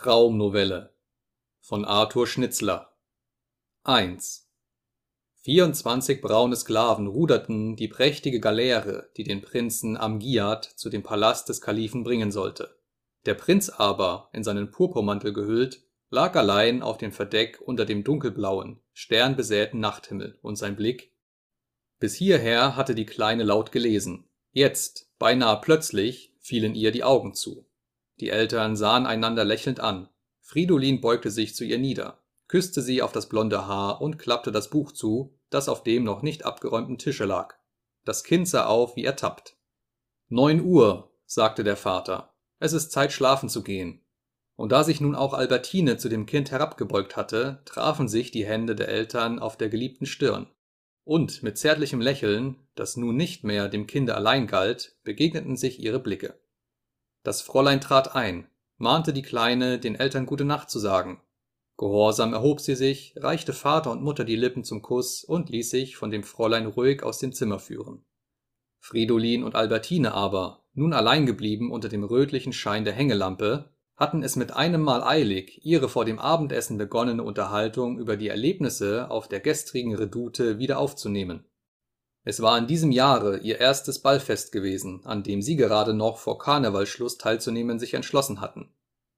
Traumnovelle von Arthur Schnitzler 1 Vierundzwanzig braune Sklaven ruderten die prächtige Galeere, die den Prinzen Amgiad zu dem Palast des Kalifen bringen sollte. Der Prinz aber, in seinen Purpurmantel gehüllt, lag allein auf dem Verdeck unter dem dunkelblauen, sternbesäten Nachthimmel, und sein Blick Bis hierher hatte die Kleine laut gelesen, jetzt, beinahe plötzlich, fielen ihr die Augen zu. Die Eltern sahen einander lächelnd an. Fridolin beugte sich zu ihr nieder, küsste sie auf das blonde Haar und klappte das Buch zu, das auf dem noch nicht abgeräumten Tische lag. Das Kind sah auf wie ertappt. Neun Uhr, sagte der Vater. Es ist Zeit, schlafen zu gehen. Und da sich nun auch Albertine zu dem Kind herabgebeugt hatte, trafen sich die Hände der Eltern auf der geliebten Stirn. Und mit zärtlichem Lächeln, das nun nicht mehr dem Kinde allein galt, begegneten sich ihre Blicke. Das Fräulein trat ein, mahnte die Kleine, den Eltern gute Nacht zu sagen. Gehorsam erhob sie sich, reichte Vater und Mutter die Lippen zum Kuss und ließ sich von dem Fräulein ruhig aus dem Zimmer führen. Fridolin und Albertine aber, nun allein geblieben unter dem rötlichen Schein der Hängelampe, hatten es mit einem Mal eilig, ihre vor dem Abendessen begonnene Unterhaltung über die Erlebnisse auf der gestrigen Redoute wieder aufzunehmen. Es war in diesem Jahre ihr erstes Ballfest gewesen, an dem sie gerade noch vor Karnevalschluss teilzunehmen sich entschlossen hatten.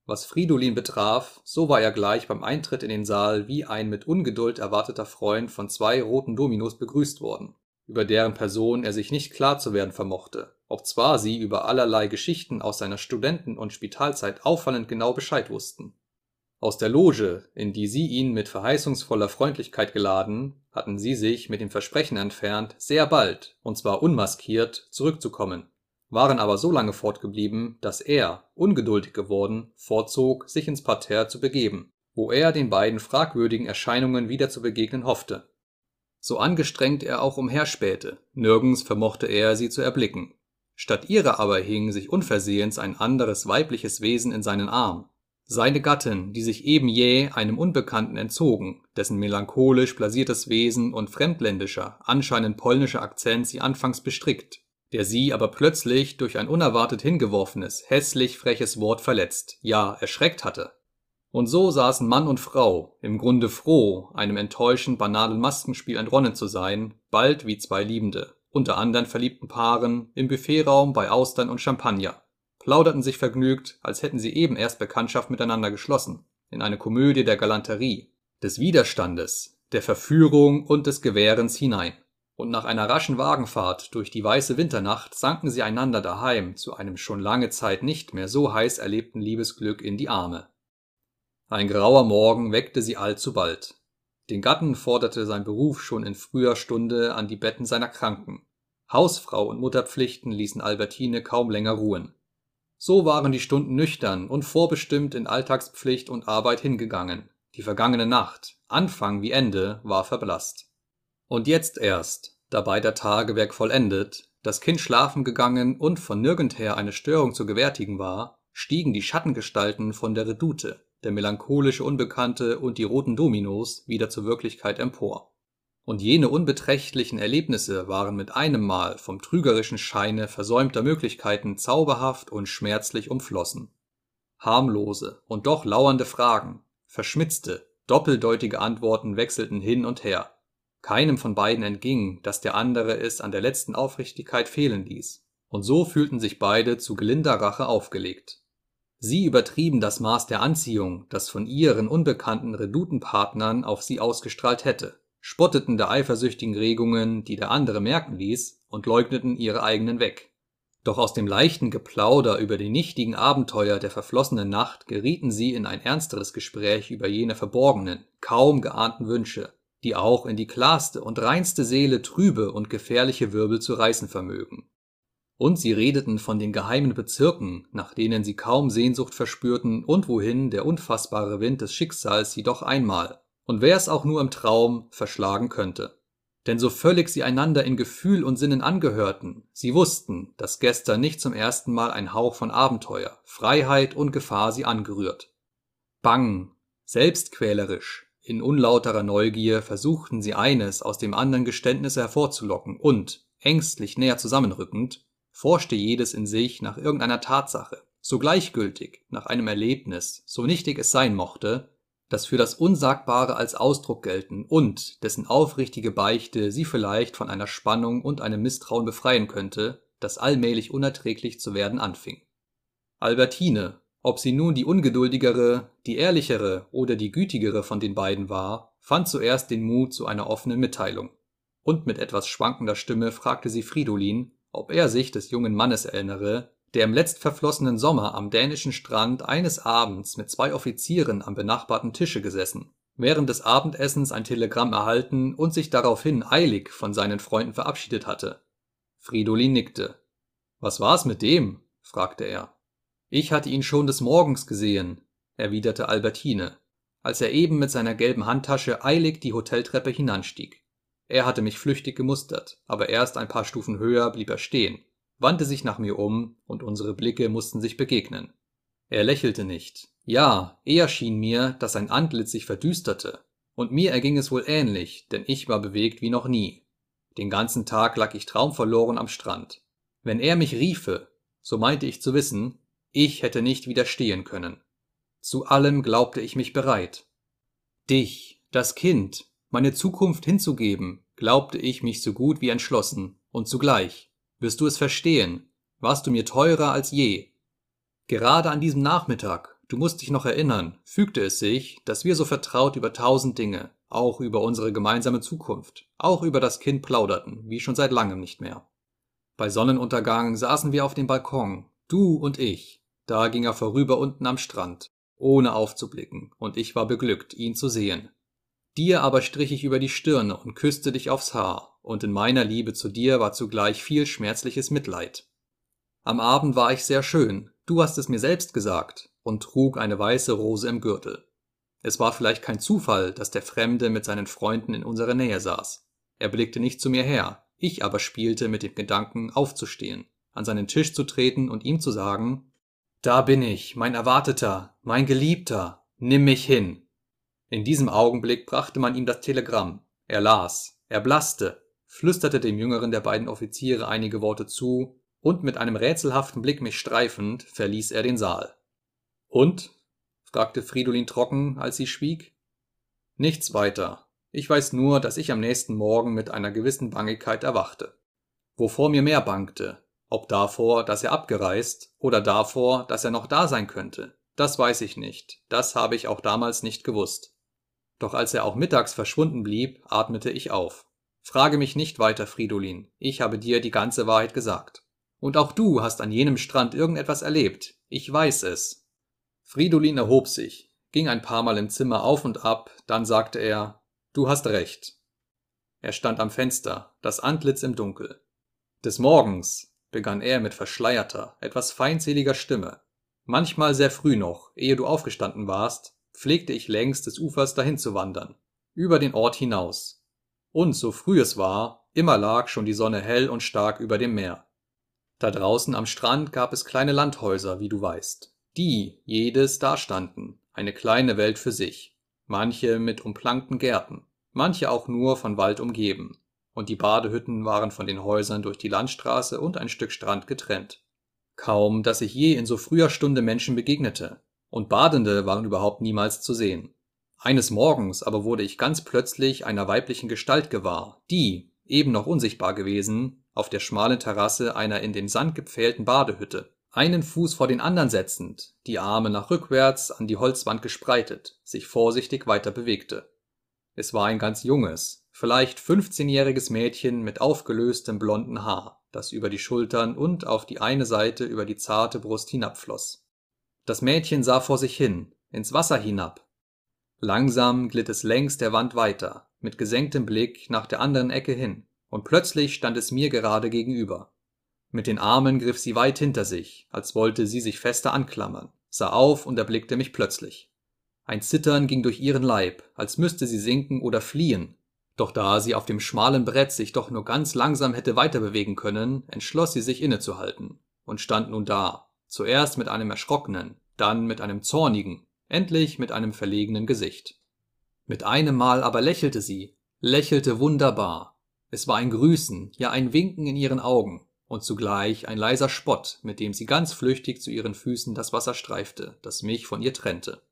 Was Fridolin betraf, so war er gleich beim Eintritt in den Saal wie ein mit Ungeduld erwarteter Freund von zwei roten Dominos begrüßt worden, über deren Person er sich nicht klar zu werden vermochte, obzwar sie über allerlei Geschichten aus seiner Studenten und Spitalzeit auffallend genau Bescheid wussten aus der Loge, in die sie ihn mit verheißungsvoller Freundlichkeit geladen, hatten sie sich mit dem Versprechen entfernt, sehr bald, und zwar unmaskiert, zurückzukommen, waren aber so lange fortgeblieben, dass er, ungeduldig geworden, vorzog, sich ins Parterre zu begeben, wo er den beiden fragwürdigen Erscheinungen wieder zu begegnen hoffte. So angestrengt er auch umherspähte, nirgends vermochte er sie zu erblicken. Statt ihrer aber hing sich unversehens ein anderes weibliches Wesen in seinen Arm, seine Gattin, die sich eben jäh einem Unbekannten entzogen, dessen melancholisch blasiertes Wesen und fremdländischer, anscheinend polnischer Akzent sie anfangs bestrickt, der sie aber plötzlich durch ein unerwartet hingeworfenes, hässlich freches Wort verletzt, ja erschreckt hatte. Und so saßen Mann und Frau, im Grunde froh, einem enttäuschend banalen Maskenspiel entronnen zu sein, bald wie zwei Liebende, unter anderen verliebten Paaren, im Buffetraum bei Austern und Champagner plauderten sich vergnügt, als hätten sie eben erst Bekanntschaft miteinander geschlossen, in eine Komödie der Galanterie, des Widerstandes, der Verführung und des Gewährens hinein. Und nach einer raschen Wagenfahrt durch die weiße Winternacht sanken sie einander daheim zu einem schon lange Zeit nicht mehr so heiß erlebten Liebesglück in die Arme. Ein grauer Morgen weckte sie allzubald. Den Gatten forderte sein Beruf schon in früher Stunde an die Betten seiner Kranken. Hausfrau und Mutterpflichten ließen Albertine kaum länger ruhen. So waren die Stunden nüchtern und vorbestimmt in Alltagspflicht und Arbeit hingegangen. Die vergangene Nacht, Anfang wie Ende, war verblasst. Und jetzt erst, dabei der Tagewerk vollendet, das Kind schlafen gegangen und von nirgendher eine Störung zu gewärtigen war, stiegen die Schattengestalten von der Redoute, der melancholische Unbekannte und die roten Dominos wieder zur Wirklichkeit empor und jene unbeträchtlichen Erlebnisse waren mit einem Mal vom trügerischen Scheine versäumter Möglichkeiten zauberhaft und schmerzlich umflossen. Harmlose und doch lauernde Fragen, verschmitzte, doppeldeutige Antworten wechselten hin und her. Keinem von beiden entging, dass der andere es an der letzten Aufrichtigkeit fehlen ließ, und so fühlten sich beide zu gelinder Rache aufgelegt. Sie übertrieben das Maß der Anziehung, das von ihren unbekannten Redutenpartnern auf sie ausgestrahlt hätte spotteten der eifersüchtigen Regungen, die der andere merken ließ, und leugneten ihre eigenen weg. Doch aus dem leichten Geplauder über die nichtigen Abenteuer der verflossenen Nacht gerieten sie in ein ernsteres Gespräch über jene verborgenen, kaum geahnten Wünsche, die auch in die klarste und reinste Seele trübe und gefährliche Wirbel zu reißen vermögen. Und sie redeten von den geheimen Bezirken, nach denen sie kaum Sehnsucht verspürten und wohin der unfassbare Wind des Schicksals sie doch einmal, und wer es auch nur im Traum verschlagen könnte. Denn so völlig sie einander in Gefühl und Sinnen angehörten, sie wussten, dass gestern nicht zum ersten Mal ein Hauch von Abenteuer, Freiheit und Gefahr sie angerührt. Bang, selbstquälerisch, in unlauterer Neugier versuchten sie eines aus dem anderen Geständnisse hervorzulocken und, ängstlich näher zusammenrückend, forschte jedes in sich nach irgendeiner Tatsache, so gleichgültig nach einem Erlebnis, so nichtig es sein mochte, das für das Unsagbare als Ausdruck gelten und dessen aufrichtige Beichte sie vielleicht von einer Spannung und einem Misstrauen befreien könnte, das allmählich unerträglich zu werden anfing. Albertine, ob sie nun die ungeduldigere, die ehrlichere oder die gütigere von den beiden war, fand zuerst den Mut zu einer offenen Mitteilung. Und mit etwas schwankender Stimme fragte sie Fridolin, ob er sich des jungen Mannes erinnere, der im letztverflossenen Sommer am dänischen Strand eines Abends mit zwei Offizieren am benachbarten Tische gesessen, während des Abendessens ein Telegramm erhalten und sich daraufhin eilig von seinen Freunden verabschiedet hatte. Fridolin nickte. Was war's mit dem? fragte er. Ich hatte ihn schon des Morgens gesehen, erwiderte Albertine, als er eben mit seiner gelben Handtasche eilig die Hoteltreppe hinanstieg. Er hatte mich flüchtig gemustert, aber erst ein paar Stufen höher blieb er stehen, wandte sich nach mir um und unsere Blicke mussten sich begegnen. Er lächelte nicht. Ja, eher schien mir, dass sein Antlitz sich verdüsterte. Und mir erging es wohl ähnlich, denn ich war bewegt wie noch nie. Den ganzen Tag lag ich traumverloren am Strand. Wenn er mich riefe, so meinte ich zu wissen, ich hätte nicht widerstehen können. Zu allem glaubte ich mich bereit. Dich, das Kind, meine Zukunft hinzugeben, glaubte ich mich so gut wie entschlossen, und zugleich, wirst du es verstehen, warst du mir teurer als je. Gerade an diesem Nachmittag, du musst dich noch erinnern, fügte es sich, dass wir so vertraut über tausend Dinge, auch über unsere gemeinsame Zukunft, auch über das Kind plauderten, wie schon seit langem nicht mehr. Bei Sonnenuntergang saßen wir auf dem Balkon, du und ich, da ging er vorüber unten am Strand, ohne aufzublicken, und ich war beglückt, ihn zu sehen. Dir aber strich ich über die Stirne und küsste dich aufs Haar, und in meiner Liebe zu dir war zugleich viel schmerzliches Mitleid. Am Abend war ich sehr schön, du hast es mir selbst gesagt, und trug eine weiße Rose im Gürtel. Es war vielleicht kein Zufall, dass der Fremde mit seinen Freunden in unserer Nähe saß. Er blickte nicht zu mir her, ich aber spielte mit dem Gedanken, aufzustehen, an seinen Tisch zu treten und ihm zu sagen, da bin ich, mein Erwarteter, mein Geliebter, nimm mich hin. In diesem Augenblick brachte man ihm das Telegramm. Er las, er blaßte, flüsterte dem jüngeren der beiden Offiziere einige Worte zu, und mit einem rätselhaften Blick mich streifend, verließ er den Saal. Und? fragte Fridolin trocken, als sie schwieg. Nichts weiter. Ich weiß nur, dass ich am nächsten Morgen mit einer gewissen Bangigkeit erwachte. Wovor mir mehr bangte, ob davor, dass er abgereist oder davor, dass er noch da sein könnte, das weiß ich nicht, das habe ich auch damals nicht gewusst. Doch als er auch mittags verschwunden blieb, atmete ich auf. Frage mich nicht weiter, Fridolin, ich habe dir die ganze Wahrheit gesagt. Und auch du hast an jenem Strand irgendetwas erlebt, ich weiß es. Fridolin erhob sich, ging ein paar Mal im Zimmer auf und ab, dann sagte er, du hast recht. Er stand am Fenster, das Antlitz im Dunkel. Des Morgens, begann er mit verschleierter, etwas feindseliger Stimme. Manchmal sehr früh noch, ehe du aufgestanden warst, pflegte ich längs des Ufers dahin zu wandern, über den Ort hinaus. Und so früh es war, immer lag schon die Sonne hell und stark über dem Meer. Da draußen am Strand gab es kleine Landhäuser, wie du weißt, die jedes dastanden, eine kleine Welt für sich, manche mit umplankten Gärten, manche auch nur von Wald umgeben, und die Badehütten waren von den Häusern durch die Landstraße und ein Stück Strand getrennt. Kaum, dass ich je in so früher Stunde Menschen begegnete, und Badende waren überhaupt niemals zu sehen. Eines Morgens aber wurde ich ganz plötzlich einer weiblichen Gestalt gewahr, die, eben noch unsichtbar gewesen, auf der schmalen Terrasse einer in den Sand gepfählten Badehütte, einen Fuß vor den anderen setzend, die Arme nach rückwärts an die Holzwand gespreitet, sich vorsichtig weiter bewegte. Es war ein ganz junges, vielleicht 15-jähriges Mädchen mit aufgelöstem blonden Haar, das über die Schultern und auf die eine Seite über die zarte Brust hinabfloss. Das Mädchen sah vor sich hin, ins Wasser hinab. Langsam glitt es längs der Wand weiter, mit gesenktem Blick nach der anderen Ecke hin, und plötzlich stand es mir gerade gegenüber. Mit den Armen griff sie weit hinter sich, als wollte sie sich fester anklammern, sah auf und erblickte mich plötzlich. Ein Zittern ging durch ihren Leib, als müsste sie sinken oder fliehen, doch da sie auf dem schmalen Brett sich doch nur ganz langsam hätte weiterbewegen können, entschloss sie sich innezuhalten und stand nun da, zuerst mit einem erschrockenen, dann mit einem zornigen, endlich mit einem verlegenen Gesicht. Mit einem Mal aber lächelte sie, lächelte wunderbar. Es war ein Grüßen, ja ein Winken in ihren Augen, und zugleich ein leiser Spott, mit dem sie ganz flüchtig zu ihren Füßen das Wasser streifte, das mich von ihr trennte.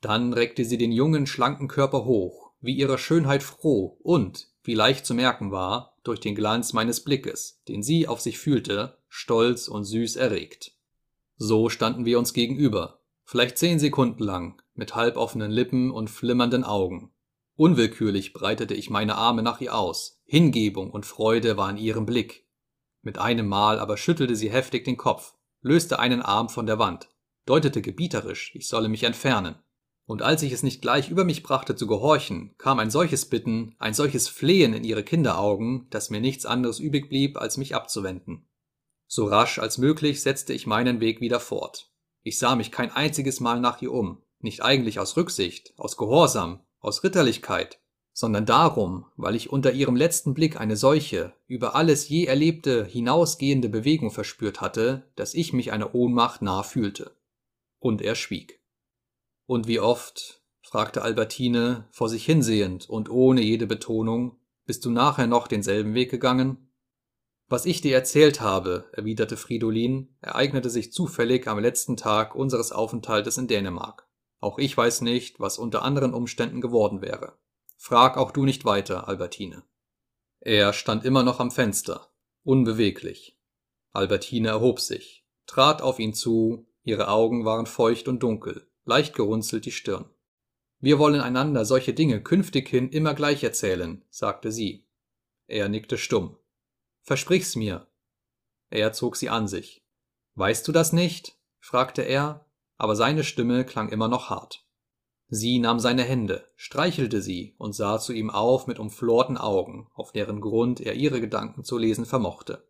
Dann reckte sie den jungen, schlanken Körper hoch, wie ihrer Schönheit froh und, wie leicht zu merken war, durch den Glanz meines Blickes, den sie auf sich fühlte, stolz und süß erregt. So standen wir uns gegenüber, vielleicht zehn Sekunden lang, mit halboffenen Lippen und flimmernden Augen. Unwillkürlich breitete ich meine Arme nach ihr aus, Hingebung und Freude war in ihrem Blick. Mit einem Mal aber schüttelte sie heftig den Kopf, löste einen Arm von der Wand, deutete gebieterisch, ich solle mich entfernen. Und als ich es nicht gleich über mich brachte zu gehorchen, kam ein solches Bitten, ein solches Flehen in ihre Kinderaugen, dass mir nichts anderes übrig blieb, als mich abzuwenden. So rasch als möglich setzte ich meinen Weg wieder fort. Ich sah mich kein einziges Mal nach ihr um, nicht eigentlich aus Rücksicht, aus Gehorsam, aus Ritterlichkeit, sondern darum, weil ich unter ihrem letzten Blick eine solche, über alles je Erlebte hinausgehende Bewegung verspürt hatte, dass ich mich einer Ohnmacht nah fühlte. Und er schwieg. Und wie oft, fragte Albertine, vor sich hinsehend und ohne jede Betonung, bist du nachher noch denselben Weg gegangen? Was ich dir erzählt habe, erwiderte Fridolin, ereignete sich zufällig am letzten Tag unseres Aufenthaltes in Dänemark. Auch ich weiß nicht, was unter anderen Umständen geworden wäre. Frag auch du nicht weiter, Albertine. Er stand immer noch am Fenster, unbeweglich. Albertine erhob sich, trat auf ihn zu, ihre Augen waren feucht und dunkel leicht gerunzelt die Stirn. Wir wollen einander solche Dinge künftighin immer gleich erzählen, sagte sie. Er nickte stumm. Versprich's mir. Er zog sie an sich. Weißt du das nicht? fragte er, aber seine Stimme klang immer noch hart. Sie nahm seine Hände, streichelte sie und sah zu ihm auf mit umflorten Augen, auf deren Grund er ihre Gedanken zu lesen vermochte.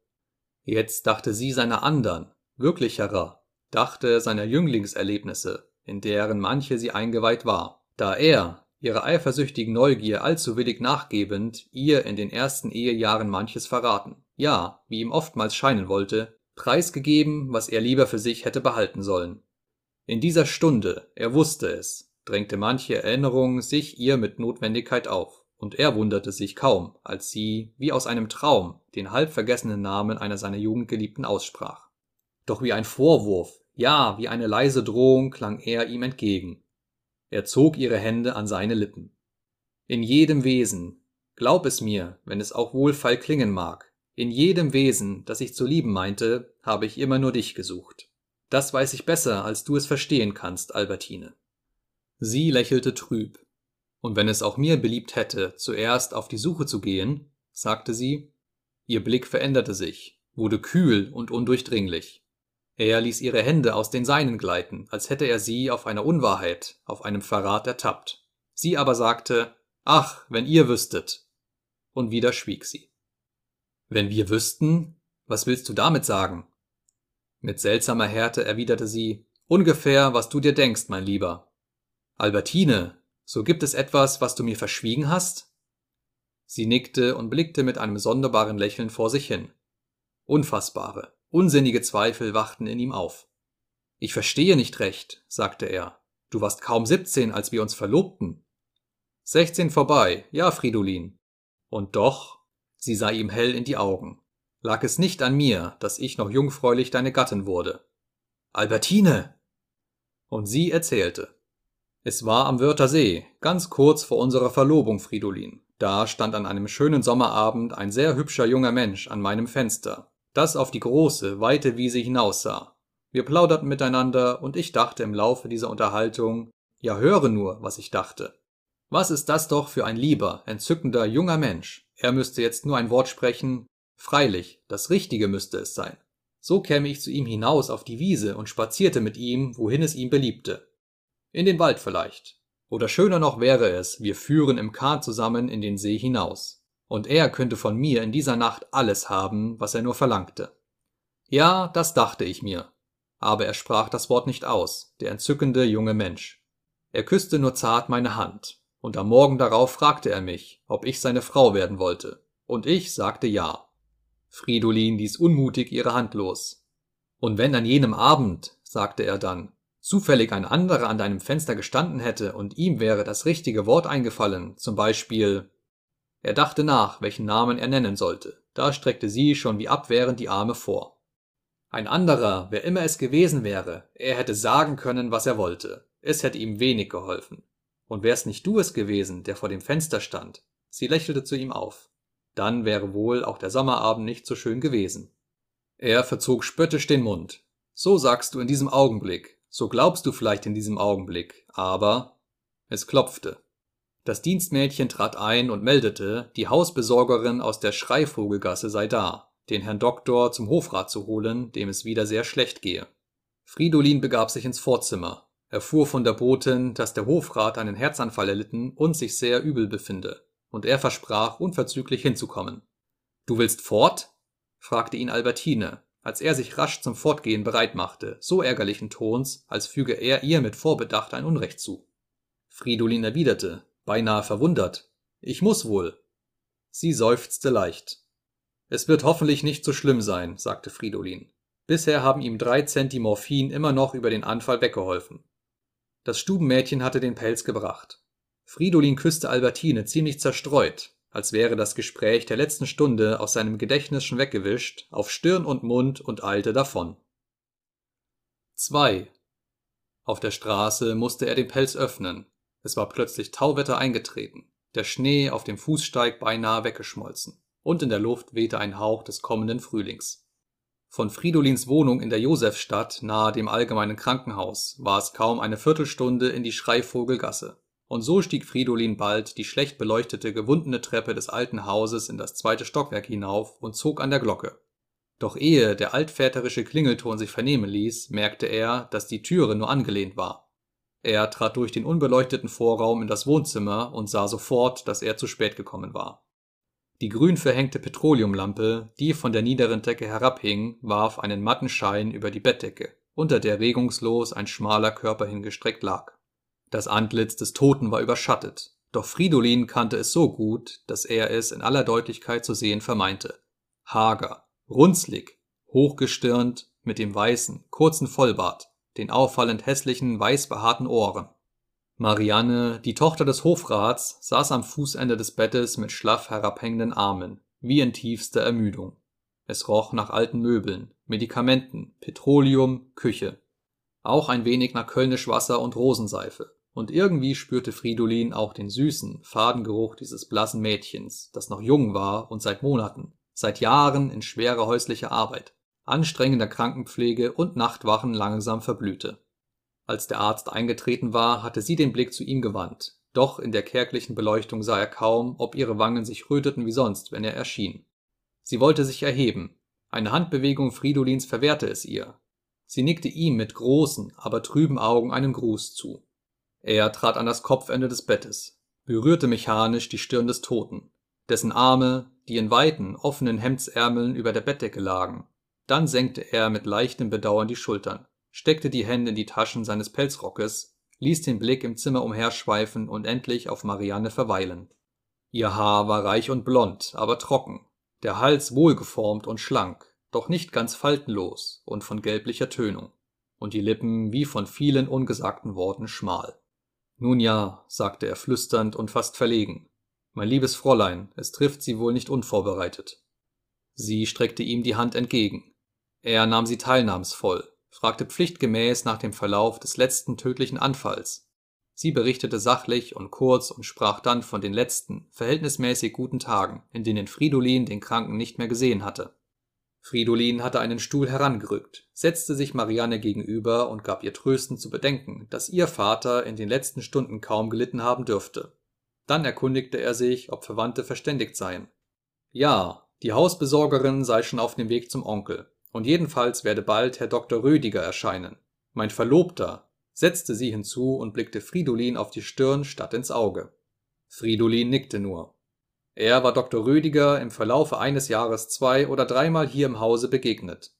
Jetzt dachte sie seiner andern, wirklicherer, dachte seiner Jünglingserlebnisse, in deren manche sie eingeweiht war, da er, ihrer eifersüchtigen Neugier allzu willig nachgebend, ihr in den ersten Ehejahren manches verraten, ja, wie ihm oftmals scheinen wollte, preisgegeben, was er lieber für sich hätte behalten sollen. In dieser Stunde, er wusste es, drängte manche Erinnerung sich ihr mit Notwendigkeit auf, und er wunderte sich kaum, als sie, wie aus einem Traum, den halb vergessenen Namen einer seiner Jugendgeliebten aussprach. Doch wie ein Vorwurf, ja, wie eine leise Drohung klang er ihm entgegen. Er zog ihre Hände an seine Lippen. In jedem Wesen, glaub es mir, wenn es auch wohlfeil klingen mag, in jedem Wesen, das ich zu lieben meinte, habe ich immer nur dich gesucht. Das weiß ich besser, als du es verstehen kannst, Albertine. Sie lächelte trüb. Und wenn es auch mir beliebt hätte, zuerst auf die Suche zu gehen, sagte sie, ihr Blick veränderte sich, wurde kühl und undurchdringlich. Er ließ ihre Hände aus den seinen gleiten, als hätte er sie auf einer Unwahrheit, auf einem Verrat ertappt. Sie aber sagte, Ach, wenn ihr wüsstet. Und wieder schwieg sie. Wenn wir wüssten? Was willst du damit sagen? Mit seltsamer Härte erwiderte sie, Ungefähr, was du dir denkst, mein Lieber. Albertine, so gibt es etwas, was du mir verschwiegen hast? Sie nickte und blickte mit einem sonderbaren Lächeln vor sich hin. Unfassbare, Unsinnige Zweifel wachten in ihm auf. Ich verstehe nicht recht, sagte er. Du warst kaum 17, als wir uns verlobten. 16 vorbei, ja, Fridolin. Und doch, sie sah ihm hell in die Augen. Lag es nicht an mir, dass ich noch jungfräulich deine Gattin wurde. Albertine! Und sie erzählte. Es war am Wörthersee, ganz kurz vor unserer Verlobung, Fridolin. Da stand an einem schönen Sommerabend ein sehr hübscher junger Mensch an meinem Fenster, das auf die große, weite Wiese hinaussah. Wir plauderten miteinander, und ich dachte im Laufe dieser Unterhaltung, ja höre nur, was ich dachte. Was ist das doch für ein lieber, entzückender junger Mensch? Er müsste jetzt nur ein Wort sprechen. Freilich, das Richtige müsste es sein. So käme ich zu ihm hinaus auf die Wiese und spazierte mit ihm, wohin es ihm beliebte. In den Wald vielleicht. Oder schöner noch wäre es, wir führen im Kahn zusammen in den See hinaus und er könnte von mir in dieser Nacht alles haben, was er nur verlangte. Ja, das dachte ich mir. Aber er sprach das Wort nicht aus, der entzückende junge Mensch. Er küsste nur zart meine Hand, und am Morgen darauf fragte er mich, ob ich seine Frau werden wollte, und ich sagte ja. Fridolin ließ unmutig ihre Hand los. Und wenn an jenem Abend, sagte er dann, zufällig ein anderer an deinem Fenster gestanden hätte und ihm wäre das richtige Wort eingefallen, zum Beispiel Er dachte nach, welchen Namen er nennen sollte, da streckte sie schon wie abwehrend die Arme vor. Ein anderer, wer immer es gewesen wäre, er hätte sagen können, was er wollte, es hätte ihm wenig geholfen. Und wär's nicht du es gewesen, der vor dem Fenster stand? Sie lächelte zu ihm auf. Dann wäre wohl auch der Sommerabend nicht so schön gewesen. Er verzog spöttisch den Mund. So sagst du in diesem Augenblick, so glaubst du vielleicht in diesem Augenblick, aber es klopfte. Das Dienstmädchen trat ein und meldete, die Hausbesorgerin aus der Schreivogelgasse sei da, den Herrn Doktor zum Hofrat zu holen, dem es wieder sehr schlecht gehe. Fridolin begab sich ins Vorzimmer, erfuhr von der Botin, dass der Hofrat einen Herzanfall erlitten und sich sehr übel befinde, und er versprach, unverzüglich hinzukommen. Du willst fort? fragte ihn Albertine, als er sich rasch zum Fortgehen bereit machte, so ärgerlichen Tons, als füge er ihr mit Vorbedacht ein Unrecht zu. Fridolin erwiderte, beinahe verwundert, ich muss wohl. Sie seufzte leicht. Es wird hoffentlich nicht so schlimm sein, sagte Fridolin. Bisher haben ihm drei Centi Morphin immer noch über den Anfall weggeholfen. Das Stubenmädchen hatte den Pelz gebracht. Fridolin küsste Albertine ziemlich zerstreut, als wäre das Gespräch der letzten Stunde aus seinem Gedächtnis schon weggewischt, auf Stirn und Mund und eilte davon. 2. Auf der Straße musste er den Pelz öffnen. Es war plötzlich Tauwetter eingetreten, der Schnee auf dem Fußsteig beinahe weggeschmolzen, und in der Luft wehte ein Hauch des kommenden Frühlings. Von Fridolins Wohnung in der Josefstadt nahe dem allgemeinen Krankenhaus war es kaum eine Viertelstunde in die Schreivogelgasse. Und so stieg Fridolin bald die schlecht beleuchtete, gewundene Treppe des alten Hauses in das zweite Stockwerk hinauf und zog an der Glocke. Doch ehe der altväterische Klingelton sich vernehmen ließ, merkte er, dass die Türe nur angelehnt war. Er trat durch den unbeleuchteten Vorraum in das Wohnzimmer und sah sofort, dass er zu spät gekommen war. Die grün verhängte Petroleumlampe, die von der niederen Decke herabhing, warf einen matten Schein über die Bettdecke, unter der regungslos ein schmaler Körper hingestreckt lag. Das Antlitz des Toten war überschattet, doch Fridolin kannte es so gut, dass er es in aller Deutlichkeit zu sehen vermeinte. Hager, runzlig, hochgestirnt, mit dem weißen, kurzen Vollbart, den auffallend hässlichen, weiß behaarten Ohren. Marianne, die Tochter des Hofrats, saß am Fußende des Bettes mit schlaff herabhängenden Armen, wie in tiefster Ermüdung. Es roch nach alten Möbeln, Medikamenten, Petroleum, Küche. Auch ein wenig nach Kölnisch Wasser und Rosenseife und irgendwie spürte Fridolin auch den süßen, faden Geruch dieses blassen Mädchens, das noch jung war und seit Monaten, seit Jahren in schwerer häuslicher Arbeit, anstrengender Krankenpflege und Nachtwachen langsam verblühte. Als der Arzt eingetreten war, hatte sie den Blick zu ihm gewandt, doch in der kärglichen Beleuchtung sah er kaum, ob ihre Wangen sich röteten wie sonst, wenn er erschien. Sie wollte sich erheben, eine Handbewegung Fridolins verwehrte es ihr. Sie nickte ihm mit großen, aber trüben Augen einen Gruß zu. Er trat an das Kopfende des Bettes, berührte mechanisch die Stirn des Toten, dessen Arme, die in weiten, offenen Hemdsärmeln über der Bettdecke lagen. Dann senkte er mit leichtem Bedauern die Schultern, steckte die Hände in die Taschen seines Pelzrockes, ließ den Blick im Zimmer umherschweifen und endlich auf Marianne verweilen. Ihr Haar war reich und blond, aber trocken, der Hals wohlgeformt und schlank, doch nicht ganz faltenlos und von gelblicher Tönung, und die Lippen wie von vielen ungesagten Worten schmal. Nun ja, sagte er flüsternd und fast verlegen. Mein liebes Fräulein, es trifft Sie wohl nicht unvorbereitet. Sie streckte ihm die Hand entgegen. Er nahm sie teilnahmsvoll, fragte pflichtgemäß nach dem Verlauf des letzten tödlichen Anfalls. Sie berichtete sachlich und kurz und sprach dann von den letzten, verhältnismäßig guten Tagen, in denen Fridolin den Kranken nicht mehr gesehen hatte. Fridolin hatte einen Stuhl herangerückt, setzte sich Marianne gegenüber und gab ihr tröstend zu bedenken, dass ihr Vater in den letzten Stunden kaum gelitten haben dürfte. Dann erkundigte er sich, ob Verwandte verständigt seien. Ja, die Hausbesorgerin sei schon auf dem Weg zum Onkel, und jedenfalls werde bald Herr Dr. Rödiger erscheinen. Mein Verlobter, setzte sie hinzu und blickte Fridolin auf die Stirn statt ins Auge. Fridolin nickte nur. Er war Dr. Rödiger im Verlaufe eines Jahres zwei oder dreimal hier im Hause begegnet.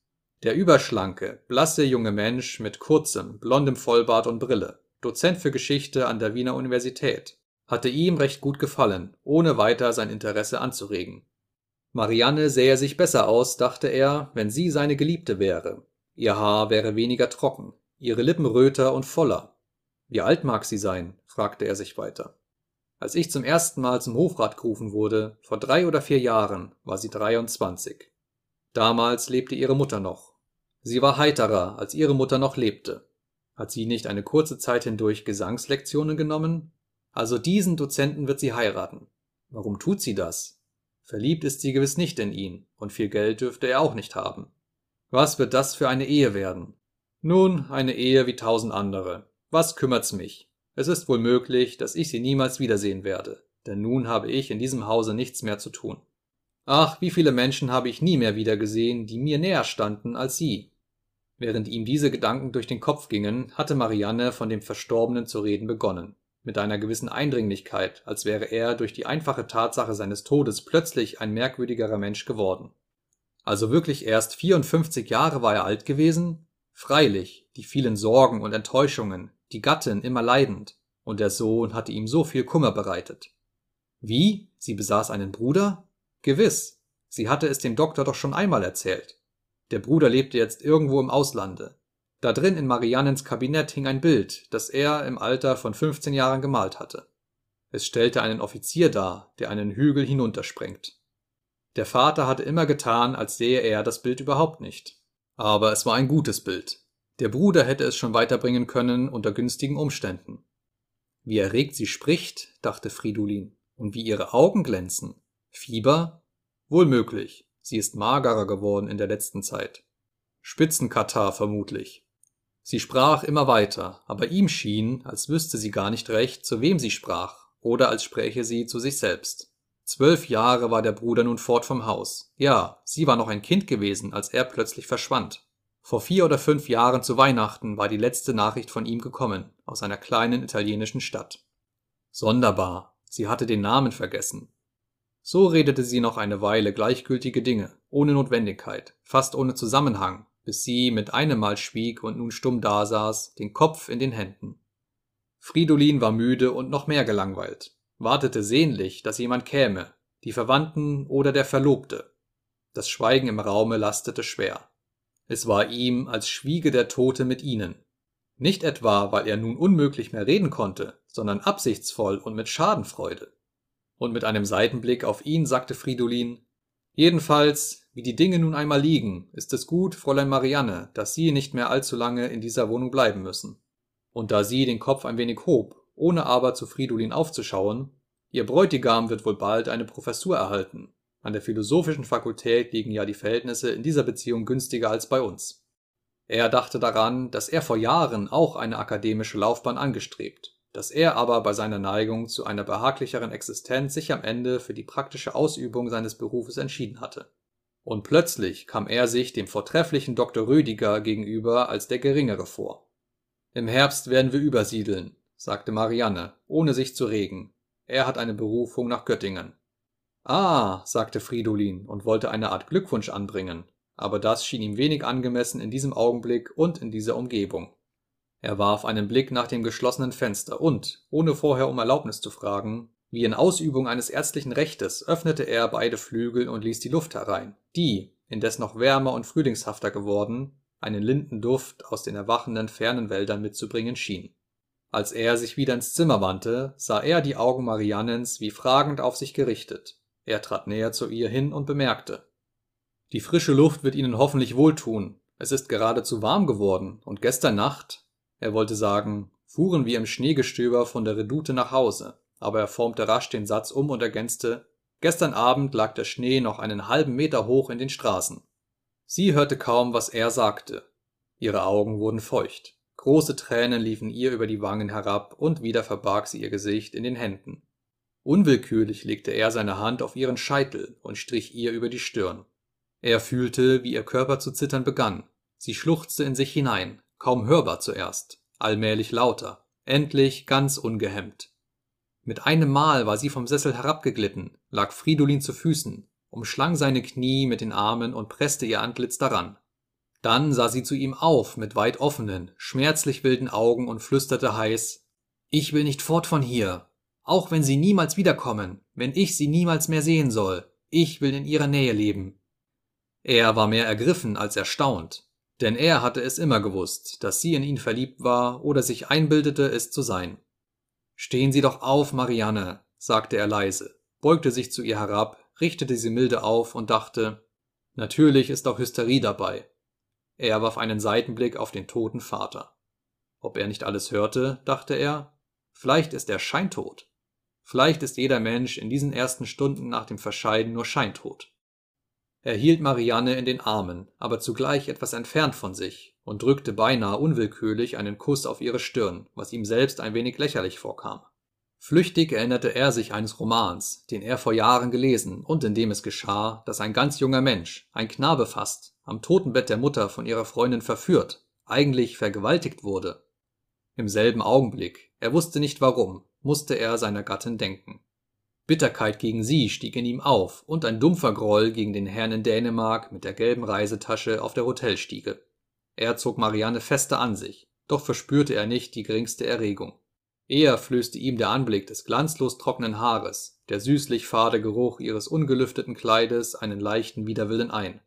Der überschlanke, blasse junge Mensch mit kurzem, blondem Vollbart und Brille, Dozent für Geschichte an der Wiener Universität, hatte ihm recht gut gefallen, ohne weiter sein Interesse anzuregen. Marianne sähe sich besser aus, dachte er, wenn sie seine Geliebte wäre. Ihr Haar wäre weniger trocken, ihre Lippen röter und voller. Wie alt mag sie sein? fragte er sich weiter. Als ich zum ersten Mal zum Hofrat gerufen wurde, vor drei oder vier Jahren, war sie 23. Damals lebte ihre Mutter noch. Sie war heiterer, als ihre Mutter noch lebte. Hat sie nicht eine kurze Zeit hindurch Gesangslektionen genommen? Also diesen Dozenten wird sie heiraten. Warum tut sie das? Verliebt ist sie gewiss nicht in ihn, und viel Geld dürfte er auch nicht haben. Was wird das für eine Ehe werden? Nun, eine Ehe wie tausend andere. Was kümmert's mich? Es ist wohl möglich, dass ich sie niemals wiedersehen werde, denn nun habe ich in diesem Hause nichts mehr zu tun. Ach, wie viele Menschen habe ich nie mehr wiedergesehen, die mir näher standen als sie. Während ihm diese Gedanken durch den Kopf gingen, hatte Marianne von dem Verstorbenen zu reden begonnen, mit einer gewissen Eindringlichkeit, als wäre er durch die einfache Tatsache seines Todes plötzlich ein merkwürdigerer Mensch geworden. Also wirklich erst 54 Jahre war er alt gewesen? Freilich, die vielen Sorgen und Enttäuschungen, die Gattin immer leidend, und der Sohn hatte ihm so viel Kummer bereitet. Wie? Sie besaß einen Bruder? Gewiss, sie hatte es dem Doktor doch schon einmal erzählt. Der Bruder lebte jetzt irgendwo im Auslande. Da drin in Mariannens Kabinett hing ein Bild, das er im Alter von 15 Jahren gemalt hatte. Es stellte einen Offizier dar, der einen Hügel hinunterspringt. Der Vater hatte immer getan, als sehe er das Bild überhaupt nicht. Aber es war ein gutes Bild. Der Bruder hätte es schon weiterbringen können unter günstigen Umständen. Wie erregt sie spricht, dachte Fridolin, und wie ihre Augen glänzen. Fieber? Wohl möglich. Sie ist magerer geworden in der letzten Zeit. Spitzenkatar vermutlich. Sie sprach immer weiter, aber ihm schien, als wüsste sie gar nicht recht, zu wem sie sprach, oder als spräche sie zu sich selbst. Zwölf Jahre war der Bruder nun fort vom Haus. Ja, sie war noch ein Kind gewesen, als er plötzlich verschwand. Vor vier oder fünf Jahren zu Weihnachten war die letzte Nachricht von ihm gekommen, aus einer kleinen italienischen Stadt. Sonderbar, sie hatte den Namen vergessen. So redete sie noch eine Weile gleichgültige Dinge, ohne Notwendigkeit, fast ohne Zusammenhang, bis sie mit einem Mal schwieg und nun stumm dasaß, den Kopf in den Händen. Fridolin war müde und noch mehr gelangweilt wartete sehnlich, dass jemand käme, die Verwandten oder der Verlobte. Das Schweigen im Raume lastete schwer. Es war ihm, als schwiege der Tote mit ihnen. Nicht etwa, weil er nun unmöglich mehr reden konnte, sondern absichtsvoll und mit Schadenfreude. Und mit einem Seitenblick auf ihn sagte Fridolin, Jedenfalls, wie die Dinge nun einmal liegen, ist es gut, Fräulein Marianne, dass Sie nicht mehr allzu lange in dieser Wohnung bleiben müssen. Und da sie den Kopf ein wenig hob ohne aber zu Fridolin aufzuschauen, ihr Bräutigam wird wohl bald eine Professur erhalten. An der philosophischen Fakultät liegen ja die Verhältnisse in dieser Beziehung günstiger als bei uns. Er dachte daran, dass er vor Jahren auch eine akademische Laufbahn angestrebt, dass er aber bei seiner Neigung zu einer behaglicheren Existenz sich am Ende für die praktische Ausübung seines Berufes entschieden hatte. Und plötzlich kam er sich dem vortrefflichen Dr. Rödiger gegenüber als der geringere vor. Im Herbst werden wir übersiedeln, sagte Marianne, ohne sich zu regen. Er hat eine Berufung nach Göttingen. Ah, sagte Fridolin und wollte eine Art Glückwunsch anbringen, aber das schien ihm wenig angemessen in diesem Augenblick und in dieser Umgebung. Er warf einen Blick nach dem geschlossenen Fenster und, ohne vorher um Erlaubnis zu fragen, wie in Ausübung eines ärztlichen Rechtes, öffnete er beide Flügel und ließ die Luft herein, die, indes noch wärmer und frühlingshafter geworden, einen Lindenduft aus den erwachenden fernen Wäldern mitzubringen schien. Als er sich wieder ins Zimmer wandte, sah er die Augen Mariannens wie fragend auf sich gerichtet. Er trat näher zu ihr hin und bemerkte Die frische Luft wird Ihnen hoffentlich wohltun. Es ist geradezu warm geworden, und gestern Nacht, er wollte sagen, fuhren wir im Schneegestöber von der Redoute nach Hause, aber er formte rasch den Satz um und ergänzte Gestern Abend lag der Schnee noch einen halben Meter hoch in den Straßen. Sie hörte kaum, was er sagte. Ihre Augen wurden feucht. Große Tränen liefen ihr über die Wangen herab, und wieder verbarg sie ihr Gesicht in den Händen. Unwillkürlich legte er seine Hand auf ihren Scheitel und strich ihr über die Stirn. Er fühlte, wie ihr Körper zu zittern begann. Sie schluchzte in sich hinein, kaum hörbar zuerst, allmählich lauter, endlich ganz ungehemmt. Mit einem Mal war sie vom Sessel herabgeglitten, lag Fridolin zu Füßen, umschlang seine Knie mit den Armen und presste ihr Antlitz daran. Dann sah sie zu ihm auf mit weit offenen, schmerzlich wilden Augen und flüsterte heiß Ich will nicht fort von hier, auch wenn Sie niemals wiederkommen, wenn ich Sie niemals mehr sehen soll, ich will in Ihrer Nähe leben. Er war mehr ergriffen als erstaunt, denn er hatte es immer gewusst, dass sie in ihn verliebt war oder sich einbildete, es zu sein. Stehen Sie doch auf, Marianne, sagte er leise, beugte sich zu ihr herab, richtete sie milde auf und dachte, natürlich ist auch Hysterie dabei. Er warf einen Seitenblick auf den toten Vater. Ob er nicht alles hörte, dachte er, vielleicht ist er scheintot. Vielleicht ist jeder Mensch in diesen ersten Stunden nach dem Verscheiden nur scheintot. Er hielt Marianne in den Armen, aber zugleich etwas entfernt von sich und drückte beinahe unwillkürlich einen Kuss auf ihre Stirn, was ihm selbst ein wenig lächerlich vorkam. Flüchtig erinnerte er sich eines Romans, den er vor Jahren gelesen und in dem es geschah, dass ein ganz junger Mensch, ein Knabe fast, am Totenbett der Mutter von ihrer Freundin verführt, eigentlich vergewaltigt wurde. Im selben Augenblick, er wusste nicht warum, musste er seiner Gattin denken. Bitterkeit gegen sie stieg in ihm auf und ein dumpfer Groll gegen den Herrn in Dänemark mit der gelben Reisetasche auf der Hotelstiege. Er zog Marianne fester an sich, doch verspürte er nicht die geringste Erregung. Eher flößte ihm der Anblick des glanzlos trockenen Haares, der süßlich fade Geruch ihres ungelüfteten Kleides einen leichten Widerwillen ein.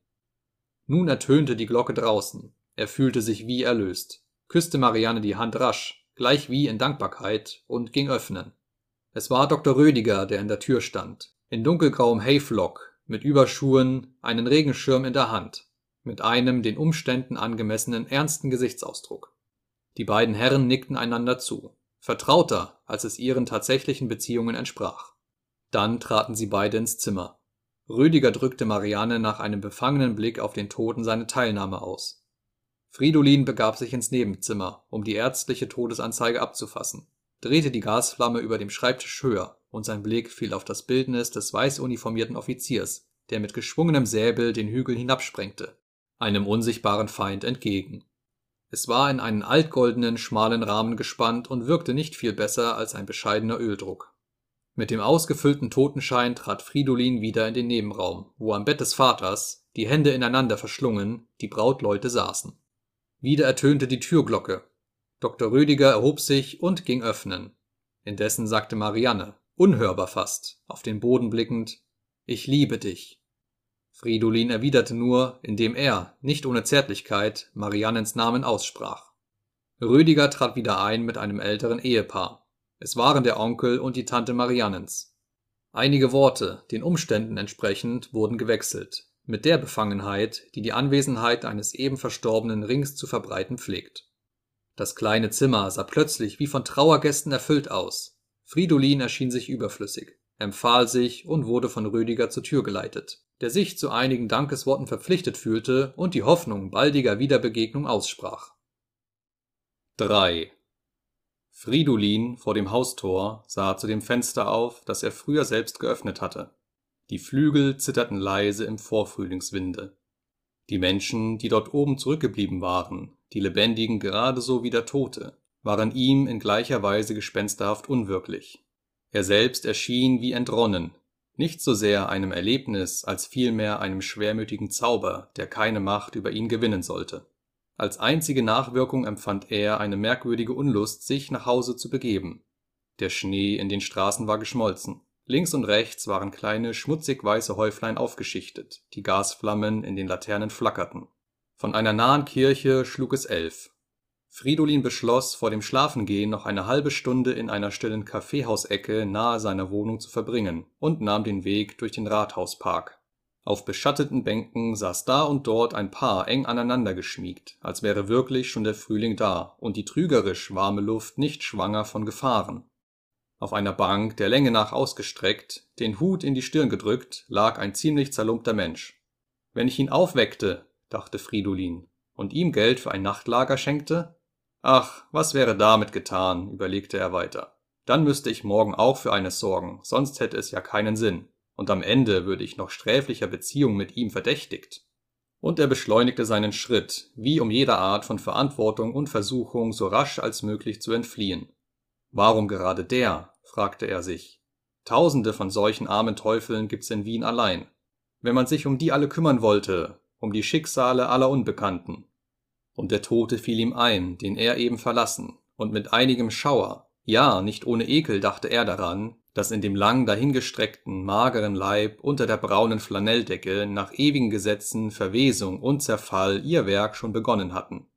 Nun ertönte die Glocke draußen, er fühlte sich wie erlöst, küsste Marianne die Hand rasch, gleich wie in Dankbarkeit, und ging öffnen. Es war Dr. Rödiger, der in der Tür stand, in dunkelgrauem Hayflock, mit Überschuhen, einen Regenschirm in der Hand, mit einem den Umständen angemessenen ernsten Gesichtsausdruck. Die beiden Herren nickten einander zu vertrauter, als es ihren tatsächlichen Beziehungen entsprach. Dann traten sie beide ins Zimmer. Rüdiger drückte Marianne nach einem befangenen Blick auf den Toten seine Teilnahme aus. Fridolin begab sich ins Nebenzimmer, um die ärztliche Todesanzeige abzufassen, drehte die Gasflamme über dem Schreibtisch höher, und sein Blick fiel auf das Bildnis des weiß uniformierten Offiziers, der mit geschwungenem Säbel den Hügel hinabsprengte, einem unsichtbaren Feind entgegen. Es war in einen altgoldenen, schmalen Rahmen gespannt und wirkte nicht viel besser als ein bescheidener Öldruck. Mit dem ausgefüllten Totenschein trat Fridolin wieder in den Nebenraum, wo am Bett des Vaters, die Hände ineinander verschlungen, die Brautleute saßen. Wieder ertönte die Türglocke. Dr. Rödiger erhob sich und ging öffnen. Indessen sagte Marianne, unhörbar fast, auf den Boden blickend, Ich liebe dich. Fridolin erwiderte nur, indem er, nicht ohne Zärtlichkeit, Mariannens Namen aussprach. Rüdiger trat wieder ein mit einem älteren Ehepaar. Es waren der Onkel und die Tante Mariannens. Einige Worte, den Umständen entsprechend, wurden gewechselt, mit der Befangenheit, die die Anwesenheit eines eben Verstorbenen rings zu verbreiten pflegt. Das kleine Zimmer sah plötzlich wie von Trauergästen erfüllt aus. Fridolin erschien sich überflüssig, empfahl sich und wurde von Rüdiger zur Tür geleitet der sich zu einigen Dankesworten verpflichtet fühlte und die Hoffnung baldiger Wiederbegegnung aussprach. 3. Fridolin vor dem Haustor sah zu dem Fenster auf, das er früher selbst geöffnet hatte. Die Flügel zitterten leise im Vorfrühlingswinde. Die Menschen, die dort oben zurückgeblieben waren, die Lebendigen gerade so wie der Tote, waren ihm in gleicher Weise gespensterhaft unwirklich. Er selbst erschien wie entronnen, nicht so sehr einem Erlebnis, als vielmehr einem schwermütigen Zauber, der keine Macht über ihn gewinnen sollte. Als einzige Nachwirkung empfand er eine merkwürdige Unlust, sich nach Hause zu begeben. Der Schnee in den Straßen war geschmolzen. Links und rechts waren kleine, schmutzig weiße Häuflein aufgeschichtet, die Gasflammen in den Laternen flackerten. Von einer nahen Kirche schlug es elf. Fridolin beschloss, vor dem Schlafengehen noch eine halbe Stunde in einer stillen Kaffeehausecke nahe seiner Wohnung zu verbringen und nahm den Weg durch den Rathauspark. Auf beschatteten Bänken saß da und dort ein Paar eng aneinander geschmiegt, als wäre wirklich schon der Frühling da und die trügerisch warme Luft nicht schwanger von Gefahren. Auf einer Bank, der Länge nach ausgestreckt, den Hut in die Stirn gedrückt, lag ein ziemlich zerlumpter Mensch. Wenn ich ihn aufweckte, dachte Fridolin, und ihm Geld für ein Nachtlager schenkte, Ach, was wäre damit getan, überlegte er weiter. Dann müsste ich morgen auch für eines sorgen, sonst hätte es ja keinen Sinn, und am Ende würde ich noch sträflicher Beziehung mit ihm verdächtigt. Und er beschleunigte seinen Schritt, wie um jeder Art von Verantwortung und Versuchung so rasch als möglich zu entfliehen. Warum gerade der? fragte er sich. Tausende von solchen armen Teufeln gibt's in Wien allein. Wenn man sich um die alle kümmern wollte, um die Schicksale aller Unbekannten, und der Tote fiel ihm ein, den er eben verlassen, und mit einigem Schauer, ja, nicht ohne Ekel dachte er daran, dass in dem lang dahingestreckten, mageren Leib unter der braunen Flanelldecke nach ewigen Gesetzen Verwesung und Zerfall ihr Werk schon begonnen hatten.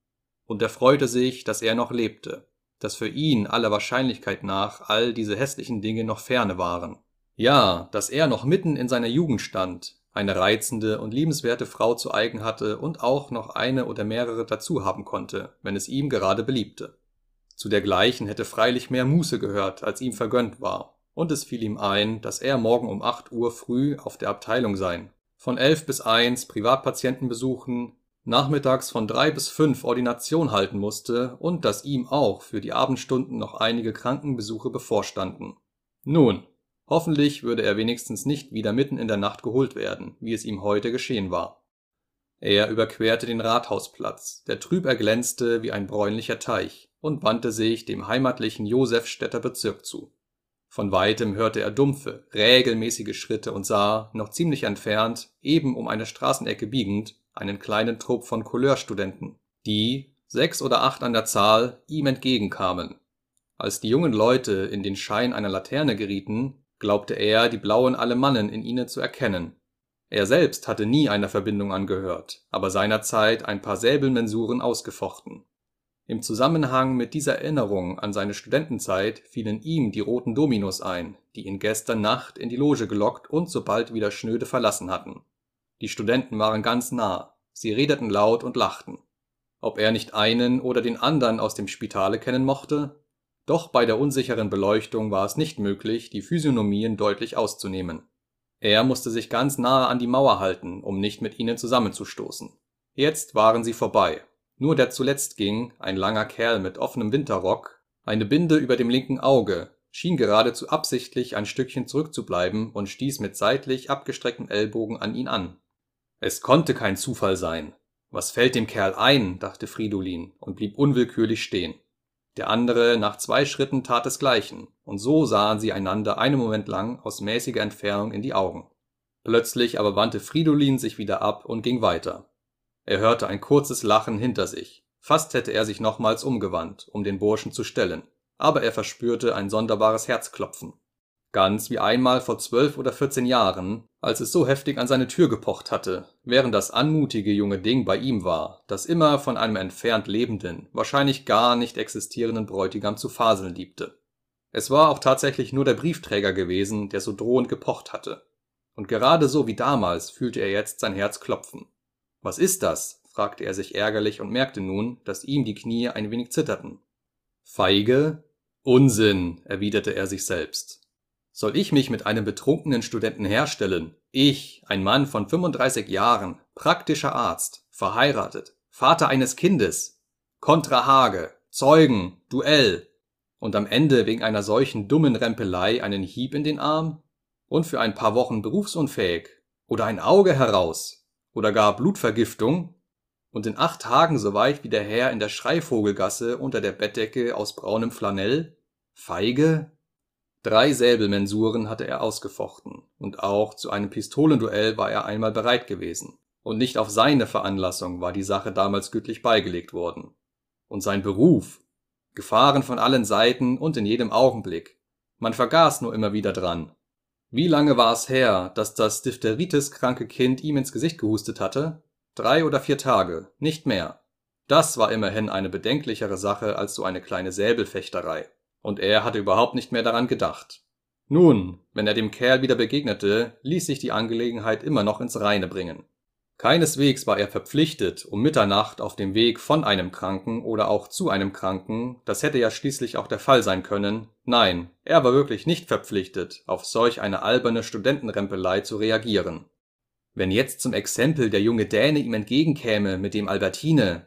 Und er freute sich, dass er noch lebte, dass für ihn aller Wahrscheinlichkeit nach all diese hässlichen Dinge noch ferne waren. Ja, dass er noch mitten in seiner Jugend stand, eine reizende und liebenswerte Frau zu eigen hatte und auch noch eine oder mehrere dazu haben konnte, wenn es ihm gerade beliebte. Zu dergleichen hätte freilich mehr Muße gehört, als ihm vergönnt war, und es fiel ihm ein, dass er morgen um acht Uhr früh auf der Abteilung sein, von elf bis eins Privatpatienten besuchen, nachmittags von drei bis fünf Ordination halten musste und dass ihm auch für die Abendstunden noch einige Krankenbesuche bevorstanden. Nun, hoffentlich würde er wenigstens nicht wieder mitten in der Nacht geholt werden, wie es ihm heute geschehen war. Er überquerte den Rathausplatz, der trüb erglänzte wie ein bräunlicher Teich, und wandte sich dem heimatlichen Josefstädter Bezirk zu. Von weitem hörte er dumpfe, regelmäßige Schritte und sah, noch ziemlich entfernt, eben um eine Straßenecke biegend, einen kleinen Trupp von Couleurstudenten, die, sechs oder acht an der Zahl, ihm entgegenkamen. Als die jungen Leute in den Schein einer Laterne gerieten, glaubte er, die blauen Alemannen in ihnen zu erkennen. Er selbst hatte nie einer Verbindung angehört, aber seinerzeit ein paar Säbelmensuren ausgefochten. Im Zusammenhang mit dieser Erinnerung an seine Studentenzeit fielen ihm die roten Dominos ein, die ihn gestern Nacht in die Loge gelockt und sobald wieder schnöde verlassen hatten die Studenten waren ganz nah, sie redeten laut und lachten. Ob er nicht einen oder den anderen aus dem Spitale kennen mochte? Doch bei der unsicheren Beleuchtung war es nicht möglich, die Physiognomien deutlich auszunehmen. Er musste sich ganz nahe an die Mauer halten, um nicht mit ihnen zusammenzustoßen. Jetzt waren sie vorbei. Nur der zuletzt ging, ein langer Kerl mit offenem Winterrock, eine Binde über dem linken Auge, schien geradezu absichtlich ein Stückchen zurückzubleiben und stieß mit seitlich abgestrecktem Ellbogen an ihn an. Es konnte kein Zufall sein. Was fällt dem Kerl ein, dachte Fridolin und blieb unwillkürlich stehen. Der andere nach zwei Schritten tat desgleichen, und so sahen sie einander einen Moment lang aus mäßiger Entfernung in die Augen. Plötzlich aber wandte Fridolin sich wieder ab und ging weiter. Er hörte ein kurzes Lachen hinter sich. Fast hätte er sich nochmals umgewandt, um den Burschen zu stellen, aber er verspürte ein sonderbares Herzklopfen ganz wie einmal vor zwölf oder vierzehn Jahren, als es so heftig an seine Tür gepocht hatte, während das anmutige junge Ding bei ihm war, das immer von einem entfernt lebenden, wahrscheinlich gar nicht existierenden Bräutigam zu faseln liebte. Es war auch tatsächlich nur der Briefträger gewesen, der so drohend gepocht hatte. Und gerade so wie damals fühlte er jetzt sein Herz klopfen. Was ist das? fragte er sich ärgerlich und merkte nun, dass ihm die Knie ein wenig zitterten. Feige? Unsinn, erwiderte er sich selbst. Soll ich mich mit einem betrunkenen Studenten herstellen? Ich, ein Mann von 35 Jahren, praktischer Arzt, verheiratet, Vater eines Kindes, Kontra Hage, Zeugen, Duell und am Ende wegen einer solchen dummen Rempelei einen Hieb in den Arm? Und für ein paar Wochen berufsunfähig? Oder ein Auge heraus? Oder gar Blutvergiftung? Und in acht Tagen so weit wie der Herr in der Schreivogelgasse unter der Bettdecke aus braunem Flanell? Feige? Drei Säbelmensuren hatte er ausgefochten, und auch zu einem Pistolenduell war er einmal bereit gewesen, und nicht auf seine Veranlassung war die Sache damals gütlich beigelegt worden. Und sein Beruf Gefahren von allen Seiten und in jedem Augenblick. Man vergaß nur immer wieder dran. Wie lange war es her, dass das Diphtheritis-kranke Kind ihm ins Gesicht gehustet hatte? Drei oder vier Tage, nicht mehr. Das war immerhin eine bedenklichere Sache als so eine kleine Säbelfechterei und er hatte überhaupt nicht mehr daran gedacht. Nun, wenn er dem Kerl wieder begegnete, ließ sich die Angelegenheit immer noch ins Reine bringen. Keineswegs war er verpflichtet, um Mitternacht auf dem Weg von einem Kranken oder auch zu einem Kranken, das hätte ja schließlich auch der Fall sein können, nein, er war wirklich nicht verpflichtet, auf solch eine alberne Studentenrempelei zu reagieren. Wenn jetzt zum Exempel der junge Däne ihm entgegenkäme mit dem Albertine.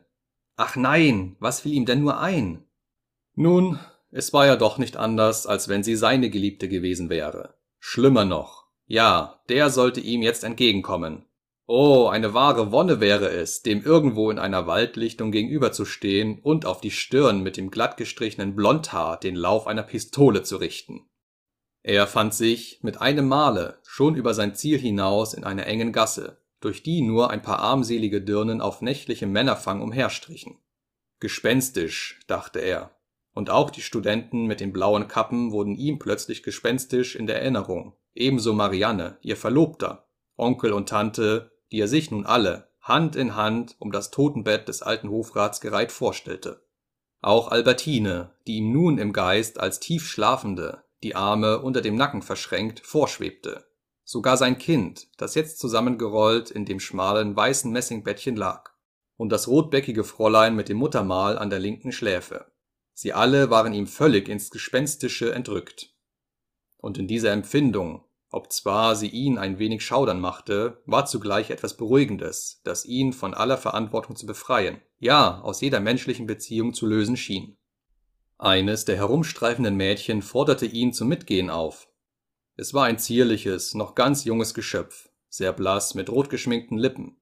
Ach nein, was fiel ihm denn nur ein? Nun, es war ja doch nicht anders, als wenn sie seine Geliebte gewesen wäre. Schlimmer noch. Ja, der sollte ihm jetzt entgegenkommen. Oh, eine wahre Wonne wäre es, dem irgendwo in einer Waldlichtung gegenüberzustehen und auf die Stirn mit dem glattgestrichenen Blondhaar den Lauf einer Pistole zu richten. Er fand sich mit einem Male schon über sein Ziel hinaus in einer engen Gasse, durch die nur ein paar armselige Dirnen auf nächtlichem Männerfang umherstrichen. Gespenstisch, dachte er, und auch die Studenten mit den blauen Kappen wurden ihm plötzlich gespenstisch in der Erinnerung, ebenso Marianne, ihr Verlobter, Onkel und Tante, die er sich nun alle, Hand in Hand, um das Totenbett des alten Hofrats gereiht vorstellte. Auch Albertine, die ihm nun im Geist als tief Schlafende, die Arme unter dem Nacken verschränkt, vorschwebte. Sogar sein Kind, das jetzt zusammengerollt in dem schmalen weißen Messingbettchen lag. Und das rotbäckige Fräulein mit dem Muttermal an der linken Schläfe. Sie alle waren ihm völlig ins Gespenstische entrückt. Und in dieser Empfindung, obzwar sie ihn ein wenig schaudern machte, war zugleich etwas Beruhigendes, das ihn von aller Verantwortung zu befreien, ja aus jeder menschlichen Beziehung zu lösen schien. Eines der herumstreifenden Mädchen forderte ihn zum Mitgehen auf. Es war ein zierliches, noch ganz junges Geschöpf, sehr blass mit rotgeschminkten Lippen.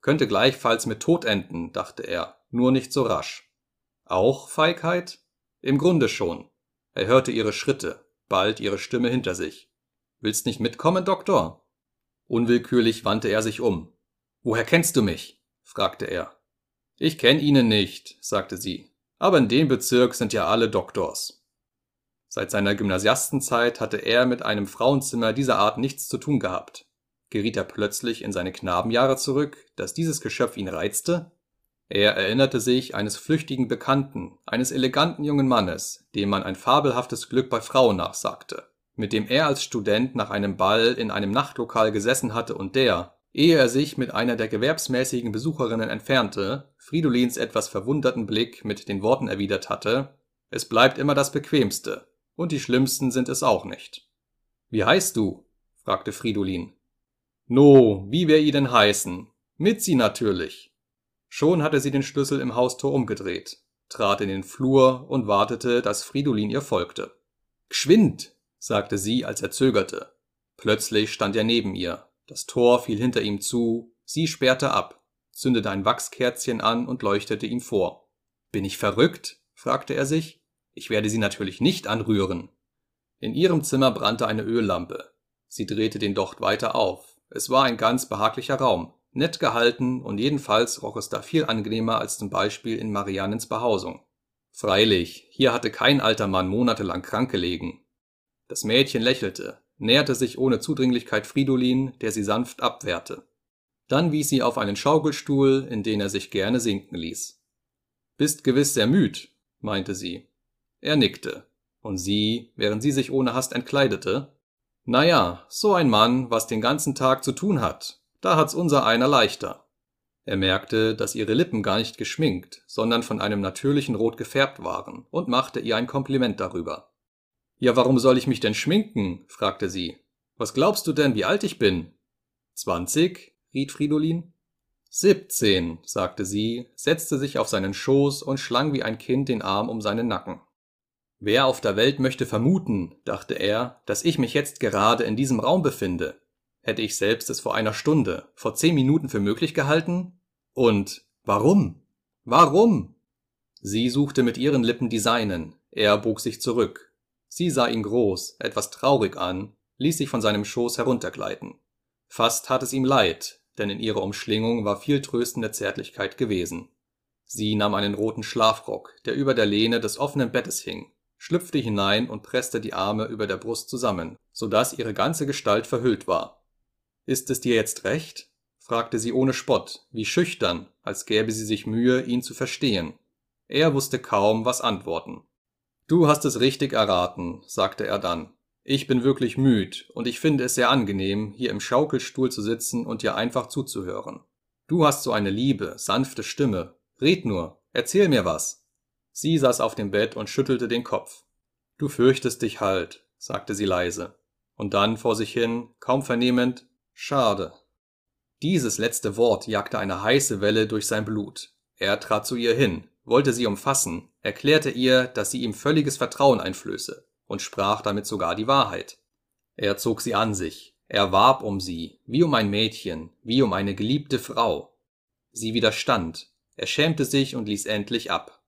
Könnte gleichfalls mit Tod enden, dachte er, nur nicht so rasch. Auch Feigheit? Im Grunde schon. Er hörte ihre Schritte, bald ihre Stimme hinter sich. Willst nicht mitkommen, Doktor? Unwillkürlich wandte er sich um. Woher kennst du mich? fragte er. Ich kenn Ihnen nicht, sagte sie. Aber in dem Bezirk sind ja alle Doktors. Seit seiner Gymnasiastenzeit hatte er mit einem Frauenzimmer dieser Art nichts zu tun gehabt. Geriet er plötzlich in seine Knabenjahre zurück, dass dieses Geschöpf ihn reizte? Er erinnerte sich eines flüchtigen Bekannten, eines eleganten jungen Mannes, dem man ein fabelhaftes Glück bei Frauen nachsagte mit dem er als Student nach einem Ball in einem Nachtlokal gesessen hatte und der, ehe er sich mit einer der gewerbsmäßigen Besucherinnen entfernte, Fridolins etwas verwunderten Blick mit den Worten erwidert hatte, es bleibt immer das Bequemste, und die Schlimmsten sind es auch nicht. Wie heißt du? fragte Fridolin. No, wie wir ihn denn heißen? Mitzi natürlich. Schon hatte sie den Schlüssel im Haustor umgedreht, trat in den Flur und wartete, dass Fridolin ihr folgte. Geschwind! sagte sie, als er zögerte. Plötzlich stand er neben ihr. Das Tor fiel hinter ihm zu, sie sperrte ab, zündete ein Wachskerzchen an und leuchtete ihm vor. Bin ich verrückt? fragte er sich. Ich werde sie natürlich nicht anrühren. In ihrem Zimmer brannte eine Öllampe. Sie drehte den Docht weiter auf. Es war ein ganz behaglicher Raum, nett gehalten und jedenfalls roch es da viel angenehmer als zum Beispiel in Mariannens Behausung. Freilich, hier hatte kein alter Mann monatelang krank gelegen, das Mädchen lächelte, näherte sich ohne Zudringlichkeit Fridolin, der sie sanft abwehrte. Dann wies sie auf einen Schaukelstuhl, in den er sich gerne sinken ließ. Bist gewiss sehr müd, meinte sie. Er nickte. Und sie, während sie sich ohne Hast entkleidete, na ja, so ein Mann, was den ganzen Tag zu tun hat, da hat's unser einer leichter. Er merkte, dass ihre Lippen gar nicht geschminkt, sondern von einem natürlichen Rot gefärbt waren und machte ihr ein Kompliment darüber. Ja, warum soll ich mich denn schminken? fragte sie. Was glaubst du denn, wie alt ich bin? Zwanzig? riet Fridolin. Siebzehn, sagte sie, setzte sich auf seinen Schoß und schlang wie ein Kind den Arm um seinen Nacken. Wer auf der Welt möchte vermuten, dachte er, dass ich mich jetzt gerade in diesem Raum befinde? Hätte ich selbst es vor einer Stunde, vor zehn Minuten für möglich gehalten? Und warum? Warum? Sie suchte mit ihren Lippen die seinen, er bog sich zurück, Sie sah ihn groß, etwas traurig an, ließ sich von seinem Schoß heruntergleiten. Fast tat es ihm leid, denn in ihrer Umschlingung war viel tröstende Zärtlichkeit gewesen. Sie nahm einen roten Schlafrock, der über der Lehne des offenen Bettes hing, schlüpfte hinein und presste die Arme über der Brust zusammen, so dass ihre ganze Gestalt verhüllt war. Ist es dir jetzt recht? fragte sie ohne Spott, wie schüchtern, als gäbe sie sich Mühe, ihn zu verstehen. Er wusste kaum, was antworten. Du hast es richtig erraten, sagte er dann. Ich bin wirklich müd, und ich finde es sehr angenehm, hier im Schaukelstuhl zu sitzen und dir einfach zuzuhören. Du hast so eine liebe, sanfte Stimme. Red nur, erzähl mir was. Sie saß auf dem Bett und schüttelte den Kopf. Du fürchtest dich halt, sagte sie leise. Und dann vor sich hin, kaum vernehmend, schade. Dieses letzte Wort jagte eine heiße Welle durch sein Blut. Er trat zu ihr hin, wollte sie umfassen, erklärte ihr, dass sie ihm völliges Vertrauen einflöße und sprach damit sogar die Wahrheit. Er zog sie an sich, er warb um sie, wie um ein Mädchen, wie um eine geliebte Frau. Sie widerstand, er schämte sich und ließ endlich ab.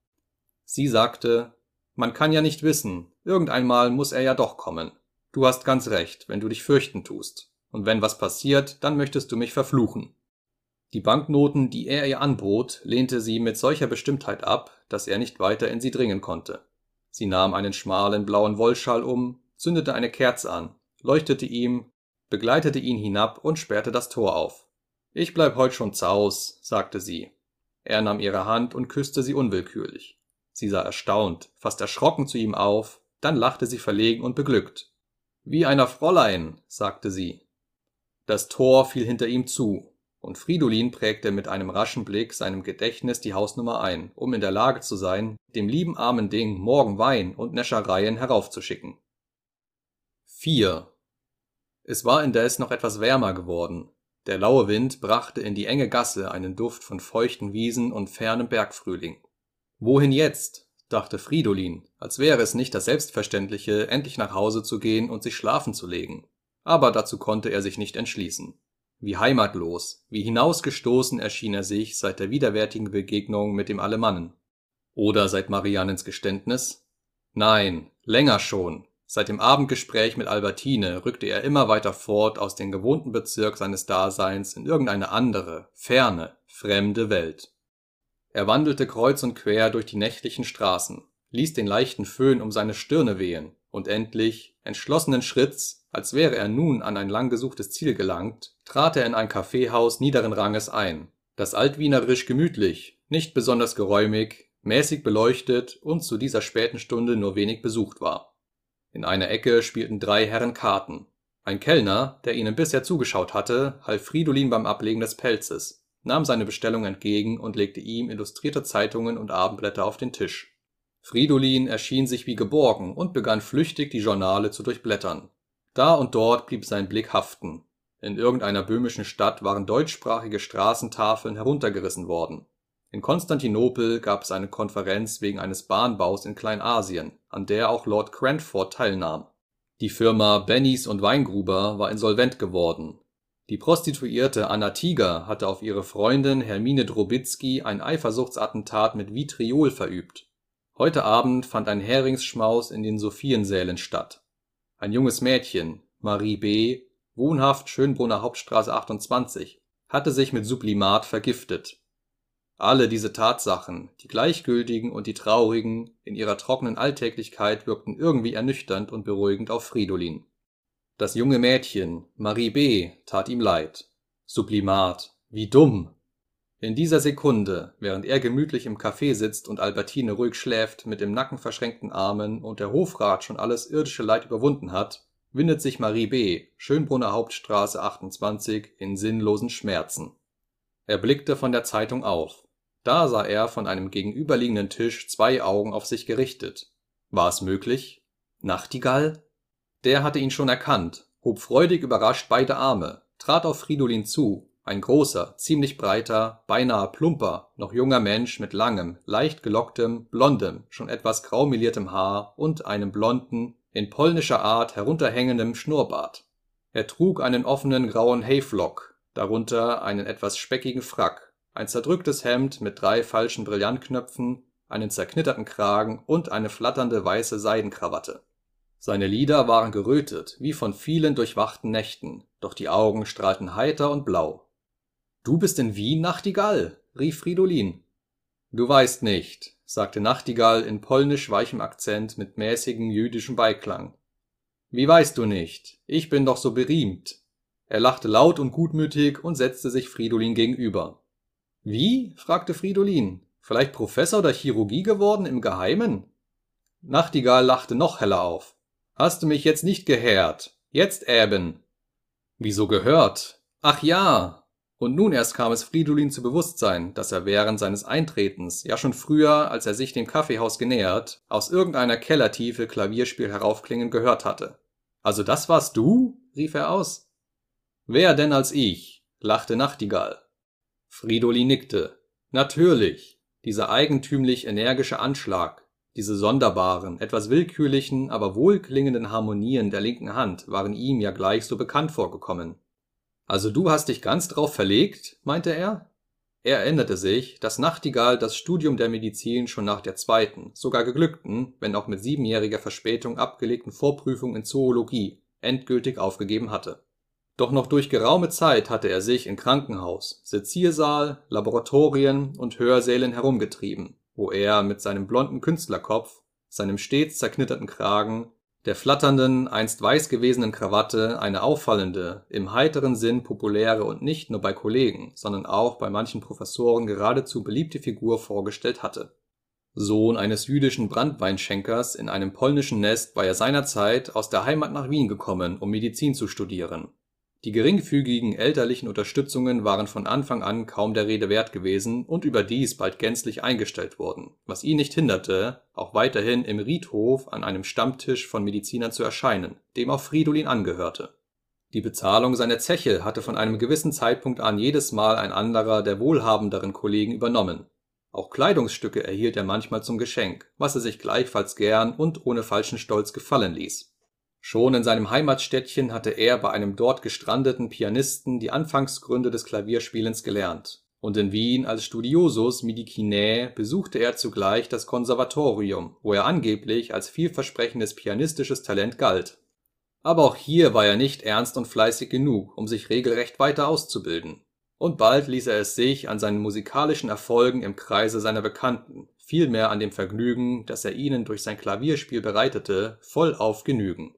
Sie sagte, man kann ja nicht wissen, irgendeinmal muss er ja doch kommen. Du hast ganz recht, wenn du dich fürchten tust. Und wenn was passiert, dann möchtest du mich verfluchen. Die Banknoten, die er ihr anbot, lehnte sie mit solcher Bestimmtheit ab, dass er nicht weiter in sie dringen konnte. Sie nahm einen schmalen blauen Wollschal um, zündete eine Kerze an, leuchtete ihm, begleitete ihn hinab und sperrte das Tor auf. Ich bleib heut schon zaus, sagte sie. Er nahm ihre Hand und küsste sie unwillkürlich. Sie sah erstaunt, fast erschrocken zu ihm auf, dann lachte sie verlegen und beglückt. Wie einer Fräulein, sagte sie. Das Tor fiel hinter ihm zu, und Fridolin prägte mit einem raschen Blick seinem Gedächtnis die Hausnummer ein, um in der Lage zu sein, dem lieben armen Ding morgen Wein und Näschereien heraufzuschicken. 4. Es war indes noch etwas wärmer geworden. Der laue Wind brachte in die enge Gasse einen Duft von feuchten Wiesen und fernem Bergfrühling. Wohin jetzt? dachte Fridolin, als wäre es nicht das Selbstverständliche, endlich nach Hause zu gehen und sich schlafen zu legen. Aber dazu konnte er sich nicht entschließen. Wie heimatlos, wie hinausgestoßen erschien er sich seit der widerwärtigen Begegnung mit dem Alemannen. Oder seit Mariannens Geständnis? Nein, länger schon. Seit dem Abendgespräch mit Albertine rückte er immer weiter fort aus dem gewohnten Bezirk seines Daseins in irgendeine andere, ferne, fremde Welt. Er wandelte kreuz und quer durch die nächtlichen Straßen, ließ den leichten Föhn um seine Stirne wehen und endlich, entschlossenen Schritts, als wäre er nun an ein lang gesuchtes Ziel gelangt, trat er in ein Kaffeehaus niederen Ranges ein, das altwienerisch gemütlich, nicht besonders geräumig, mäßig beleuchtet und zu dieser späten Stunde nur wenig besucht war. In einer Ecke spielten drei Herren Karten. Ein Kellner, der ihnen bisher zugeschaut hatte, half Fridolin beim Ablegen des Pelzes, nahm seine Bestellung entgegen und legte ihm illustrierte Zeitungen und Abendblätter auf den Tisch. Fridolin erschien sich wie geborgen und begann flüchtig die Journale zu durchblättern. Da und dort blieb sein Blick haften. In irgendeiner böhmischen Stadt waren deutschsprachige Straßentafeln heruntergerissen worden. In Konstantinopel gab es eine Konferenz wegen eines Bahnbaus in Kleinasien, an der auch Lord Cranford teilnahm. Die Firma Bennys und Weingruber war insolvent geworden die Prostituierte Anna Tiger hatte auf ihre Freundin Hermine Drobitzky ein Eifersuchtsattentat mit Vitriol verübt. Heute Abend fand ein Heringsschmaus in den Sophiensälen statt. Ein junges Mädchen, Marie B., wohnhaft Schönbrunner Hauptstraße 28, hatte sich mit Sublimat vergiftet. Alle diese Tatsachen, die gleichgültigen und die traurigen, in ihrer trockenen Alltäglichkeit wirkten irgendwie ernüchternd und beruhigend auf Fridolin das junge Mädchen, Marie B., tat ihm leid. Sublimat. Wie dumm. In dieser Sekunde, während er gemütlich im Café sitzt und Albertine ruhig schläft mit im Nacken verschränkten Armen und der Hofrat schon alles irdische Leid überwunden hat, windet sich Marie B., Schönbrunner Hauptstraße 28, in sinnlosen Schmerzen. Er blickte von der Zeitung auf. Da sah er von einem gegenüberliegenden Tisch zwei Augen auf sich gerichtet. War es möglich? Nachtigall? Der hatte ihn schon erkannt, hob freudig überrascht beide Arme, trat auf Fridolin zu, ein großer, ziemlich breiter, beinahe plumper, noch junger Mensch mit langem, leicht gelocktem, blondem, schon etwas graumeliertem Haar und einem blonden, in polnischer Art herunterhängendem Schnurrbart. Er trug einen offenen grauen Hayflock, darunter einen etwas speckigen Frack, ein zerdrücktes Hemd mit drei falschen Brillantknöpfen, einen zerknitterten Kragen und eine flatternde weiße Seidenkrawatte seine Lider waren gerötet, wie von vielen durchwachten Nächten, doch die Augen strahlten heiter und blau. Du bist in Wien, Nachtigall, rief Fridolin. Du weißt nicht, sagte Nachtigall in polnisch weichem Akzent mit mäßigem jüdischem Beiklang. Wie weißt du nicht? Ich bin doch so beriemt. Er lachte laut und gutmütig und setzte sich Fridolin gegenüber. Wie? fragte Fridolin. Vielleicht Professor der Chirurgie geworden im Geheimen? Nachtigall lachte noch heller auf. Hast du mich jetzt nicht gehört? Jetzt eben. Wieso gehört? Ach ja. Und nun erst kam es Fridolin zu Bewusstsein, dass er während seines Eintretens, ja schon früher, als er sich dem Kaffeehaus genähert, aus irgendeiner Kellertiefe Klavierspiel heraufklingen gehört hatte. Also das warst du? rief er aus. Wer denn als ich? lachte Nachtigall. Fridolin nickte. Natürlich. Dieser eigentümlich energische Anschlag, diese sonderbaren, etwas willkürlichen, aber wohlklingenden Harmonien der linken Hand waren ihm ja gleich so bekannt vorgekommen. Also du hast dich ganz drauf verlegt? meinte er. Er erinnerte sich, dass Nachtigall das Studium der Medizin schon nach der zweiten, sogar geglückten, wenn auch mit siebenjähriger Verspätung abgelegten Vorprüfung in Zoologie endgültig aufgegeben hatte. Doch noch durch geraume Zeit hatte er sich in Krankenhaus, Seziersaal, Laboratorien und Hörsälen herumgetrieben wo er mit seinem blonden Künstlerkopf, seinem stets zerknitterten Kragen, der flatternden, einst weiß gewesenen Krawatte eine auffallende, im heiteren Sinn populäre und nicht nur bei Kollegen, sondern auch bei manchen Professoren geradezu beliebte Figur vorgestellt hatte. Sohn eines jüdischen Branntweinschenkers in einem polnischen Nest war er seinerzeit aus der Heimat nach Wien gekommen, um Medizin zu studieren. Die geringfügigen elterlichen Unterstützungen waren von Anfang an kaum der Rede wert gewesen und überdies bald gänzlich eingestellt worden, was ihn nicht hinderte, auch weiterhin im Riedhof an einem Stammtisch von Medizinern zu erscheinen, dem auch Fridolin angehörte. Die Bezahlung seiner Zeche hatte von einem gewissen Zeitpunkt an jedes Mal ein anderer der wohlhabenderen Kollegen übernommen auch Kleidungsstücke erhielt er manchmal zum Geschenk, was er sich gleichfalls gern und ohne falschen Stolz gefallen ließ. Schon in seinem Heimatstädtchen hatte er bei einem dort gestrandeten Pianisten die Anfangsgründe des Klavierspielens gelernt, und in Wien als Studiosus Midicinae besuchte er zugleich das Konservatorium, wo er angeblich als vielversprechendes pianistisches Talent galt. Aber auch hier war er nicht ernst und fleißig genug, um sich regelrecht weiter auszubilden und bald ließ er es sich an seinen musikalischen Erfolgen im Kreise seiner Bekannten, vielmehr an dem Vergnügen, das er ihnen durch sein Klavierspiel bereitete, vollauf genügen.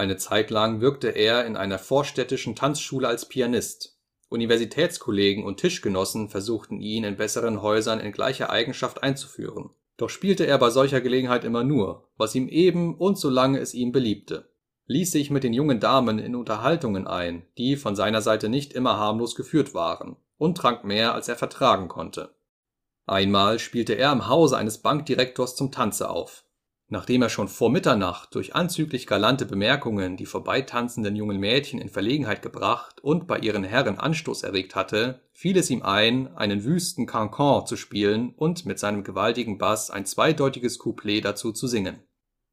Eine Zeit lang wirkte er in einer vorstädtischen Tanzschule als Pianist. Universitätskollegen und Tischgenossen versuchten ihn in besseren Häusern in gleicher Eigenschaft einzuführen. Doch spielte er bei solcher Gelegenheit immer nur, was ihm eben und solange es ihm beliebte ließ sich mit den jungen Damen in Unterhaltungen ein, die von seiner Seite nicht immer harmlos geführt waren, und trank mehr, als er vertragen konnte. Einmal spielte er im Hause eines Bankdirektors zum Tanze auf. Nachdem er schon vor Mitternacht durch anzüglich galante Bemerkungen die vorbeitanzenden jungen Mädchen in Verlegenheit gebracht und bei ihren Herren Anstoß erregt hatte, fiel es ihm ein, einen wüsten Cancan zu spielen und mit seinem gewaltigen Bass ein zweideutiges Couplet dazu zu singen.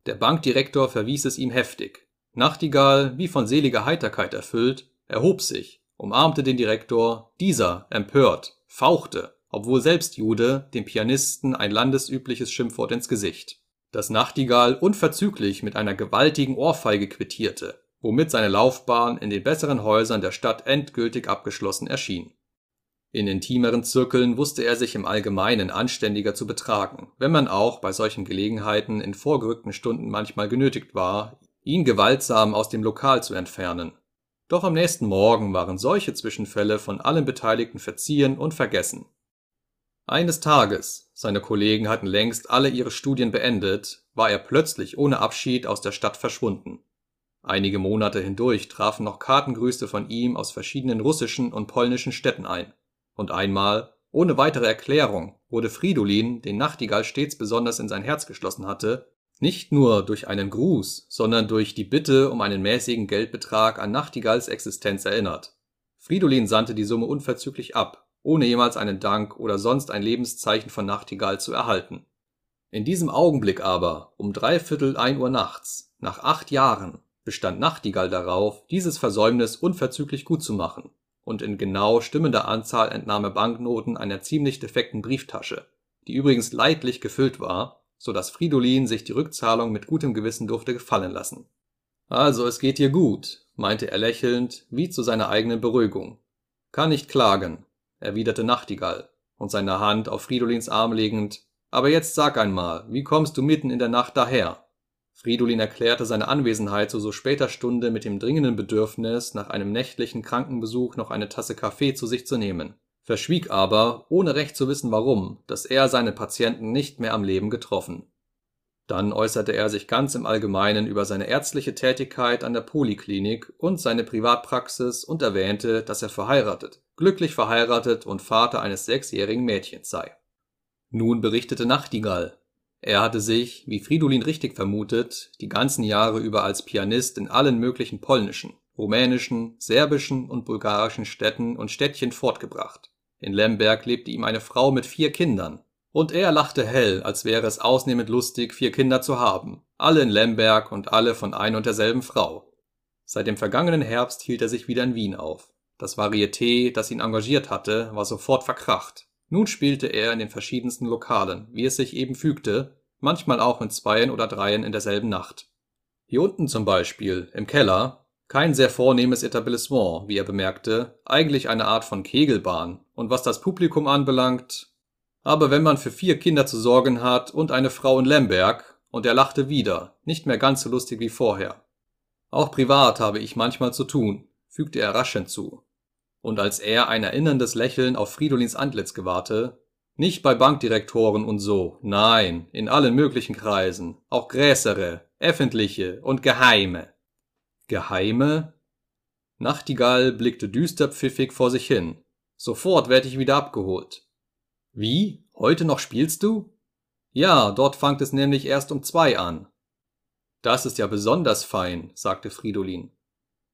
Der Bankdirektor verwies es ihm heftig, Nachtigall, wie von seliger Heiterkeit erfüllt, erhob sich, umarmte den Direktor, dieser, empört, fauchte, obwohl selbst Jude, dem Pianisten ein landesübliches Schimpfwort ins Gesicht, das Nachtigall unverzüglich mit einer gewaltigen Ohrfeige quittierte, womit seine Laufbahn in den besseren Häusern der Stadt endgültig abgeschlossen erschien. In intimeren Zirkeln wusste er sich im Allgemeinen anständiger zu betragen, wenn man auch bei solchen Gelegenheiten in vorgerückten Stunden manchmal genötigt war, ihn gewaltsam aus dem Lokal zu entfernen. Doch am nächsten Morgen waren solche Zwischenfälle von allen Beteiligten verziehen und vergessen. Eines Tages, seine Kollegen hatten längst alle ihre Studien beendet, war er plötzlich ohne Abschied aus der Stadt verschwunden. Einige Monate hindurch trafen noch Kartengrüße von ihm aus verschiedenen russischen und polnischen Städten ein. Und einmal, ohne weitere Erklärung, wurde Fridolin, den Nachtigall stets besonders in sein Herz geschlossen hatte, nicht nur durch einen Gruß, sondern durch die Bitte um einen mäßigen Geldbetrag an Nachtigalls Existenz erinnert. Fridolin sandte die Summe unverzüglich ab, ohne jemals einen Dank oder sonst ein Lebenszeichen von Nachtigall zu erhalten. In diesem Augenblick aber, um dreiviertel ein Uhr nachts, nach acht Jahren, bestand Nachtigall darauf, dieses Versäumnis unverzüglich gutzumachen, und in genau stimmender Anzahl entnahm er Banknoten einer ziemlich defekten Brieftasche, die übrigens leidlich gefüllt war so dass Fridolin sich die Rückzahlung mit gutem Gewissen durfte gefallen lassen. Also es geht dir gut, meinte er lächelnd, wie zu seiner eigenen Beruhigung. Kann nicht klagen, erwiderte Nachtigall und seine Hand auf Fridolins Arm legend, aber jetzt sag einmal, wie kommst du mitten in der Nacht daher? Fridolin erklärte seine Anwesenheit zu so später Stunde mit dem dringenden Bedürfnis, nach einem nächtlichen Krankenbesuch noch eine Tasse Kaffee zu sich zu nehmen verschwieg aber, ohne recht zu wissen warum, dass er seine Patienten nicht mehr am Leben getroffen. Dann äußerte er sich ganz im Allgemeinen über seine ärztliche Tätigkeit an der Poliklinik und seine Privatpraxis und erwähnte, dass er verheiratet, glücklich verheiratet und Vater eines sechsjährigen Mädchens sei. Nun berichtete Nachtigall. Er hatte sich, wie Fridolin richtig vermutet, die ganzen Jahre über als Pianist in allen möglichen polnischen, rumänischen, serbischen und bulgarischen Städten und Städtchen fortgebracht in Lemberg lebte ihm eine Frau mit vier Kindern. Und er lachte hell, als wäre es ausnehmend lustig, vier Kinder zu haben. Alle in Lemberg und alle von ein und derselben Frau. Seit dem vergangenen Herbst hielt er sich wieder in Wien auf. Das Varieté, das ihn engagiert hatte, war sofort verkracht. Nun spielte er in den verschiedensten Lokalen, wie es sich eben fügte, manchmal auch in Zweien oder Dreien in derselben Nacht. Hier unten zum Beispiel, im Keller, kein sehr vornehmes Etablissement, wie er bemerkte, eigentlich eine Art von Kegelbahn, und was das Publikum anbelangt, aber wenn man für vier Kinder zu sorgen hat und eine Frau in Lemberg, und er lachte wieder, nicht mehr ganz so lustig wie vorher. Auch privat habe ich manchmal zu tun, fügte er rasch hinzu. Und als er ein erinnerndes Lächeln auf Fridolins Antlitz gewahrte, Nicht bei Bankdirektoren und so, nein, in allen möglichen Kreisen, auch gräsere, öffentliche und geheime. Geheime? Nachtigall blickte düsterpfiffig vor sich hin. Sofort werd ich wieder abgeholt. Wie? Heute noch spielst du? Ja, dort fangt es nämlich erst um zwei an. Das ist ja besonders fein, sagte Fridolin.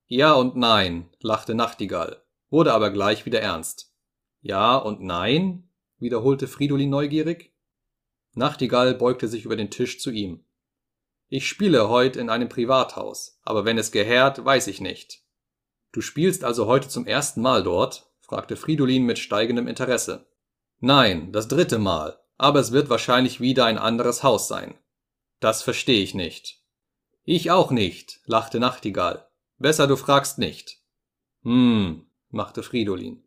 Ja und nein, lachte Nachtigall, wurde aber gleich wieder ernst. Ja und nein? wiederholte Fridolin neugierig. Nachtigall beugte sich über den Tisch zu ihm. Ich spiele heut in einem Privathaus, aber wenn es gehärt, weiß ich nicht. Du spielst also heute zum ersten Mal dort? fragte Fridolin mit steigendem Interesse. Nein, das dritte Mal, aber es wird wahrscheinlich wieder ein anderes Haus sein. Das verstehe ich nicht. Ich auch nicht, lachte Nachtigall. Besser du fragst nicht. Hm, machte Fridolin.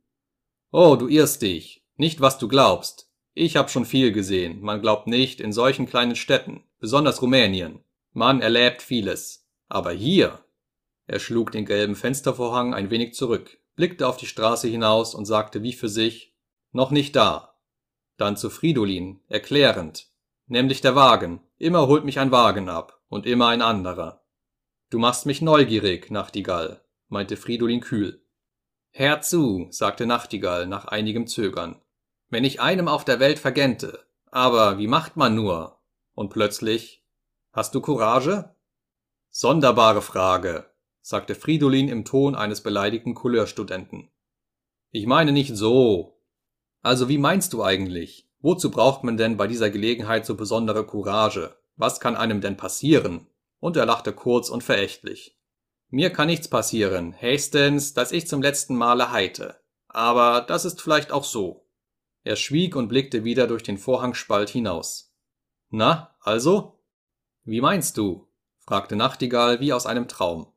Oh, du irrst dich. Nicht, was du glaubst. Ich hab schon viel gesehen. Man glaubt nicht in solchen kleinen Städten, besonders Rumänien. Man erlebt vieles. Aber hier. Er schlug den gelben Fenstervorhang ein wenig zurück, blickte auf die Straße hinaus und sagte wie für sich, noch nicht da. Dann zu Fridolin, erklärend. Nämlich der Wagen. Immer holt mich ein Wagen ab und immer ein anderer. Du machst mich neugierig, Nachtigall, meinte Fridolin kühl. Hör zu, sagte Nachtigall nach einigem Zögern wenn ich einem auf der Welt vergännte. Aber wie macht man nur? Und plötzlich, hast du Courage? Sonderbare Frage, sagte Fridolin im Ton eines beleidigten Couleurstudenten. Ich meine nicht so. Also wie meinst du eigentlich? Wozu braucht man denn bei dieser Gelegenheit so besondere Courage? Was kann einem denn passieren? Und er lachte kurz und verächtlich. Mir kann nichts passieren, höchstens, dass ich zum letzten Male heite. Aber das ist vielleicht auch so. Er schwieg und blickte wieder durch den Vorhangspalt hinaus. Na, also? Wie meinst du? fragte Nachtigall wie aus einem Traum.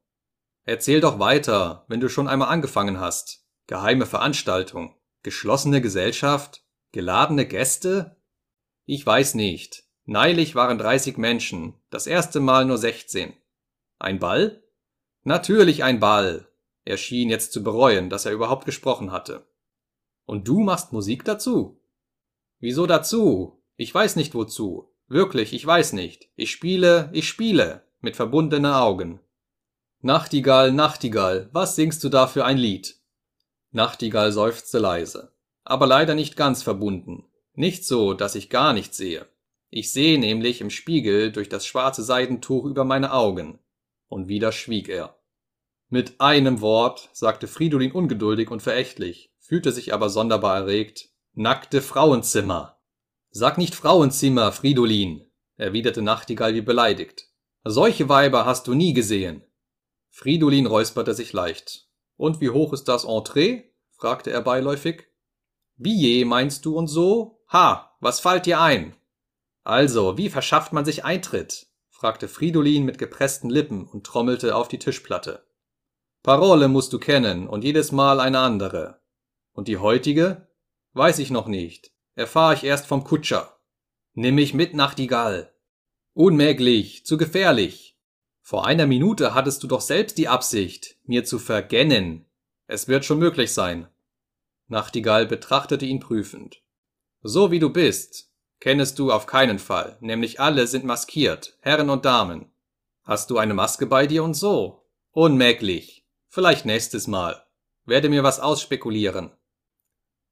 Erzähl doch weiter, wenn du schon einmal angefangen hast. Geheime Veranstaltung, geschlossene Gesellschaft, geladene Gäste? Ich weiß nicht. Neulich waren 30 Menschen, das erste Mal nur 16. Ein Ball? Natürlich ein Ball. Er schien jetzt zu bereuen, dass er überhaupt gesprochen hatte. Und du machst Musik dazu? Wieso dazu? Ich weiß nicht wozu. Wirklich, ich weiß nicht. Ich spiele, ich spiele, mit verbundenen Augen. Nachtigall, Nachtigall, was singst du da für ein Lied? Nachtigall seufzte leise, aber leider nicht ganz verbunden. Nicht so, dass ich gar nichts sehe. Ich sehe nämlich im Spiegel durch das schwarze Seidentuch über meine Augen. Und wieder schwieg er. Mit einem Wort, sagte Fridolin ungeduldig und verächtlich, fühlte sich aber sonderbar erregt. Nackte Frauenzimmer. Sag nicht Frauenzimmer, Fridolin, erwiderte Nachtigall wie beleidigt. Solche Weiber hast du nie gesehen. Fridolin räusperte sich leicht. Und wie hoch ist das Entree? fragte er beiläufig. Wie meinst du und so? Ha, was fällt dir ein? Also, wie verschafft man sich Eintritt? Fragte Fridolin mit gepressten Lippen und trommelte auf die Tischplatte. Parole musst du kennen und jedes Mal eine andere. Und die heutige? Weiß ich noch nicht. Erfahr ich erst vom Kutscher. Nimm mich mit, Nachtigall. Unmöglich, zu gefährlich. Vor einer Minute hattest du doch selbst die Absicht, mir zu vergennen. Es wird schon möglich sein. Nachtigall betrachtete ihn prüfend. So wie du bist, kennest du auf keinen Fall, nämlich alle sind maskiert, Herren und Damen. Hast du eine Maske bei dir und so? Unmöglich. Vielleicht nächstes Mal. Werde mir was ausspekulieren.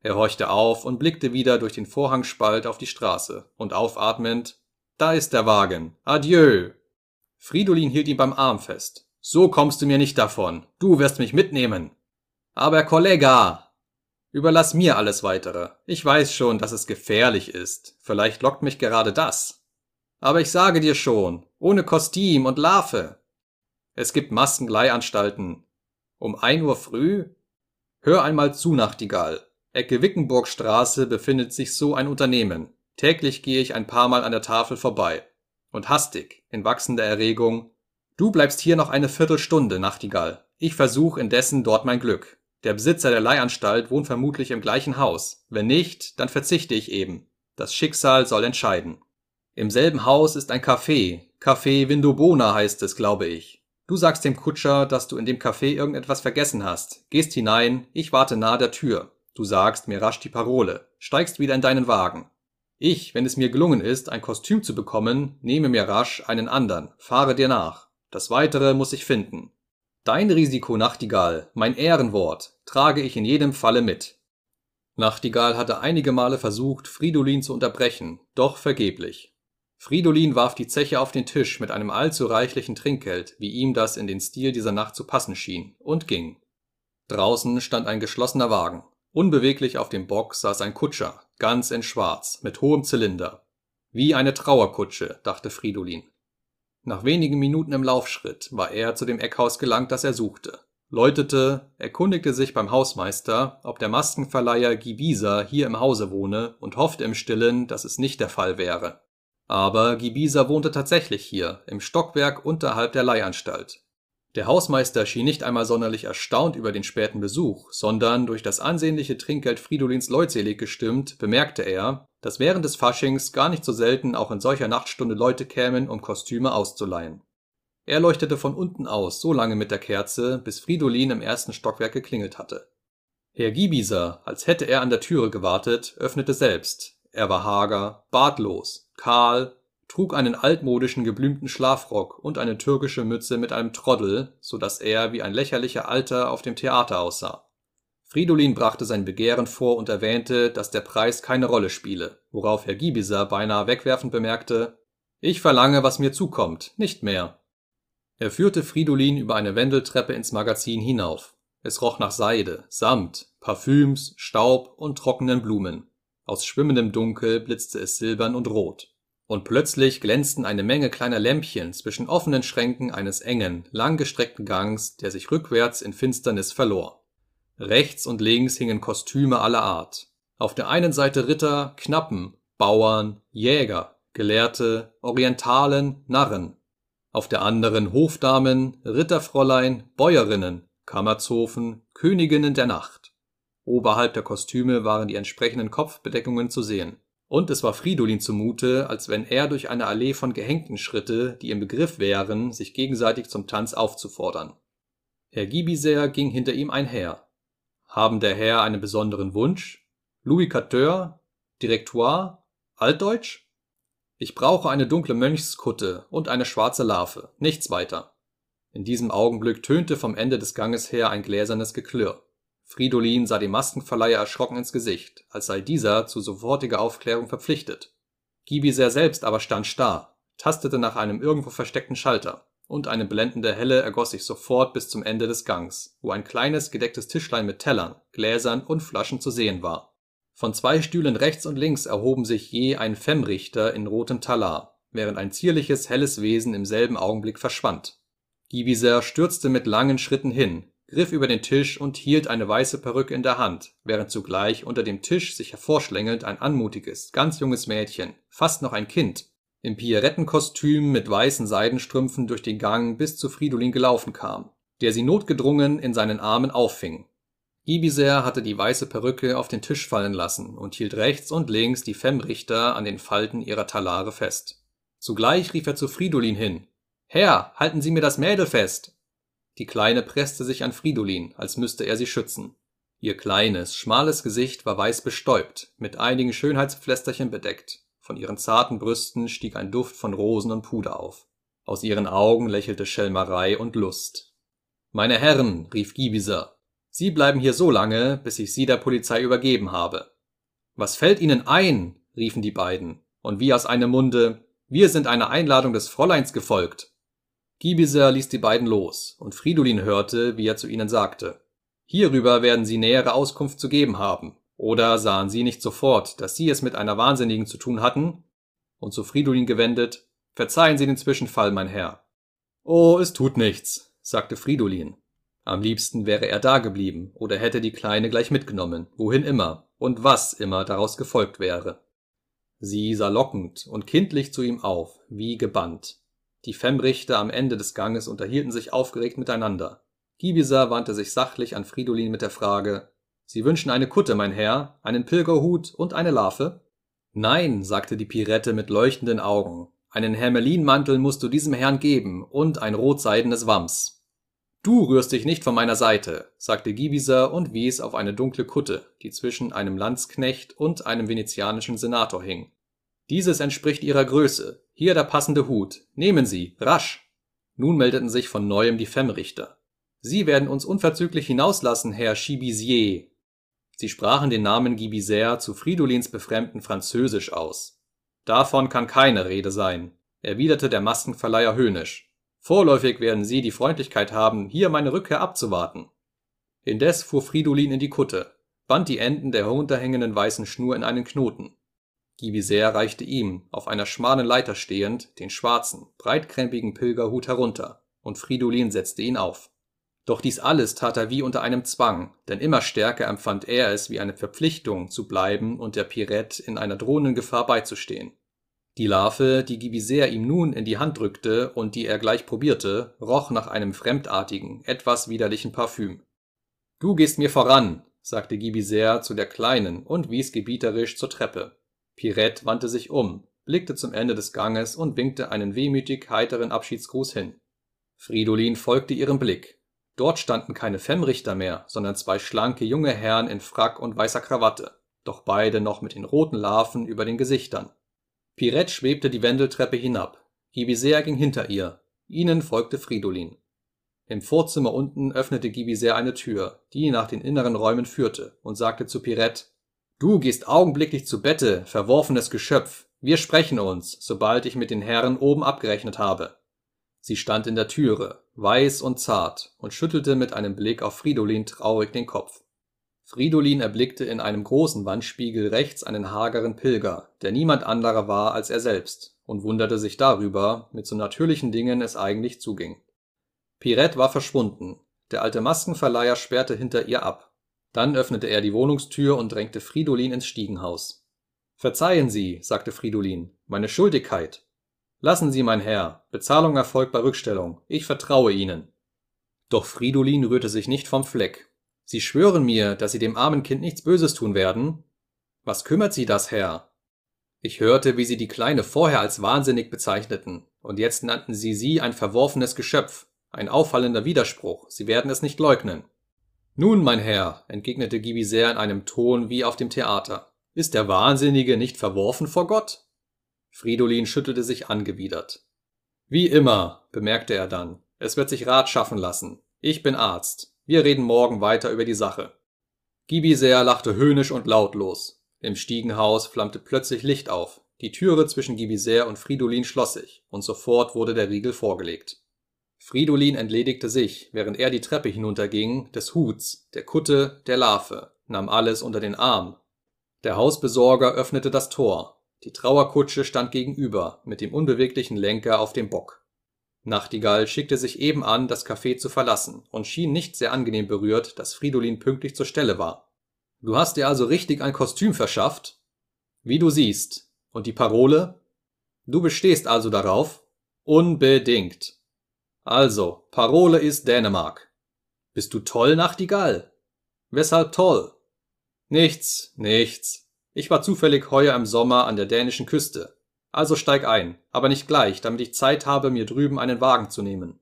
Er horchte auf und blickte wieder durch den Vorhangspalt auf die Straße und aufatmend Da ist der Wagen. Adieu. Fridolin hielt ihn beim Arm fest. So kommst du mir nicht davon. Du wirst mich mitnehmen. Aber Kollega. Überlass mir alles weitere. Ich weiß schon, dass es gefährlich ist. Vielleicht lockt mich gerade das. Aber ich sage dir schon, ohne Kostüm und Larve. Es gibt Maskenleihanstalten. Um ein Uhr früh? Hör einmal zu, Nachtigall. Ecke Wickenburgstraße befindet sich so ein Unternehmen. Täglich gehe ich ein paar Mal an der Tafel vorbei. Und hastig, in wachsender Erregung, du bleibst hier noch eine Viertelstunde, Nachtigall. Ich versuch indessen dort mein Glück. Der Besitzer der Leihanstalt wohnt vermutlich im gleichen Haus. Wenn nicht, dann verzichte ich eben. Das Schicksal soll entscheiden. Im selben Haus ist ein Café. Café Vindobona heißt es, glaube ich. Du sagst dem Kutscher, dass du in dem Café irgendetwas vergessen hast. Gehst hinein, ich warte nahe der Tür. Du sagst mir rasch die Parole. steigst wieder in deinen Wagen. Ich, wenn es mir gelungen ist, ein Kostüm zu bekommen, nehme mir rasch einen andern, fahre dir nach. Das weitere muss ich finden. Dein Risiko, Nachtigall, mein Ehrenwort, trage ich in jedem Falle mit. Nachtigall hatte einige Male versucht, Fridolin zu unterbrechen, doch vergeblich. Fridolin warf die Zeche auf den Tisch mit einem allzu reichlichen Trinkgeld, wie ihm das in den Stil dieser Nacht zu passen schien, und ging. Draußen stand ein geschlossener Wagen. Unbeweglich auf dem Bock saß ein Kutscher, ganz in Schwarz, mit hohem Zylinder. Wie eine Trauerkutsche, dachte Fridolin. Nach wenigen Minuten im Laufschritt war er zu dem Eckhaus gelangt, das er suchte, läutete, erkundigte sich beim Hausmeister, ob der Maskenverleiher Gibisa hier im Hause wohne und hoffte im Stillen, dass es nicht der Fall wäre. Aber Gibisa wohnte tatsächlich hier, im Stockwerk unterhalb der Leihanstalt. Der Hausmeister schien nicht einmal sonderlich erstaunt über den späten Besuch, sondern durch das ansehnliche Trinkgeld Fridolins leutselig gestimmt, bemerkte er, dass während des Faschings gar nicht so selten auch in solcher Nachtstunde Leute kämen, um Kostüme auszuleihen. Er leuchtete von unten aus so lange mit der Kerze, bis Fridolin im ersten Stockwerk geklingelt hatte. Herr Giebiser, als hätte er an der Türe gewartet, öffnete selbst. Er war hager, bartlos, kahl, trug einen altmodischen geblümten Schlafrock und eine türkische Mütze mit einem Troddel, so dass er wie ein lächerlicher Alter auf dem Theater aussah. Fridolin brachte sein Begehren vor und erwähnte, dass der Preis keine Rolle spiele, worauf Herr Gibiser beinahe wegwerfend bemerkte, ich verlange, was mir zukommt, nicht mehr. Er führte Fridolin über eine Wendeltreppe ins Magazin hinauf. Es roch nach Seide, Samt, Parfüms, Staub und trockenen Blumen. Aus schwimmendem Dunkel blitzte es silbern und rot. Und plötzlich glänzten eine Menge kleiner Lämpchen zwischen offenen Schränken eines engen, langgestreckten Gangs, der sich rückwärts in Finsternis verlor. Rechts und links hingen Kostüme aller Art. Auf der einen Seite Ritter, Knappen, Bauern, Jäger, Gelehrte, Orientalen, Narren. Auf der anderen Hofdamen, Ritterfräulein, Bäuerinnen, Kammerzofen, Königinnen der Nacht. Oberhalb der Kostüme waren die entsprechenden Kopfbedeckungen zu sehen. Und es war Fridolin zumute, als wenn er durch eine Allee von Gehängten schritte, die im Begriff wären, sich gegenseitig zum Tanz aufzufordern. Herr Gibiser ging hinter ihm einher. Haben der Herr einen besonderen Wunsch? Louis Quateur? Direktoire? Altdeutsch? Ich brauche eine dunkle Mönchskutte und eine schwarze Larve, nichts weiter. In diesem Augenblick tönte vom Ende des Ganges her ein gläsernes Geklirr. Fridolin sah dem Maskenverleiher erschrocken ins Gesicht, als sei dieser zu sofortiger Aufklärung verpflichtet. Gibiser selbst aber stand starr, tastete nach einem irgendwo versteckten Schalter, und eine blendende Helle ergoss sich sofort bis zum Ende des Gangs, wo ein kleines gedecktes Tischlein mit Tellern, Gläsern und Flaschen zu sehen war. Von zwei Stühlen rechts und links erhoben sich je ein Femmrichter in rotem Talar, während ein zierliches helles Wesen im selben Augenblick verschwand. Gibiser stürzte mit langen Schritten hin, griff über den Tisch und hielt eine weiße Perücke in der Hand, während zugleich unter dem Tisch sich hervorschlängelnd ein anmutiges, ganz junges Mädchen, fast noch ein Kind, im Pierrettenkostüm mit weißen Seidenstrümpfen durch den Gang bis zu Fridolin gelaufen kam, der sie notgedrungen in seinen Armen auffing. Ibiser hatte die weiße Perücke auf den Tisch fallen lassen und hielt rechts und links die Femmrichter an den Falten ihrer Talare fest. Zugleich rief er zu Fridolin hin. Herr, halten Sie mir das Mädel fest! Die Kleine presste sich an Fridolin, als müsste er sie schützen. Ihr kleines, schmales Gesicht war weiß bestäubt, mit einigen Schönheitspflästerchen bedeckt. Von ihren zarten Brüsten stieg ein Duft von Rosen und Puder auf. Aus ihren Augen lächelte Schelmerei und Lust. Meine Herren, rief Gibiser, Sie bleiben hier so lange, bis ich Sie der Polizei übergeben habe. Was fällt Ihnen ein? riefen die beiden, und wie aus einem Munde, wir sind einer Einladung des Fräuleins gefolgt. Gibiser ließ die beiden los, und Fridolin hörte, wie er zu ihnen sagte. Hierüber werden sie nähere Auskunft zu geben haben. Oder sahen sie nicht sofort, dass sie es mit einer Wahnsinnigen zu tun hatten? Und zu Fridolin gewendet, verzeihen Sie den Zwischenfall, mein Herr. Oh, es tut nichts, sagte Fridolin. Am liebsten wäre er dageblieben oder hätte die Kleine gleich mitgenommen, wohin immer und was immer daraus gefolgt wäre. Sie sah lockend und kindlich zu ihm auf, wie gebannt. Die Femmrichter am Ende des Ganges unterhielten sich aufgeregt miteinander. Gibiser wandte sich sachlich an Fridolin mit der Frage Sie wünschen eine Kutte, mein Herr, einen Pilgerhut und eine Larve? Nein, sagte die Pirette mit leuchtenden Augen. Einen Hermelinmantel musst du diesem Herrn geben und ein rotseidenes Wams. Du rührst dich nicht von meiner Seite, sagte Gibiser und wies auf eine dunkle Kutte, die zwischen einem Landsknecht und einem venezianischen Senator hing. Dieses entspricht ihrer Größe. Hier der passende Hut. Nehmen Sie, rasch! Nun meldeten sich von neuem die Femmrichter. Sie werden uns unverzüglich hinauslassen, Herr Chibisier. Sie sprachen den Namen Gibiser zu Fridolins befremden Französisch aus. Davon kann keine Rede sein, erwiderte der Maskenverleiher höhnisch. Vorläufig werden Sie die Freundlichkeit haben, hier meine Rückkehr abzuwarten. Indes fuhr Fridolin in die Kutte, band die Enden der herunterhängenden weißen Schnur in einen Knoten. Gibiser reichte ihm, auf einer schmalen Leiter stehend, den schwarzen, breitkrempigen Pilgerhut herunter, und Fridolin setzte ihn auf. Doch dies alles tat er wie unter einem Zwang, denn immer stärker empfand er es wie eine Verpflichtung, zu bleiben und der Pirette in einer drohenden Gefahr beizustehen. Die Larve, die Gibiser ihm nun in die Hand drückte und die er gleich probierte, roch nach einem fremdartigen, etwas widerlichen Parfüm. Du gehst mir voran, sagte Gibiser zu der Kleinen und wies gebieterisch zur Treppe. Pirette wandte sich um, blickte zum Ende des Ganges und winkte einen wehmütig heiteren Abschiedsgruß hin. Fridolin folgte ihrem Blick. Dort standen keine Femmrichter mehr, sondern zwei schlanke junge Herren in Frack und weißer Krawatte, doch beide noch mit den roten Larven über den Gesichtern. Pirette schwebte die Wendeltreppe hinab. Gibiser ging hinter ihr. Ihnen folgte Fridolin. Im Vorzimmer unten öffnete Gibiser eine Tür, die nach den inneren Räumen führte, und sagte zu Pirette Du gehst augenblicklich zu Bette, verworfenes Geschöpf. Wir sprechen uns, sobald ich mit den Herren oben abgerechnet habe. Sie stand in der Türe, weiß und zart, und schüttelte mit einem Blick auf Fridolin traurig den Kopf. Fridolin erblickte in einem großen Wandspiegel rechts einen hageren Pilger, der niemand anderer war als er selbst, und wunderte sich darüber, mit so natürlichen Dingen es eigentlich zuging. Pirette war verschwunden, der alte Maskenverleiher sperrte hinter ihr ab. Dann öffnete er die Wohnungstür und drängte Fridolin ins Stiegenhaus. Verzeihen Sie, sagte Fridolin, meine Schuldigkeit. Lassen Sie, mein Herr, Bezahlung erfolgt bei Rückstellung, ich vertraue Ihnen. Doch Fridolin rührte sich nicht vom Fleck. Sie schwören mir, dass Sie dem armen Kind nichts Böses tun werden? Was kümmert Sie das, Herr? Ich hörte, wie Sie die Kleine vorher als wahnsinnig bezeichneten, und jetzt nannten Sie sie ein verworfenes Geschöpf, ein auffallender Widerspruch, Sie werden es nicht leugnen. Nun, mein Herr, entgegnete Gibiser in einem Ton wie auf dem Theater, ist der Wahnsinnige nicht verworfen vor Gott? Fridolin schüttelte sich angewidert. Wie immer, bemerkte er dann, es wird sich Rat schaffen lassen. Ich bin Arzt. Wir reden morgen weiter über die Sache. Gibiser lachte höhnisch und lautlos. Im Stiegenhaus flammte plötzlich Licht auf. Die Türe zwischen Gibiser und Fridolin schloss sich, und sofort wurde der Riegel vorgelegt. Fridolin entledigte sich, während er die Treppe hinunterging, des Huts, der Kutte, der Larve, nahm alles unter den Arm. Der Hausbesorger öffnete das Tor. Die Trauerkutsche stand gegenüber, mit dem unbeweglichen Lenker auf dem Bock. Nachtigall schickte sich eben an, das Café zu verlassen und schien nicht sehr angenehm berührt, dass Fridolin pünktlich zur Stelle war. Du hast dir also richtig ein Kostüm verschafft? Wie du siehst. Und die Parole? Du bestehst also darauf? Unbedingt. Also, Parole ist Dänemark. Bist du toll, Nachtigall? Weshalb toll? Nichts, nichts. Ich war zufällig heuer im Sommer an der dänischen Küste. Also steig ein, aber nicht gleich, damit ich Zeit habe, mir drüben einen Wagen zu nehmen.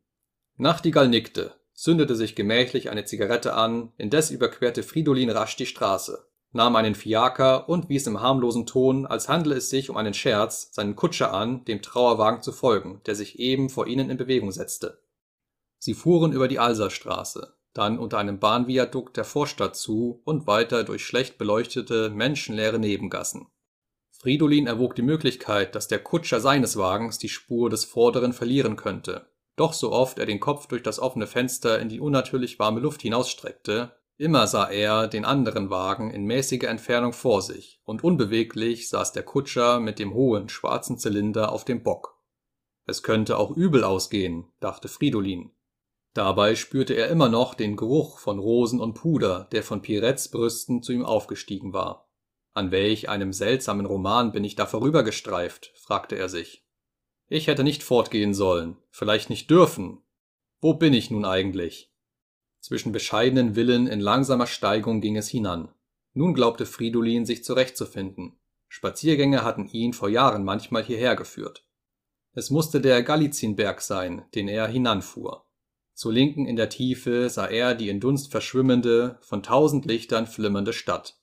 Nachtigall nickte, zündete sich gemächlich eine Zigarette an, indes überquerte Fridolin rasch die Straße, nahm einen Fiaker und wies im harmlosen Ton, als handle es sich um einen Scherz, seinen Kutscher an, dem Trauerwagen zu folgen, der sich eben vor ihnen in Bewegung setzte. Sie fuhren über die Alserstraße, dann unter einem Bahnviadukt der Vorstadt zu und weiter durch schlecht beleuchtete, menschenleere Nebengassen. Fridolin erwog die Möglichkeit, dass der Kutscher seines Wagens die Spur des Vorderen verlieren könnte. Doch so oft er den Kopf durch das offene Fenster in die unnatürlich warme Luft hinausstreckte, immer sah er den anderen Wagen in mäßiger Entfernung vor sich, und unbeweglich saß der Kutscher mit dem hohen, schwarzen Zylinder auf dem Bock. Es könnte auch übel ausgehen, dachte Fridolin. Dabei spürte er immer noch den Geruch von Rosen und Puder, der von Pirettes Brüsten zu ihm aufgestiegen war. An welch einem seltsamen Roman bin ich da vorübergestreift, fragte er sich. Ich hätte nicht fortgehen sollen, vielleicht nicht dürfen. Wo bin ich nun eigentlich? Zwischen bescheidenen Villen in langsamer Steigung ging es hinan. Nun glaubte Fridolin sich zurechtzufinden. Spaziergänge hatten ihn vor Jahren manchmal hierher geführt. Es musste der Galizinberg sein, den er hinanfuhr. Zur Linken in der Tiefe sah er die in Dunst verschwimmende, von tausend Lichtern flimmernde Stadt.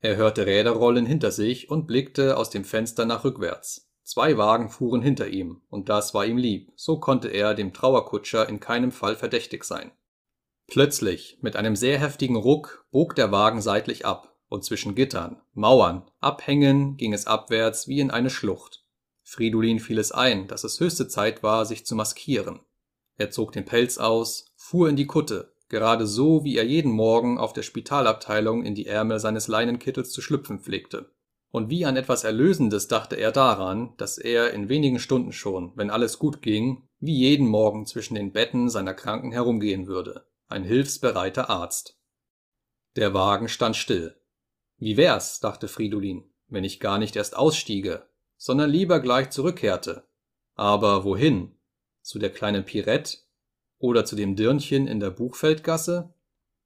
Er hörte Räder rollen hinter sich und blickte aus dem Fenster nach rückwärts. Zwei Wagen fuhren hinter ihm, und das war ihm lieb, so konnte er dem Trauerkutscher in keinem Fall verdächtig sein. Plötzlich, mit einem sehr heftigen Ruck, bog der Wagen seitlich ab, und zwischen Gittern, Mauern, Abhängen ging es abwärts wie in eine Schlucht. Fridolin fiel es ein, dass es höchste Zeit war, sich zu maskieren. Er zog den Pelz aus, fuhr in die Kutte, gerade so, wie er jeden Morgen auf der Spitalabteilung in die Ärmel seines Leinenkittels zu schlüpfen pflegte. Und wie an etwas Erlösendes dachte er daran, dass er in wenigen Stunden schon, wenn alles gut ging, wie jeden Morgen zwischen den Betten seiner Kranken herumgehen würde, ein hilfsbereiter Arzt. Der Wagen stand still. Wie wär's, dachte Fridolin, wenn ich gar nicht erst ausstiege, sondern lieber gleich zurückkehrte. Aber wohin? Zu der kleinen Pirette? Oder zu dem Dirnchen in der Buchfeldgasse?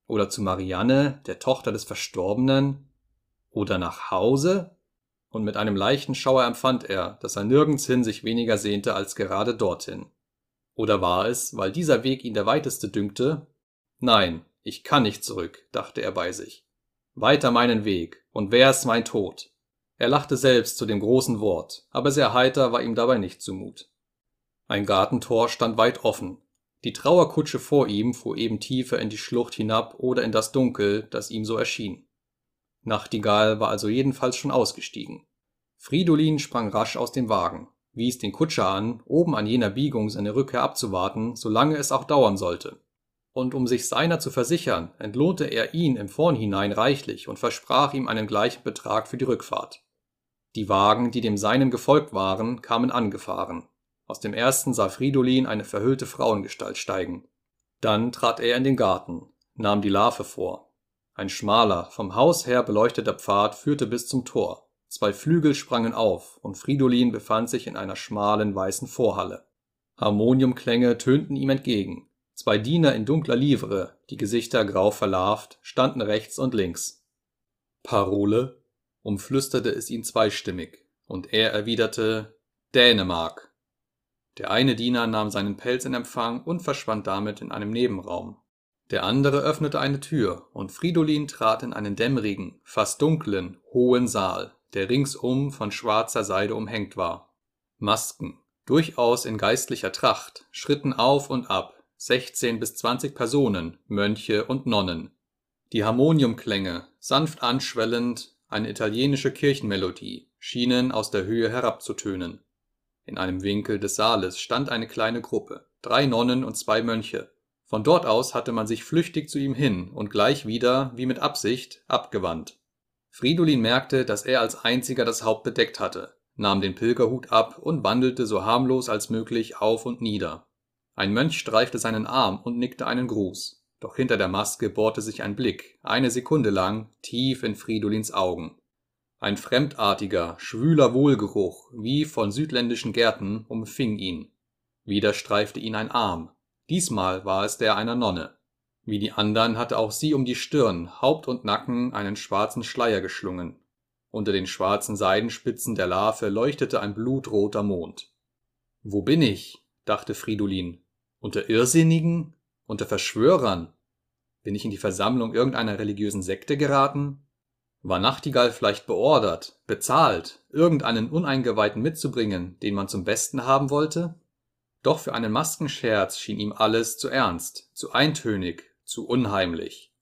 Oder zu Marianne, der Tochter des Verstorbenen? Oder nach Hause? Und mit einem leichten Schauer empfand er, dass er nirgendshin sich weniger sehnte als gerade dorthin. Oder war es, weil dieser Weg ihn der weiteste dünkte? Nein, ich kann nicht zurück, dachte er bei sich. Weiter meinen Weg, und wär's mein Tod. Er lachte selbst zu dem großen Wort, aber sehr heiter war ihm dabei nicht zumut. Ein Gartentor stand weit offen. Die Trauerkutsche vor ihm fuhr eben tiefer in die Schlucht hinab oder in das Dunkel, das ihm so erschien. Nachtigall war also jedenfalls schon ausgestiegen. Fridolin sprang rasch aus dem Wagen, wies den Kutscher an, oben an jener Biegung seine Rückkehr abzuwarten, solange es auch dauern sollte. Und um sich seiner zu versichern, entlohnte er ihn im Vornhinein reichlich und versprach ihm einen gleichen Betrag für die Rückfahrt. Die Wagen, die dem seinen gefolgt waren, kamen angefahren. Aus dem ersten sah Fridolin eine verhüllte Frauengestalt steigen. Dann trat er in den Garten, nahm die Larve vor. Ein schmaler, vom Haus her beleuchteter Pfad führte bis zum Tor. Zwei Flügel sprangen auf, und Fridolin befand sich in einer schmalen weißen Vorhalle. Harmoniumklänge tönten ihm entgegen. Zwei Diener in dunkler Livre, die Gesichter grau verlarvt, standen rechts und links. Parole? umflüsterte es ihn zweistimmig, und er erwiderte Dänemark. Der eine Diener nahm seinen Pelz in Empfang und verschwand damit in einem Nebenraum. Der andere öffnete eine Tür, und Fridolin trat in einen dämmerigen, fast dunklen, hohen Saal, der ringsum von schwarzer Seide umhängt war. Masken, durchaus in geistlicher Tracht, schritten auf und ab, sechzehn bis zwanzig Personen, Mönche und Nonnen. Die Harmoniumklänge, sanft anschwellend, eine italienische Kirchenmelodie, schienen aus der Höhe herabzutönen. In einem Winkel des Saales stand eine kleine Gruppe, drei Nonnen und zwei Mönche. Von dort aus hatte man sich flüchtig zu ihm hin und gleich wieder, wie mit Absicht, abgewandt. Fridolin merkte, dass er als einziger das Haupt bedeckt hatte, nahm den Pilgerhut ab und wandelte so harmlos als möglich auf und nieder. Ein Mönch streifte seinen Arm und nickte einen Gruß, doch hinter der Maske bohrte sich ein Blick, eine Sekunde lang, tief in Fridolins Augen. Ein fremdartiger, schwüler Wohlgeruch, wie von südländischen Gärten, umfing ihn. Wieder streifte ihn ein Arm. Diesmal war es der einer Nonne. Wie die andern hatte auch sie um die Stirn, Haupt und Nacken einen schwarzen Schleier geschlungen. Unter den schwarzen Seidenspitzen der Larve leuchtete ein blutroter Mond. Wo bin ich? dachte Fridolin. Unter Irrsinnigen? Unter Verschwörern? Bin ich in die Versammlung irgendeiner religiösen Sekte geraten? War Nachtigall vielleicht beordert, bezahlt, irgendeinen Uneingeweihten mitzubringen, den man zum Besten haben wollte? Doch für einen Maskenscherz schien ihm alles zu ernst, zu eintönig, zu unheimlich.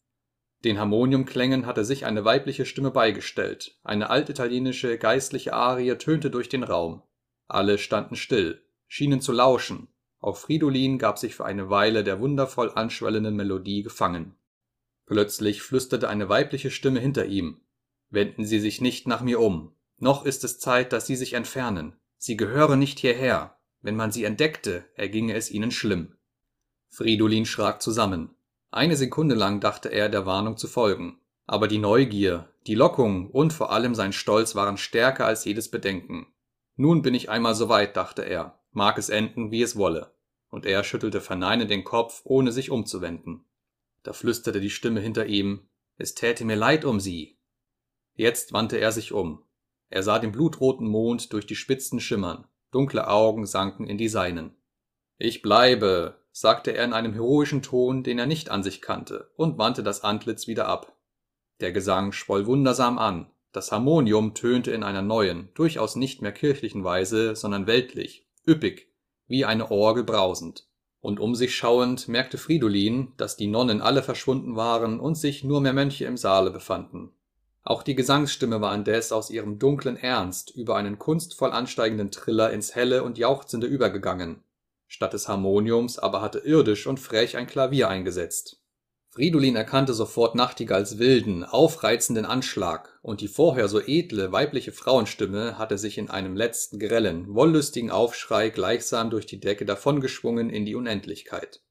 Den Harmoniumklängen hatte sich eine weibliche Stimme beigestellt, eine altitalienische geistliche Arie tönte durch den Raum. Alle standen still, schienen zu lauschen, auch Fridolin gab sich für eine Weile der wundervoll anschwellenden Melodie gefangen. Plötzlich flüsterte eine weibliche Stimme hinter ihm, Wenden Sie sich nicht nach mir um. Noch ist es Zeit, dass Sie sich entfernen. Sie gehören nicht hierher. Wenn man Sie entdeckte, erginge es Ihnen schlimm. Fridolin schrak zusammen. Eine Sekunde lang dachte er, der Warnung zu folgen. Aber die Neugier, die Lockung und vor allem sein Stolz waren stärker als jedes Bedenken. Nun bin ich einmal so weit, dachte er, mag es enden, wie es wolle. Und er schüttelte verneinend den Kopf, ohne sich umzuwenden. Da flüsterte die Stimme hinter ihm, es täte mir leid um sie, Jetzt wandte er sich um. Er sah den blutroten Mond durch die Spitzen schimmern, dunkle Augen sanken in die seinen. Ich bleibe, sagte er in einem heroischen Ton, den er nicht an sich kannte, und wandte das Antlitz wieder ab. Der Gesang schwoll wundersam an, das Harmonium tönte in einer neuen, durchaus nicht mehr kirchlichen Weise, sondern weltlich, üppig, wie eine Orgel brausend. Und um sich schauend merkte Fridolin, dass die Nonnen alle verschwunden waren und sich nur mehr Mönche im Saale befanden. Auch die Gesangsstimme war indes aus ihrem dunklen Ernst über einen kunstvoll ansteigenden Triller ins helle und jauchzende übergegangen. Statt des Harmoniums aber hatte irdisch und frech ein Klavier eingesetzt. Fridolin erkannte sofort Nachtigalls wilden, aufreizenden Anschlag, und die vorher so edle weibliche Frauenstimme hatte sich in einem letzten grellen, wollüstigen Aufschrei gleichsam durch die Decke davongeschwungen in die Unendlichkeit.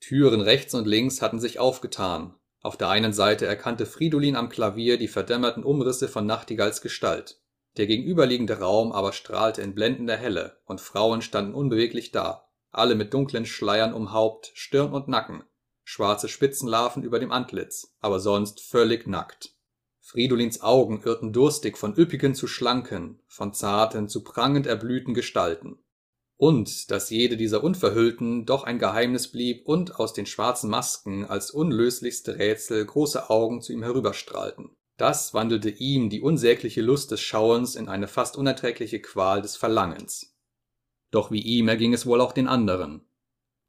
Türen rechts und links hatten sich aufgetan. Auf der einen Seite erkannte Fridolin am Klavier die verdämmerten Umrisse von Nachtigalls Gestalt. Der gegenüberliegende Raum aber strahlte in blendender Helle, und Frauen standen unbeweglich da, alle mit dunklen Schleiern um Haupt, Stirn und Nacken, schwarze Spitzenlarven über dem Antlitz, aber sonst völlig nackt. Fridolins Augen irrten durstig von üppigen zu schlanken, von zarten zu prangend erblühten Gestalten. Und dass jede dieser Unverhüllten doch ein Geheimnis blieb und aus den schwarzen Masken als unlöslichste Rätsel große Augen zu ihm herüberstrahlten. Das wandelte ihm die unsägliche Lust des Schauens in eine fast unerträgliche Qual des Verlangens. Doch wie ihm erging es wohl auch den anderen.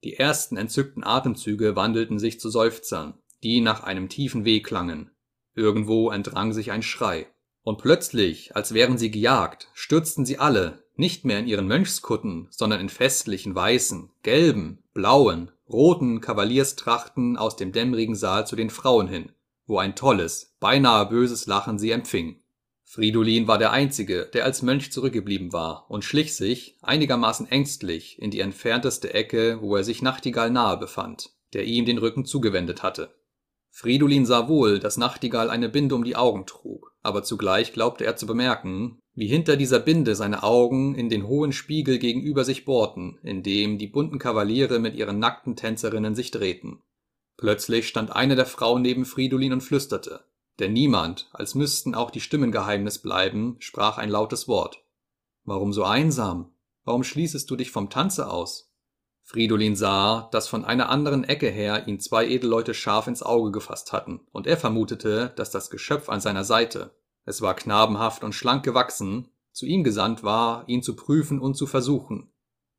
Die ersten entzückten Atemzüge wandelten sich zu Seufzern, die nach einem tiefen Weh klangen. Irgendwo entrang sich ein Schrei. Und plötzlich, als wären sie gejagt, stürzten sie alle, nicht mehr in ihren Mönchskutten, sondern in festlichen weißen, gelben, blauen, roten Kavalierstrachten aus dem dämmerigen Saal zu den Frauen hin, wo ein tolles, beinahe böses Lachen sie empfing. Fridolin war der Einzige, der als Mönch zurückgeblieben war und schlich sich, einigermaßen ängstlich, in die entfernteste Ecke, wo er sich Nachtigall nahe befand, der ihm den Rücken zugewendet hatte. Fridolin sah wohl, dass Nachtigall eine Binde um die Augen trug, aber zugleich glaubte er zu bemerken, wie hinter dieser Binde seine Augen in den hohen Spiegel gegenüber sich bohrten, in dem die bunten Kavaliere mit ihren nackten Tänzerinnen sich drehten. Plötzlich stand eine der Frauen neben Fridolin und flüsterte, denn niemand, als müssten auch die Stimmen Geheimnis bleiben, sprach ein lautes Wort. Warum so einsam? Warum schließest du dich vom Tanze aus? Fridolin sah, dass von einer anderen Ecke her ihn zwei Edelleute scharf ins Auge gefasst hatten, und er vermutete, dass das Geschöpf an seiner Seite, es war knabenhaft und schlank gewachsen, zu ihm gesandt war, ihn zu prüfen und zu versuchen.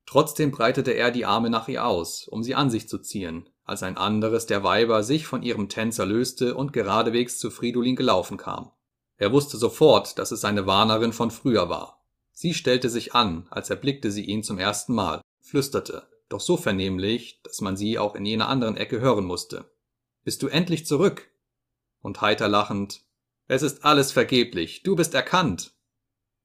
Trotzdem breitete er die Arme nach ihr aus, um sie an sich zu ziehen, als ein anderes der Weiber sich von ihrem Tänzer löste und geradewegs zu Fridolin gelaufen kam. Er wusste sofort, dass es seine Warnerin von früher war. Sie stellte sich an, als erblickte sie ihn zum ersten Mal, flüsterte, doch so vernehmlich, dass man sie auch in jener anderen Ecke hören musste. Bist du endlich zurück? Und heiter lachend, es ist alles vergeblich, du bist erkannt.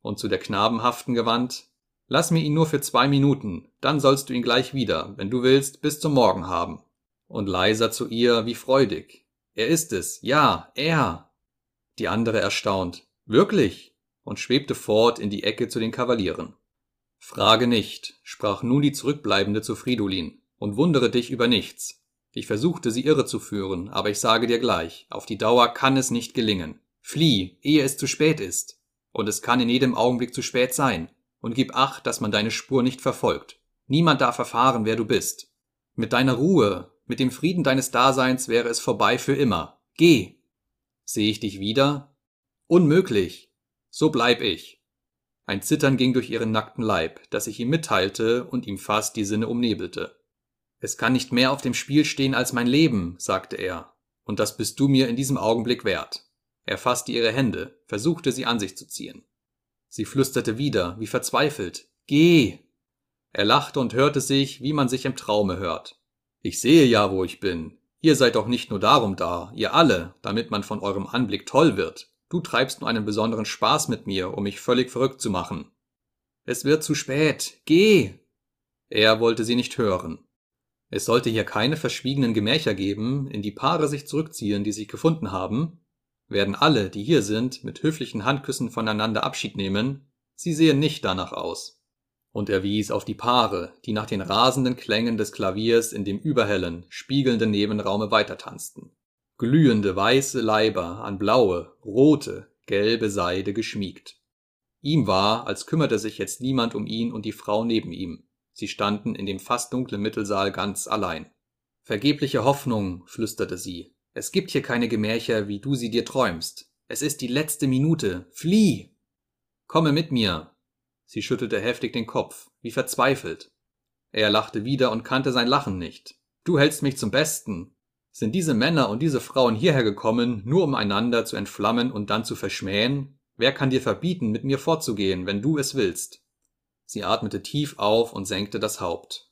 Und zu der Knabenhaften gewandt, lass mir ihn nur für zwei Minuten, dann sollst du ihn gleich wieder, wenn du willst, bis zum Morgen haben und leiser zu ihr wie freudig. Er ist es, ja, er. Die andere erstaunt. Wirklich? und schwebte fort in die Ecke zu den Kavalieren. Frage nicht, sprach nun die Zurückbleibende zu Fridolin, und wundere dich über nichts. Ich versuchte sie irre zu führen, aber ich sage dir gleich, auf die Dauer kann es nicht gelingen. Flieh, ehe es zu spät ist. Und es kann in jedem Augenblick zu spät sein. Und gib acht, dass man deine Spur nicht verfolgt. Niemand darf erfahren, wer du bist. Mit deiner Ruhe, mit dem Frieden deines Daseins wäre es vorbei für immer. Geh! Sehe ich dich wieder? Unmöglich! So bleib ich! Ein Zittern ging durch ihren nackten Leib, das ich ihm mitteilte und ihm fast die Sinne umnebelte. Es kann nicht mehr auf dem Spiel stehen als mein Leben, sagte er, und das bist du mir in diesem Augenblick wert. Er fasste ihre Hände, versuchte sie an sich zu ziehen. Sie flüsterte wieder, wie verzweifelt, Geh! Er lachte und hörte sich, wie man sich im Traume hört. Ich sehe ja, wo ich bin. Ihr seid doch nicht nur darum da, ihr alle, damit man von eurem Anblick toll wird. Du treibst nur einen besonderen Spaß mit mir, um mich völlig verrückt zu machen. Es wird zu spät. Geh! Er wollte sie nicht hören. Es sollte hier keine verschwiegenen Gemächer geben, in die Paare sich zurückziehen, die sich gefunden haben. Werden alle, die hier sind, mit höflichen Handküssen voneinander Abschied nehmen? Sie sehen nicht danach aus und er wies auf die Paare, die nach den rasenden Klängen des Klaviers in dem überhellen, spiegelnden Nebenraume weitertanzten. Glühende weiße Leiber an blaue, rote, gelbe Seide geschmiegt. Ihm war, als kümmerte sich jetzt niemand um ihn und die Frau neben ihm. Sie standen in dem fast dunklen Mittelsaal ganz allein. Vergebliche Hoffnung, flüsterte sie. Es gibt hier keine Gemächer, wie du sie dir träumst. Es ist die letzte Minute. Flieh! Komme mit mir. Sie schüttelte heftig den Kopf, wie verzweifelt. Er lachte wieder und kannte sein Lachen nicht. Du hältst mich zum Besten. Sind diese Männer und diese Frauen hierher gekommen, nur um einander zu entflammen und dann zu verschmähen? Wer kann dir verbieten, mit mir fortzugehen, wenn du es willst? Sie atmete tief auf und senkte das Haupt.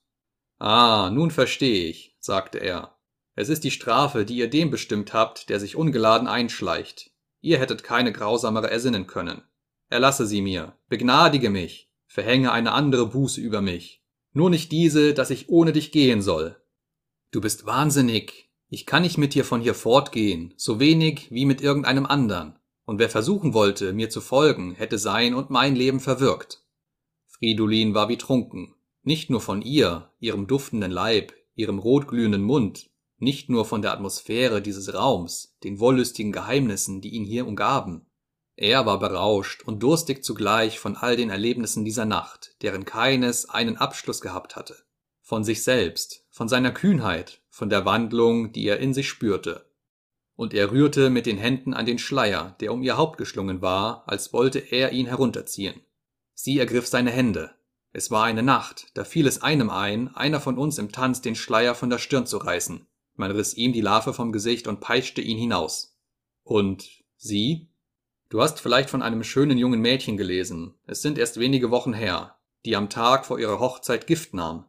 Ah, nun verstehe ich, sagte er. Es ist die Strafe, die ihr dem bestimmt habt, der sich ungeladen einschleicht. Ihr hättet keine grausamere ersinnen können. Erlasse sie mir, begnadige mich, verhänge eine andere Buße über mich. Nur nicht diese, dass ich ohne dich gehen soll. Du bist wahnsinnig. Ich kann nicht mit dir von hier fortgehen, so wenig wie mit irgendeinem andern und wer versuchen wollte, mir zu folgen, hätte sein und mein Leben verwirkt. Fridolin war wie trunken, nicht nur von ihr, ihrem duftenden Leib, ihrem rotglühenden Mund, nicht nur von der Atmosphäre dieses Raums, den wollüstigen Geheimnissen, die ihn hier umgaben. Er war berauscht und durstig zugleich von all den Erlebnissen dieser Nacht, deren keines einen Abschluss gehabt hatte. Von sich selbst, von seiner Kühnheit, von der Wandlung, die er in sich spürte und er rührte mit den Händen an den Schleier, der um ihr Haupt geschlungen war, als wollte er ihn herunterziehen. Sie ergriff seine Hände. Es war eine Nacht, da fiel es einem ein, einer von uns im Tanz den Schleier von der Stirn zu reißen. Man riss ihm die Larve vom Gesicht und peitschte ihn hinaus. Und sie? Du hast vielleicht von einem schönen jungen Mädchen gelesen. Es sind erst wenige Wochen her, die am Tag vor ihrer Hochzeit Gift nahm.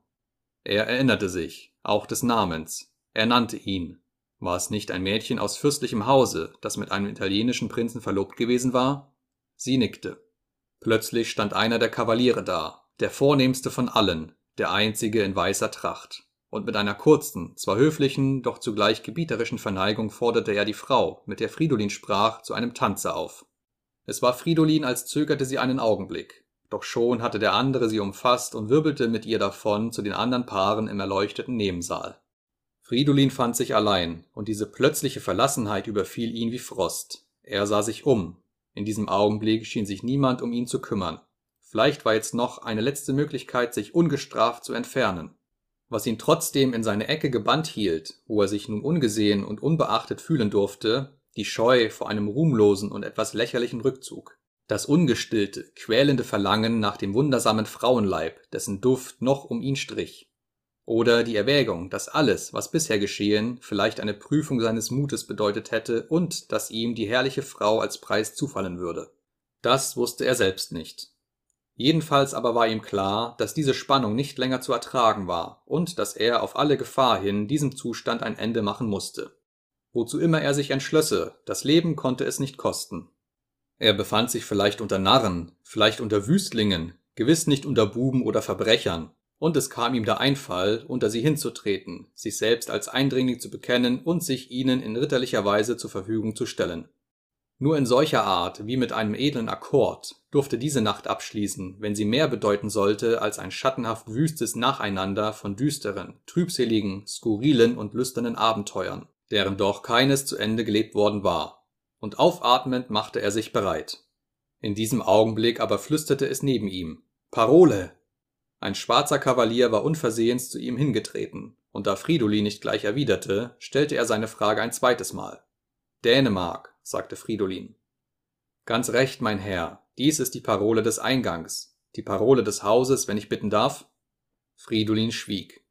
Er erinnerte sich, auch des Namens. Er nannte ihn, war es nicht ein Mädchen aus fürstlichem Hause, das mit einem italienischen Prinzen verlobt gewesen war? Sie nickte. Plötzlich stand einer der Kavaliere da, der vornehmste von allen, der einzige in weißer Tracht. Und mit einer kurzen, zwar höflichen, doch zugleich gebieterischen Verneigung forderte er die Frau, mit der Fridolin sprach, zu einem Tanze auf. Es war Fridolin, als zögerte sie einen Augenblick. Doch schon hatte der andere sie umfasst und wirbelte mit ihr davon zu den anderen Paaren im erleuchteten Nebensaal. Fridolin fand sich allein, und diese plötzliche Verlassenheit überfiel ihn wie Frost. Er sah sich um. In diesem Augenblick schien sich niemand um ihn zu kümmern. Vielleicht war jetzt noch eine letzte Möglichkeit, sich ungestraft zu entfernen. Was ihn trotzdem in seine Ecke gebannt hielt, wo er sich nun ungesehen und unbeachtet fühlen durfte, die Scheu vor einem ruhmlosen und etwas lächerlichen Rückzug. Das ungestillte, quälende Verlangen nach dem wundersamen Frauenleib, dessen Duft noch um ihn strich. Oder die Erwägung, dass alles, was bisher geschehen, vielleicht eine Prüfung seines Mutes bedeutet hätte und dass ihm die herrliche Frau als Preis zufallen würde. Das wusste er selbst nicht. Jedenfalls aber war ihm klar, dass diese Spannung nicht länger zu ertragen war und dass er auf alle Gefahr hin diesem Zustand ein Ende machen musste. Wozu immer er sich entschlösse, das Leben konnte es nicht kosten. Er befand sich vielleicht unter Narren, vielleicht unter Wüstlingen, gewiss nicht unter Buben oder Verbrechern, und es kam ihm der Einfall, unter sie hinzutreten, sich selbst als Eindringling zu bekennen und sich ihnen in ritterlicher Weise zur Verfügung zu stellen. Nur in solcher Art, wie mit einem edlen Akkord, durfte diese Nacht abschließen, wenn sie mehr bedeuten sollte als ein schattenhaft wüstes Nacheinander von düsteren, trübseligen, skurrilen und lüsternen Abenteuern, deren doch keines zu Ende gelebt worden war. Und aufatmend machte er sich bereit. In diesem Augenblick aber flüsterte es neben ihm. Parole! Ein schwarzer Kavalier war unversehens zu ihm hingetreten, und da Fridolin nicht gleich erwiderte, stellte er seine Frage ein zweites Mal. Dänemark, sagte Fridolin. Ganz recht, mein Herr, dies ist die Parole des Eingangs, die Parole des Hauses, wenn ich bitten darf? Fridolin schwieg.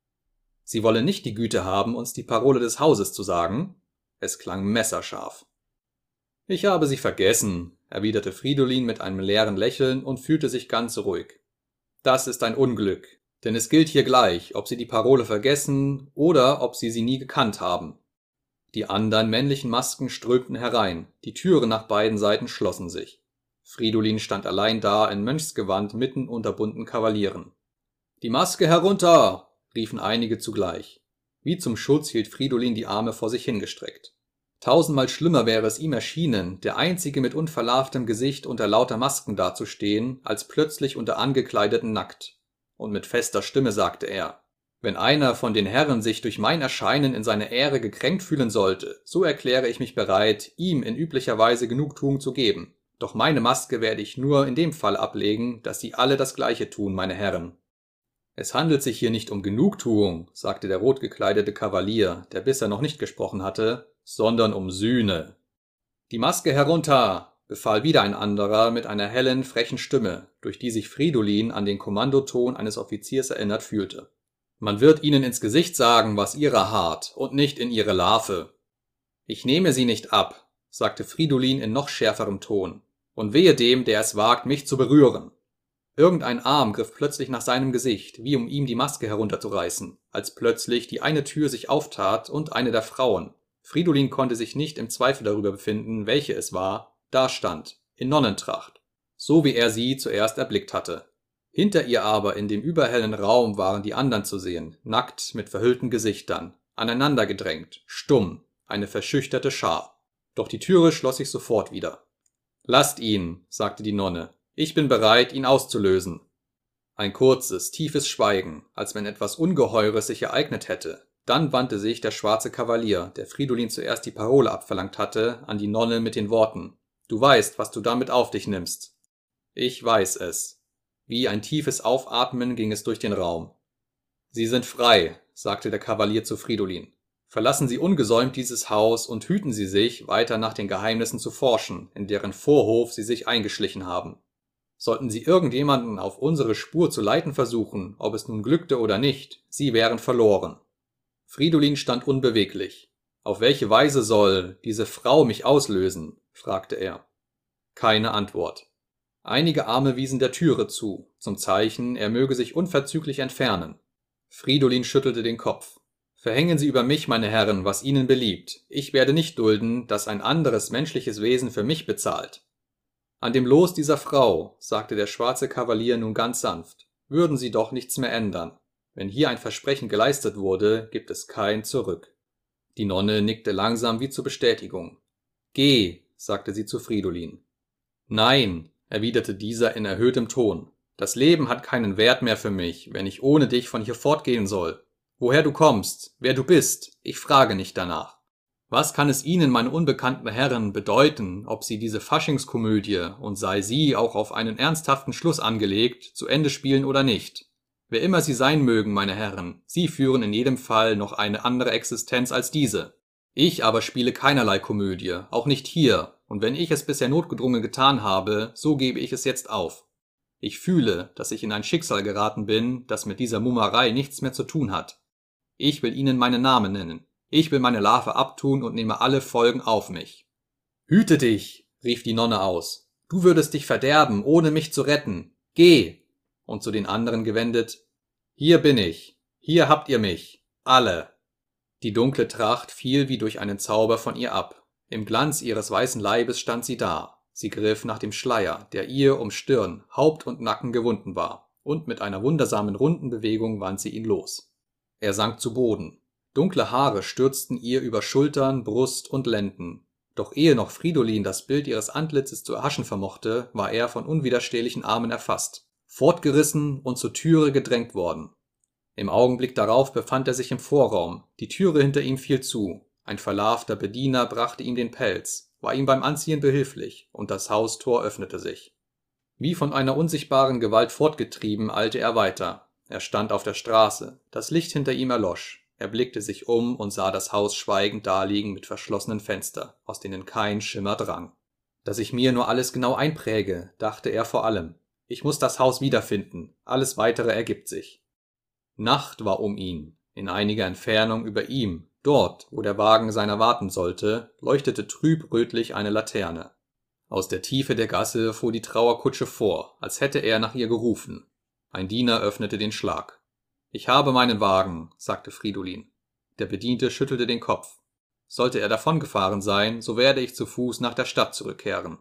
Sie wolle nicht die Güte haben, uns die Parole des Hauses zu sagen? Es klang messerscharf. Ich habe sie vergessen, erwiderte Fridolin mit einem leeren Lächeln und fühlte sich ganz ruhig. Das ist ein Unglück, denn es gilt hier gleich, ob sie die Parole vergessen oder ob sie sie nie gekannt haben. Die anderen männlichen Masken strömten herein, die Türen nach beiden Seiten schlossen sich. Fridolin stand allein da in Mönchsgewand mitten unter bunten Kavalieren. Die Maske herunter! riefen einige zugleich. Wie zum Schutz hielt Fridolin die Arme vor sich hingestreckt. Tausendmal schlimmer wäre es ihm erschienen, der Einzige mit unverlarvtem Gesicht unter lauter Masken dazustehen, als plötzlich unter Angekleideten nackt. Und mit fester Stimme sagte er, wenn einer von den Herren sich durch mein Erscheinen in seine Ehre gekränkt fühlen sollte, so erkläre ich mich bereit, ihm in üblicher Weise Genugtuung zu geben. Doch meine Maske werde ich nur in dem Fall ablegen, dass sie alle das Gleiche tun, meine Herren. Es handelt sich hier nicht um Genugtuung, sagte der rotgekleidete Kavalier, der bisher noch nicht gesprochen hatte, sondern um Sühne. Die Maske herunter, befahl wieder ein anderer mit einer hellen, frechen Stimme, durch die sich Fridolin an den Kommandoton eines Offiziers erinnert fühlte. Man wird ihnen ins Gesicht sagen, was ihrer hart, und nicht in ihre Larve. Ich nehme sie nicht ab, sagte Fridolin in noch schärferem Ton, und wehe dem, der es wagt, mich zu berühren. Irgendein Arm griff plötzlich nach seinem Gesicht, wie um ihm die Maske herunterzureißen, als plötzlich die eine Tür sich auftat und eine der Frauen, Fridolin konnte sich nicht im Zweifel darüber befinden, welche es war, dastand, in Nonnentracht, so wie er sie zuerst erblickt hatte. Hinter ihr aber in dem überhellen Raum waren die anderen zu sehen, nackt mit verhüllten Gesichtern, aneinandergedrängt, stumm, eine verschüchterte Schar. Doch die Türe schloss sich sofort wieder. Lasst ihn, sagte die Nonne, ich bin bereit, ihn auszulösen. Ein kurzes, tiefes Schweigen, als wenn etwas Ungeheures sich ereignet hätte. Dann wandte sich der schwarze Kavalier, der Fridolin zuerst die Parole abverlangt hatte, an die Nonne mit den Worten Du weißt, was du damit auf dich nimmst. Ich weiß es. Wie ein tiefes Aufatmen ging es durch den Raum. Sie sind frei, sagte der Kavalier zu Fridolin. Verlassen Sie ungesäumt dieses Haus und hüten Sie sich, weiter nach den Geheimnissen zu forschen, in deren Vorhof Sie sich eingeschlichen haben. Sollten Sie irgendjemanden auf unsere Spur zu leiten versuchen, ob es nun glückte oder nicht, Sie wären verloren. Fridolin stand unbeweglich. Auf welche Weise soll diese Frau mich auslösen? fragte er. Keine Antwort. Einige Arme wiesen der Türe zu, zum Zeichen, er möge sich unverzüglich entfernen. Fridolin schüttelte den Kopf. Verhängen Sie über mich, meine Herren, was Ihnen beliebt. Ich werde nicht dulden, dass ein anderes menschliches Wesen für mich bezahlt. An dem Los dieser Frau, sagte der schwarze Kavalier nun ganz sanft, würden Sie doch nichts mehr ändern. Wenn hier ein Versprechen geleistet wurde, gibt es kein Zurück. Die Nonne nickte langsam wie zur Bestätigung. Geh, sagte sie zu Fridolin. Nein, erwiderte dieser in erhöhtem Ton. Das Leben hat keinen Wert mehr für mich, wenn ich ohne dich von hier fortgehen soll. Woher du kommst, wer du bist, ich frage nicht danach. Was kann es Ihnen, meine unbekannten Herren, bedeuten, ob Sie diese Faschingskomödie, und sei sie auch auf einen ernsthaften Schluss angelegt, zu Ende spielen oder nicht? Wer immer Sie sein mögen, meine Herren, Sie führen in jedem Fall noch eine andere Existenz als diese. Ich aber spiele keinerlei Komödie, auch nicht hier, und wenn ich es bisher notgedrungen getan habe, so gebe ich es jetzt auf. Ich fühle, dass ich in ein Schicksal geraten bin, das mit dieser Mummerei nichts mehr zu tun hat. Ich will Ihnen meinen Namen nennen. Ich will meine Larve abtun und nehme alle Folgen auf mich. Hüte dich, rief die Nonne aus. Du würdest dich verderben, ohne mich zu retten. Geh! Und zu den anderen gewendet, hier bin ich, hier habt ihr mich, alle. Die dunkle Tracht fiel wie durch einen Zauber von ihr ab. Im Glanz ihres weißen Leibes stand sie da. Sie griff nach dem Schleier, der ihr um Stirn, Haupt und Nacken gewunden war, und mit einer wundersamen runden Bewegung wand sie ihn los. Er sank zu Boden. Dunkle Haare stürzten ihr über Schultern, Brust und Lenden. Doch ehe noch Fridolin das Bild ihres Antlitzes zu erhaschen vermochte, war er von unwiderstehlichen Armen erfasst, fortgerissen und zur Türe gedrängt worden. Im Augenblick darauf befand er sich im Vorraum, die Türe hinter ihm fiel zu, ein verlarvter Bediener brachte ihm den Pelz, war ihm beim Anziehen behilflich, und das Haustor öffnete sich. Wie von einer unsichtbaren Gewalt fortgetrieben, eilte er weiter. Er stand auf der Straße, das Licht hinter ihm erlosch, er blickte sich um und sah das Haus schweigend daliegen mit verschlossenen Fenster, aus denen kein Schimmer drang. Dass ich mir nur alles genau einpräge, dachte er vor allem. Ich muss das Haus wiederfinden, alles weitere ergibt sich. Nacht war um ihn, in einiger Entfernung über ihm, dort, wo der Wagen seiner warten sollte, leuchtete trüb rötlich eine Laterne. Aus der Tiefe der Gasse fuhr die Trauerkutsche vor, als hätte er nach ihr gerufen. Ein Diener öffnete den Schlag. Ich habe meinen Wagen, sagte Fridolin. Der Bediente schüttelte den Kopf. Sollte er davongefahren sein, so werde ich zu Fuß nach der Stadt zurückkehren.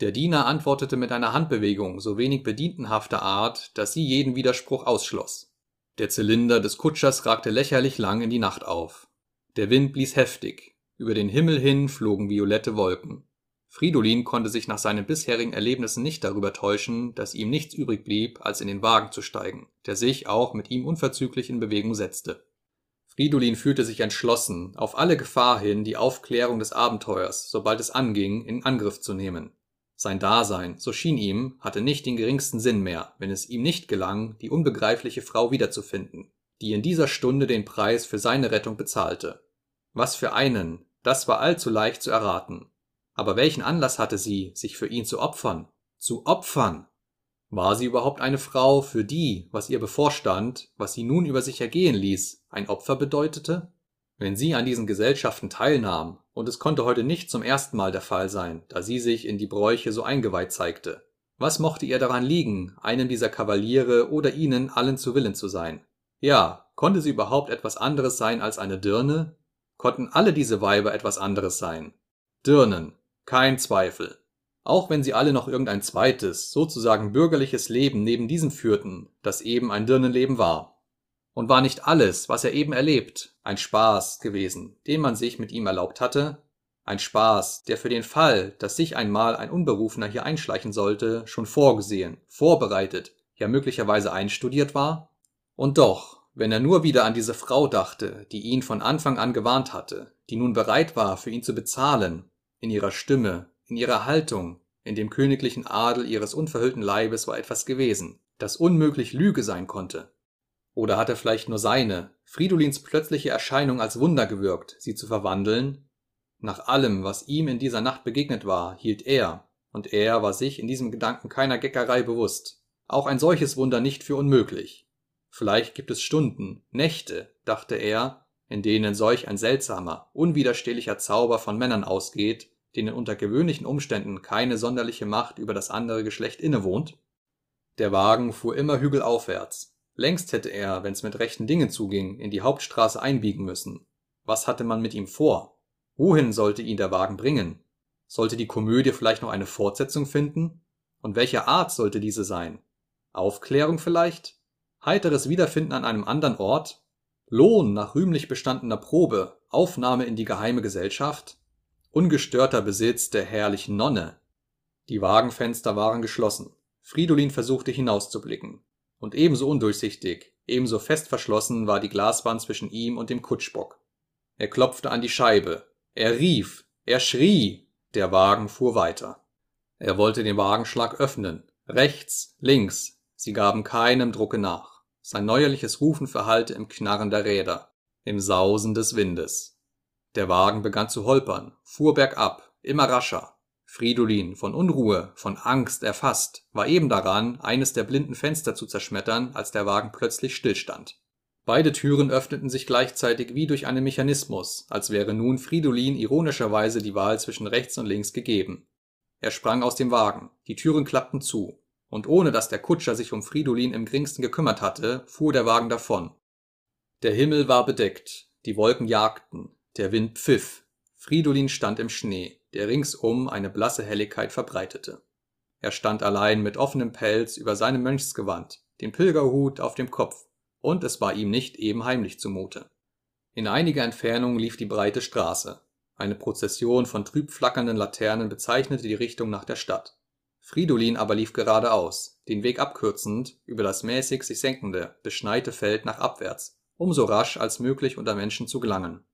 Der Diener antwortete mit einer Handbewegung so wenig bedientenhafter Art, dass sie jeden Widerspruch ausschloss. Der Zylinder des Kutschers ragte lächerlich lang in die Nacht auf. Der Wind blies heftig, über den Himmel hin flogen violette Wolken. Fridolin konnte sich nach seinen bisherigen Erlebnissen nicht darüber täuschen, dass ihm nichts übrig blieb, als in den Wagen zu steigen, der sich auch mit ihm unverzüglich in Bewegung setzte. Fridolin fühlte sich entschlossen, auf alle Gefahr hin die Aufklärung des Abenteuers, sobald es anging, in Angriff zu nehmen. Sein Dasein, so schien ihm, hatte nicht den geringsten Sinn mehr, wenn es ihm nicht gelang, die unbegreifliche Frau wiederzufinden, die in dieser Stunde den Preis für seine Rettung bezahlte. Was für einen, das war allzu leicht zu erraten. Aber welchen Anlass hatte sie, sich für ihn zu opfern? Zu opfern! War sie überhaupt eine Frau, für die, was ihr bevorstand, was sie nun über sich ergehen ließ, ein Opfer bedeutete? Wenn sie an diesen Gesellschaften teilnahm, und es konnte heute nicht zum ersten Mal der Fall sein, da sie sich in die Bräuche so eingeweiht zeigte. Was mochte ihr daran liegen, einem dieser Kavaliere oder ihnen allen zu Willen zu sein? Ja, konnte sie überhaupt etwas anderes sein als eine Dirne? Konnten alle diese Weiber etwas anderes sein? Dirnen, kein Zweifel. Auch wenn sie alle noch irgendein zweites, sozusagen bürgerliches Leben neben diesem führten, das eben ein Dirnenleben war. Und war nicht alles, was er eben erlebt, ein Spaß gewesen, den man sich mit ihm erlaubt hatte? Ein Spaß, der für den Fall, dass sich einmal ein Unberufener hier einschleichen sollte, schon vorgesehen, vorbereitet, ja möglicherweise einstudiert war? Und doch, wenn er nur wieder an diese Frau dachte, die ihn von Anfang an gewarnt hatte, die nun bereit war, für ihn zu bezahlen, in ihrer Stimme, in ihrer Haltung, in dem königlichen Adel ihres unverhüllten Leibes war etwas gewesen, das unmöglich Lüge sein konnte. Oder hatte vielleicht nur seine, Fridolins plötzliche Erscheinung als Wunder gewirkt, sie zu verwandeln? Nach allem, was ihm in dieser Nacht begegnet war, hielt er, und er war sich in diesem Gedanken keiner Geckerei bewusst, auch ein solches Wunder nicht für unmöglich. Vielleicht gibt es Stunden, Nächte, dachte er, in denen solch ein seltsamer, unwiderstehlicher Zauber von Männern ausgeht, denen unter gewöhnlichen Umständen keine sonderliche Macht über das andere Geschlecht innewohnt? Der Wagen fuhr immer hügelaufwärts. Längst hätte er, wenn's mit rechten Dingen zuging, in die Hauptstraße einbiegen müssen. Was hatte man mit ihm vor? Wohin sollte ihn der Wagen bringen? Sollte die Komödie vielleicht noch eine Fortsetzung finden? Und welcher Art sollte diese sein? Aufklärung vielleicht? Heiteres Wiederfinden an einem anderen Ort? Lohn nach rühmlich bestandener Probe, Aufnahme in die geheime Gesellschaft? Ungestörter Besitz der herrlichen Nonne. Die Wagenfenster waren geschlossen. Fridolin versuchte hinauszublicken. Und ebenso undurchsichtig, ebenso fest verschlossen war die Glaswand zwischen ihm und dem Kutschbock. Er klopfte an die Scheibe. Er rief. Er schrie. Der Wagen fuhr weiter. Er wollte den Wagenschlag öffnen. Rechts, links. Sie gaben keinem Drucke nach. Sein neuerliches Rufen verhallte im Knarren der Räder, im Sausen des Windes. Der Wagen begann zu holpern, fuhr bergab, immer rascher. Fridolin, von Unruhe, von Angst erfasst, war eben daran, eines der blinden Fenster zu zerschmettern, als der Wagen plötzlich stillstand. Beide Türen öffneten sich gleichzeitig wie durch einen Mechanismus, als wäre nun Fridolin ironischerweise die Wahl zwischen rechts und links gegeben. Er sprang aus dem Wagen, die Türen klappten zu, und ohne dass der Kutscher sich um Fridolin im geringsten gekümmert hatte, fuhr der Wagen davon. Der Himmel war bedeckt, die Wolken jagten, der Wind pfiff. Fridolin stand im Schnee, der ringsum eine blasse Helligkeit verbreitete. Er stand allein mit offenem Pelz über seinem Mönchsgewand, den Pilgerhut auf dem Kopf, und es war ihm nicht eben heimlich zumute. In einiger Entfernung lief die breite Straße. Eine Prozession von trüb flackernden Laternen bezeichnete die Richtung nach der Stadt. Fridolin aber lief geradeaus, den Weg abkürzend, über das mäßig sich senkende, beschneite Feld nach abwärts, um so rasch als möglich unter Menschen zu gelangen.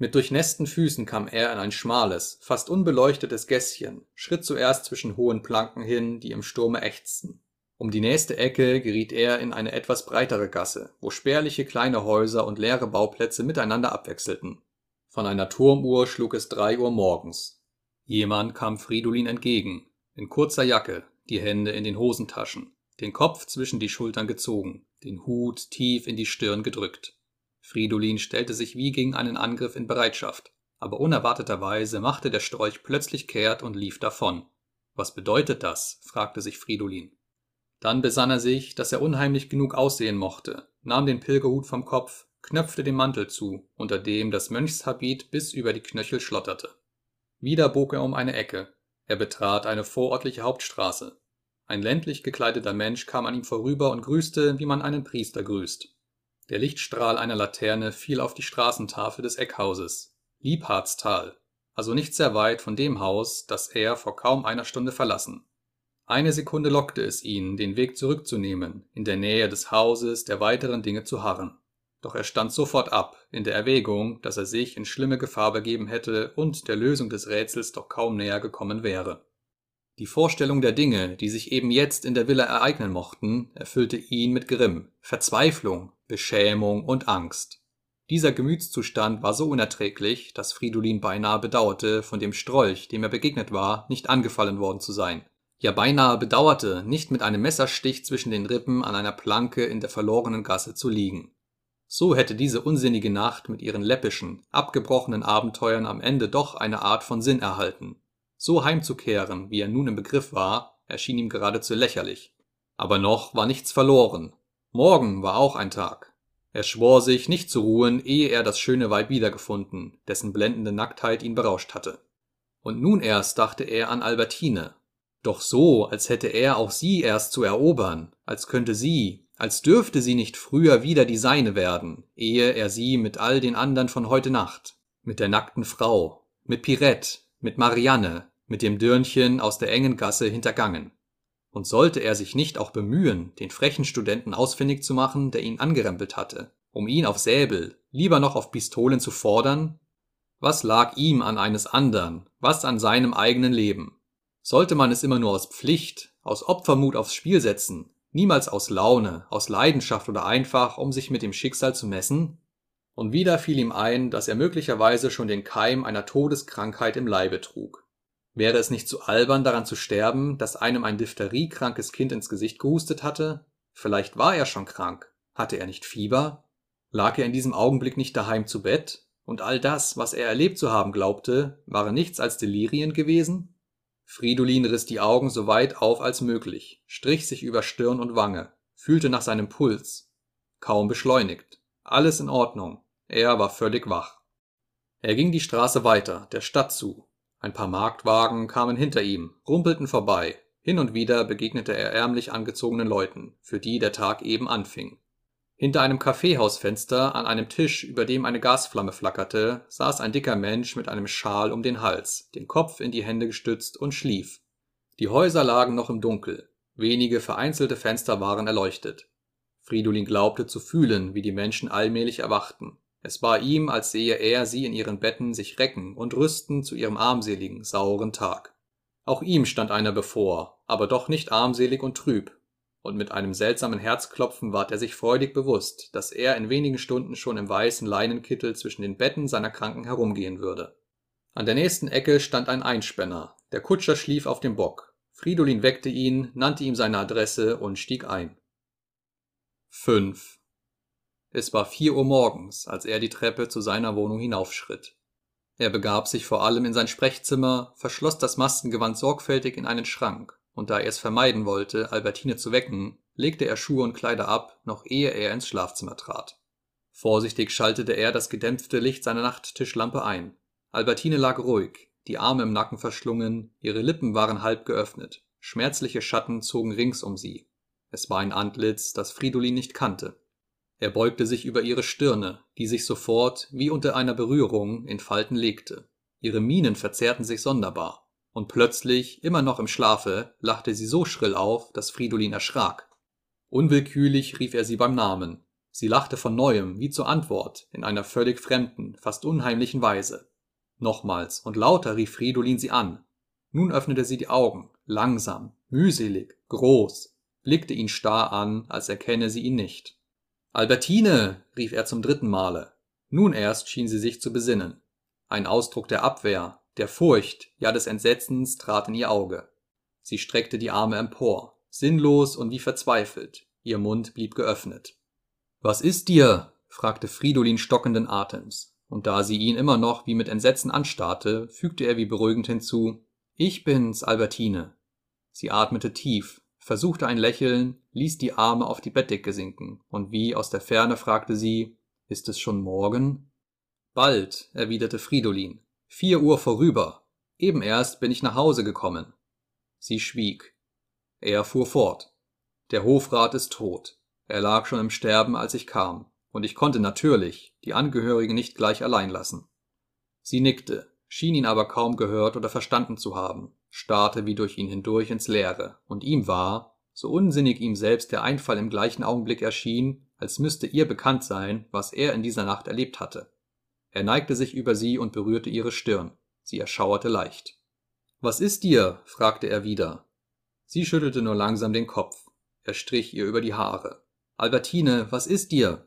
Mit durchnässten Füßen kam er in ein schmales, fast unbeleuchtetes Gässchen, schritt zuerst zwischen hohen Planken hin, die im Sturme ächzten. Um die nächste Ecke geriet er in eine etwas breitere Gasse, wo spärliche kleine Häuser und leere Bauplätze miteinander abwechselten. Von einer Turmuhr schlug es drei Uhr morgens. Jemand kam Fridolin entgegen, in kurzer Jacke, die Hände in den Hosentaschen, den Kopf zwischen die Schultern gezogen, den Hut tief in die Stirn gedrückt. Fridolin stellte sich wie gegen einen Angriff in Bereitschaft, aber unerwarteterweise machte der Strolch plötzlich kehrt und lief davon. Was bedeutet das? fragte sich Fridolin. Dann besann er sich, dass er unheimlich genug aussehen mochte, nahm den Pilgerhut vom Kopf, knöpfte den Mantel zu, unter dem das Mönchshabit bis über die Knöchel schlotterte. Wieder bog er um eine Ecke. Er betrat eine vorortliche Hauptstraße. Ein ländlich gekleideter Mensch kam an ihm vorüber und grüßte, wie man einen Priester grüßt. Der Lichtstrahl einer Laterne fiel auf die Straßentafel des Eckhauses. Liebhardstal, also nicht sehr weit von dem Haus, das er vor kaum einer Stunde verlassen. Eine Sekunde lockte es ihn, den Weg zurückzunehmen, in der Nähe des Hauses der weiteren Dinge zu harren. Doch er stand sofort ab, in der Erwägung, dass er sich in schlimme Gefahr begeben hätte und der Lösung des Rätsels doch kaum näher gekommen wäre. Die Vorstellung der Dinge, die sich eben jetzt in der Villa ereignen mochten, erfüllte ihn mit Grimm, Verzweiflung, Beschämung und Angst. Dieser Gemütszustand war so unerträglich, dass Fridolin beinahe bedauerte, von dem Strolch, dem er begegnet war, nicht angefallen worden zu sein. Ja beinahe bedauerte, nicht mit einem Messerstich zwischen den Rippen an einer Planke in der verlorenen Gasse zu liegen. So hätte diese unsinnige Nacht mit ihren läppischen, abgebrochenen Abenteuern am Ende doch eine Art von Sinn erhalten. So heimzukehren, wie er nun im Begriff war, erschien ihm geradezu lächerlich. Aber noch war nichts verloren. Morgen war auch ein Tag. Er schwor sich, nicht zu ruhen, ehe er das schöne Weib wiedergefunden, dessen blendende Nacktheit ihn berauscht hatte. Und nun erst dachte er an Albertine. Doch so, als hätte er auch sie erst zu erobern, als könnte sie, als dürfte sie nicht früher wieder die seine werden, ehe er sie mit all den anderen von heute Nacht, mit der nackten Frau, mit Pirette, mit Marianne, mit dem Dürnchen aus der engen Gasse hintergangen. Und sollte er sich nicht auch bemühen, den frechen Studenten ausfindig zu machen, der ihn angerempelt hatte, um ihn auf Säbel, lieber noch auf Pistolen zu fordern? Was lag ihm an eines andern, was an seinem eigenen Leben? Sollte man es immer nur aus Pflicht, aus Opfermut aufs Spiel setzen, niemals aus Laune, aus Leidenschaft oder einfach, um sich mit dem Schicksal zu messen? Und wieder fiel ihm ein, dass er möglicherweise schon den Keim einer Todeskrankheit im Leibe trug. Wäre es nicht zu albern, daran zu sterben, dass einem ein diphteriekrankes Kind ins Gesicht gehustet hatte? Vielleicht war er schon krank. Hatte er nicht Fieber? Lag er in diesem Augenblick nicht daheim zu Bett? Und all das, was er erlebt zu haben glaubte, waren nichts als Delirien gewesen? Fridolin riss die Augen so weit auf als möglich, strich sich über Stirn und Wange, fühlte nach seinem Puls. Kaum beschleunigt. Alles in Ordnung. Er war völlig wach. Er ging die Straße weiter, der Stadt zu. Ein paar Marktwagen kamen hinter ihm, rumpelten vorbei. Hin und wieder begegnete er ärmlich angezogenen Leuten, für die der Tag eben anfing. Hinter einem Kaffeehausfenster an einem Tisch, über dem eine Gasflamme flackerte, saß ein dicker Mensch mit einem Schal um den Hals, den Kopf in die Hände gestützt und schlief. Die Häuser lagen noch im Dunkel, wenige vereinzelte Fenster waren erleuchtet. Fridolin glaubte zu fühlen, wie die Menschen allmählich erwachten. Es war ihm, als sehe er sie in ihren Betten sich recken und rüsten zu ihrem armseligen, sauren Tag. Auch ihm stand einer bevor, aber doch nicht armselig und trüb, und mit einem seltsamen Herzklopfen ward er sich freudig bewusst, dass er in wenigen Stunden schon im weißen Leinenkittel zwischen den Betten seiner Kranken herumgehen würde. An der nächsten Ecke stand ein Einspänner, der Kutscher schlief auf dem Bock. Fridolin weckte ihn, nannte ihm seine Adresse und stieg ein. 5. Es war vier Uhr morgens, als er die Treppe zu seiner Wohnung hinaufschritt. Er begab sich vor allem in sein Sprechzimmer, verschloss das Mastengewand sorgfältig in einen Schrank und da er es vermeiden wollte, Albertine zu wecken, legte er Schuhe und Kleider ab, noch ehe er ins Schlafzimmer trat. Vorsichtig schaltete er das gedämpfte Licht seiner Nachttischlampe ein. Albertine lag ruhig, die Arme im Nacken verschlungen, ihre Lippen waren halb geöffnet, schmerzliche Schatten zogen rings um sie. Es war ein Antlitz, das Fridolin nicht kannte. Er beugte sich über ihre Stirne, die sich sofort, wie unter einer Berührung, in Falten legte. Ihre Mienen verzerrten sich sonderbar und plötzlich, immer noch im Schlafe, lachte sie so schrill auf, dass Fridolin erschrak. Unwillkürlich rief er sie beim Namen. Sie lachte von neuem, wie zur Antwort, in einer völlig fremden, fast unheimlichen Weise. Nochmals und lauter rief Fridolin sie an. Nun öffnete sie die Augen, langsam, mühselig, groß, blickte ihn starr an, als erkenne sie ihn nicht. Albertine! rief er zum dritten Male. Nun erst schien sie sich zu besinnen. Ein Ausdruck der Abwehr, der Furcht, ja des Entsetzens trat in ihr Auge. Sie streckte die Arme empor, sinnlos und wie verzweifelt, ihr Mund blieb geöffnet. Was ist dir? fragte Fridolin stockenden Atems, und da sie ihn immer noch wie mit Entsetzen anstarrte, fügte er wie beruhigend hinzu Ich bin's, Albertine. Sie atmete tief, versuchte ein Lächeln, ließ die Arme auf die Bettdecke sinken, und wie aus der Ferne fragte sie Ist es schon morgen? Bald, erwiderte Fridolin, Vier Uhr vorüber. Eben erst bin ich nach Hause gekommen. Sie schwieg. Er fuhr fort. Der Hofrat ist tot. Er lag schon im Sterben, als ich kam, und ich konnte natürlich die Angehörigen nicht gleich allein lassen. Sie nickte, schien ihn aber kaum gehört oder verstanden zu haben, starrte wie durch ihn hindurch ins Leere, und ihm war, so unsinnig ihm selbst der Einfall im gleichen Augenblick erschien, als müsste ihr bekannt sein, was er in dieser Nacht erlebt hatte. Er neigte sich über sie und berührte ihre Stirn. Sie erschauerte leicht. Was ist dir? fragte er wieder. Sie schüttelte nur langsam den Kopf. Er strich ihr über die Haare. Albertine, was ist dir?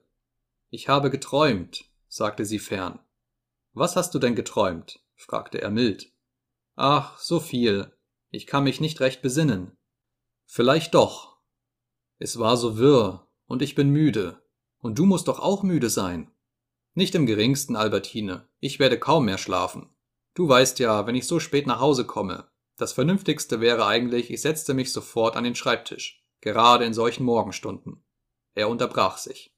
Ich habe geträumt, sagte sie fern. Was hast du denn geträumt? fragte er mild. Ach, so viel. Ich kann mich nicht recht besinnen. Vielleicht doch. Es war so wirr, und ich bin müde. Und du musst doch auch müde sein. Nicht im geringsten, Albertine. Ich werde kaum mehr schlafen. Du weißt ja, wenn ich so spät nach Hause komme, das Vernünftigste wäre eigentlich, ich setzte mich sofort an den Schreibtisch, gerade in solchen Morgenstunden. Er unterbrach sich.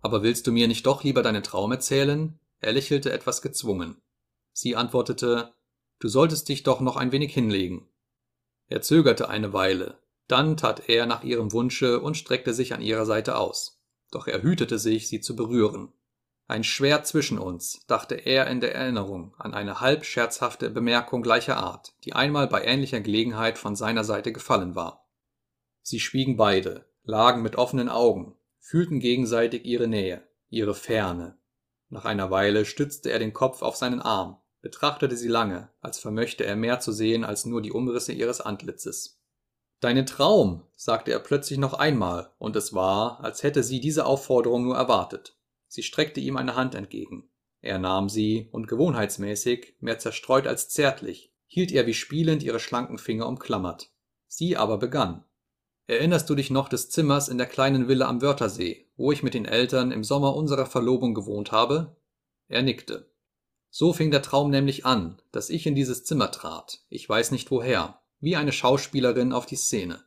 Aber willst du mir nicht doch lieber deinen Traum erzählen? Er lächelte etwas gezwungen. Sie antwortete, du solltest dich doch noch ein wenig hinlegen. Er zögerte eine Weile, dann tat er nach ihrem Wunsche und streckte sich an ihrer Seite aus. Doch er hütete sich, sie zu berühren. Ein Schwert zwischen uns, dachte er in der Erinnerung an eine halb scherzhafte Bemerkung gleicher Art, die einmal bei ähnlicher Gelegenheit von seiner Seite gefallen war. Sie schwiegen beide, lagen mit offenen Augen, fühlten gegenseitig ihre Nähe, ihre Ferne. Nach einer Weile stützte er den Kopf auf seinen Arm, betrachtete sie lange, als vermöchte er mehr zu sehen als nur die Umrisse ihres Antlitzes. Deinen Traum, sagte er plötzlich noch einmal, und es war, als hätte sie diese Aufforderung nur erwartet. Sie streckte ihm eine Hand entgegen. Er nahm sie und gewohnheitsmäßig, mehr zerstreut als zärtlich, hielt er wie spielend ihre schlanken Finger umklammert. Sie aber begann. Erinnerst du dich noch des Zimmers in der kleinen Villa am Wörthersee, wo ich mit den Eltern im Sommer unserer Verlobung gewohnt habe? Er nickte. So fing der Traum nämlich an, dass ich in dieses Zimmer trat, ich weiß nicht woher, wie eine Schauspielerin auf die Szene.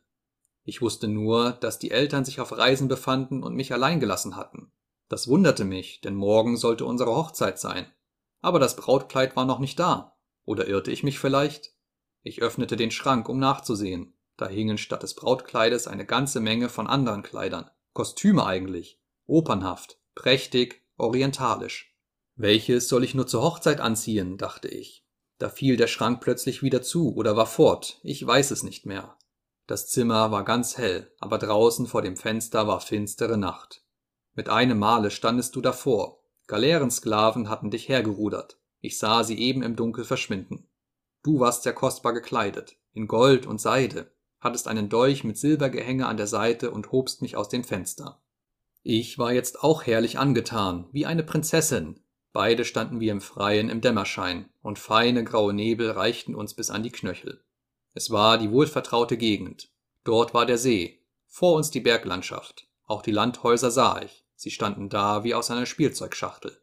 Ich wusste nur, dass die Eltern sich auf Reisen befanden und mich allein gelassen hatten. Das wunderte mich, denn morgen sollte unsere Hochzeit sein. Aber das Brautkleid war noch nicht da. Oder irrte ich mich vielleicht? Ich öffnete den Schrank, um nachzusehen. Da hingen statt des Brautkleides eine ganze Menge von anderen Kleidern. Kostüme eigentlich. Opernhaft, prächtig, orientalisch. Welches soll ich nur zur Hochzeit anziehen, dachte ich. Da fiel der Schrank plötzlich wieder zu oder war fort, ich weiß es nicht mehr. Das Zimmer war ganz hell, aber draußen vor dem Fenster war finstere Nacht. Mit einem Male standest du davor. Galeerensklaven hatten dich hergerudert. Ich sah sie eben im Dunkel verschwinden. Du warst sehr kostbar gekleidet, in Gold und Seide, hattest einen Dolch mit Silbergehänge an der Seite und hobst mich aus dem Fenster. Ich war jetzt auch herrlich angetan, wie eine Prinzessin. Beide standen wir im Freien im Dämmerschein, und feine graue Nebel reichten uns bis an die Knöchel. Es war die wohlvertraute Gegend. Dort war der See, vor uns die Berglandschaft. Auch die Landhäuser sah ich. Sie standen da wie aus einer Spielzeugschachtel.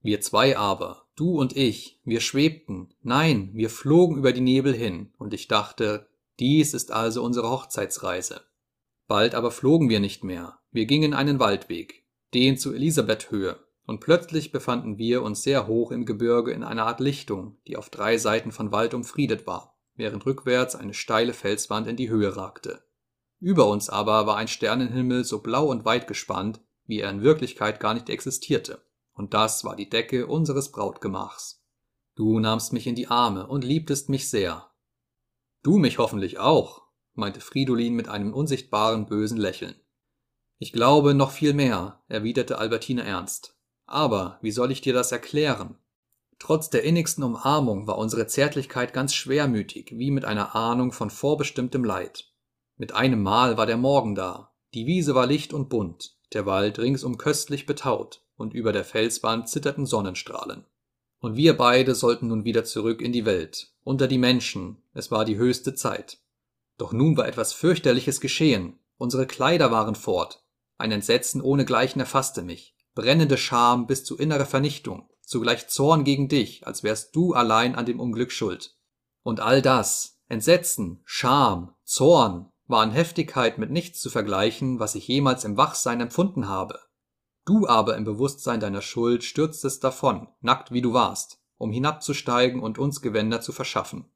Wir zwei aber, du und ich, wir schwebten, nein, wir flogen über die Nebel hin, und ich dachte, dies ist also unsere Hochzeitsreise. Bald aber flogen wir nicht mehr, wir gingen einen Waldweg, den zu Elisabethhöhe, und plötzlich befanden wir uns sehr hoch im Gebirge in einer Art Lichtung, die auf drei Seiten von Wald umfriedet war, während rückwärts eine steile Felswand in die Höhe ragte. Über uns aber war ein Sternenhimmel so blau und weit gespannt, wie er in Wirklichkeit gar nicht existierte, und das war die Decke unseres Brautgemachs. Du nahmst mich in die Arme und liebtest mich sehr. Du mich hoffentlich auch, meinte Fridolin mit einem unsichtbaren bösen Lächeln. Ich glaube noch viel mehr, erwiderte Albertine ernst. Aber wie soll ich dir das erklären? Trotz der innigsten Umarmung war unsere Zärtlichkeit ganz schwermütig, wie mit einer Ahnung von vorbestimmtem Leid. Mit einem Mal war der Morgen da, die Wiese war licht und bunt, der Wald ringsum köstlich betaut, und über der Felswand zitterten Sonnenstrahlen. Und wir beide sollten nun wieder zurück in die Welt, unter die Menschen, es war die höchste Zeit. Doch nun war etwas fürchterliches geschehen, unsere Kleider waren fort, ein Entsetzen ohnegleichen erfasste mich, brennende Scham bis zu innerer Vernichtung, zugleich Zorn gegen dich, als wärst du allein an dem Unglück schuld. Und all das, Entsetzen, Scham, Zorn, war an Heftigkeit mit nichts zu vergleichen, was ich jemals im Wachsein empfunden habe. Du aber im Bewusstsein deiner Schuld stürztest davon, nackt wie du warst, um hinabzusteigen und uns Gewänder zu verschaffen.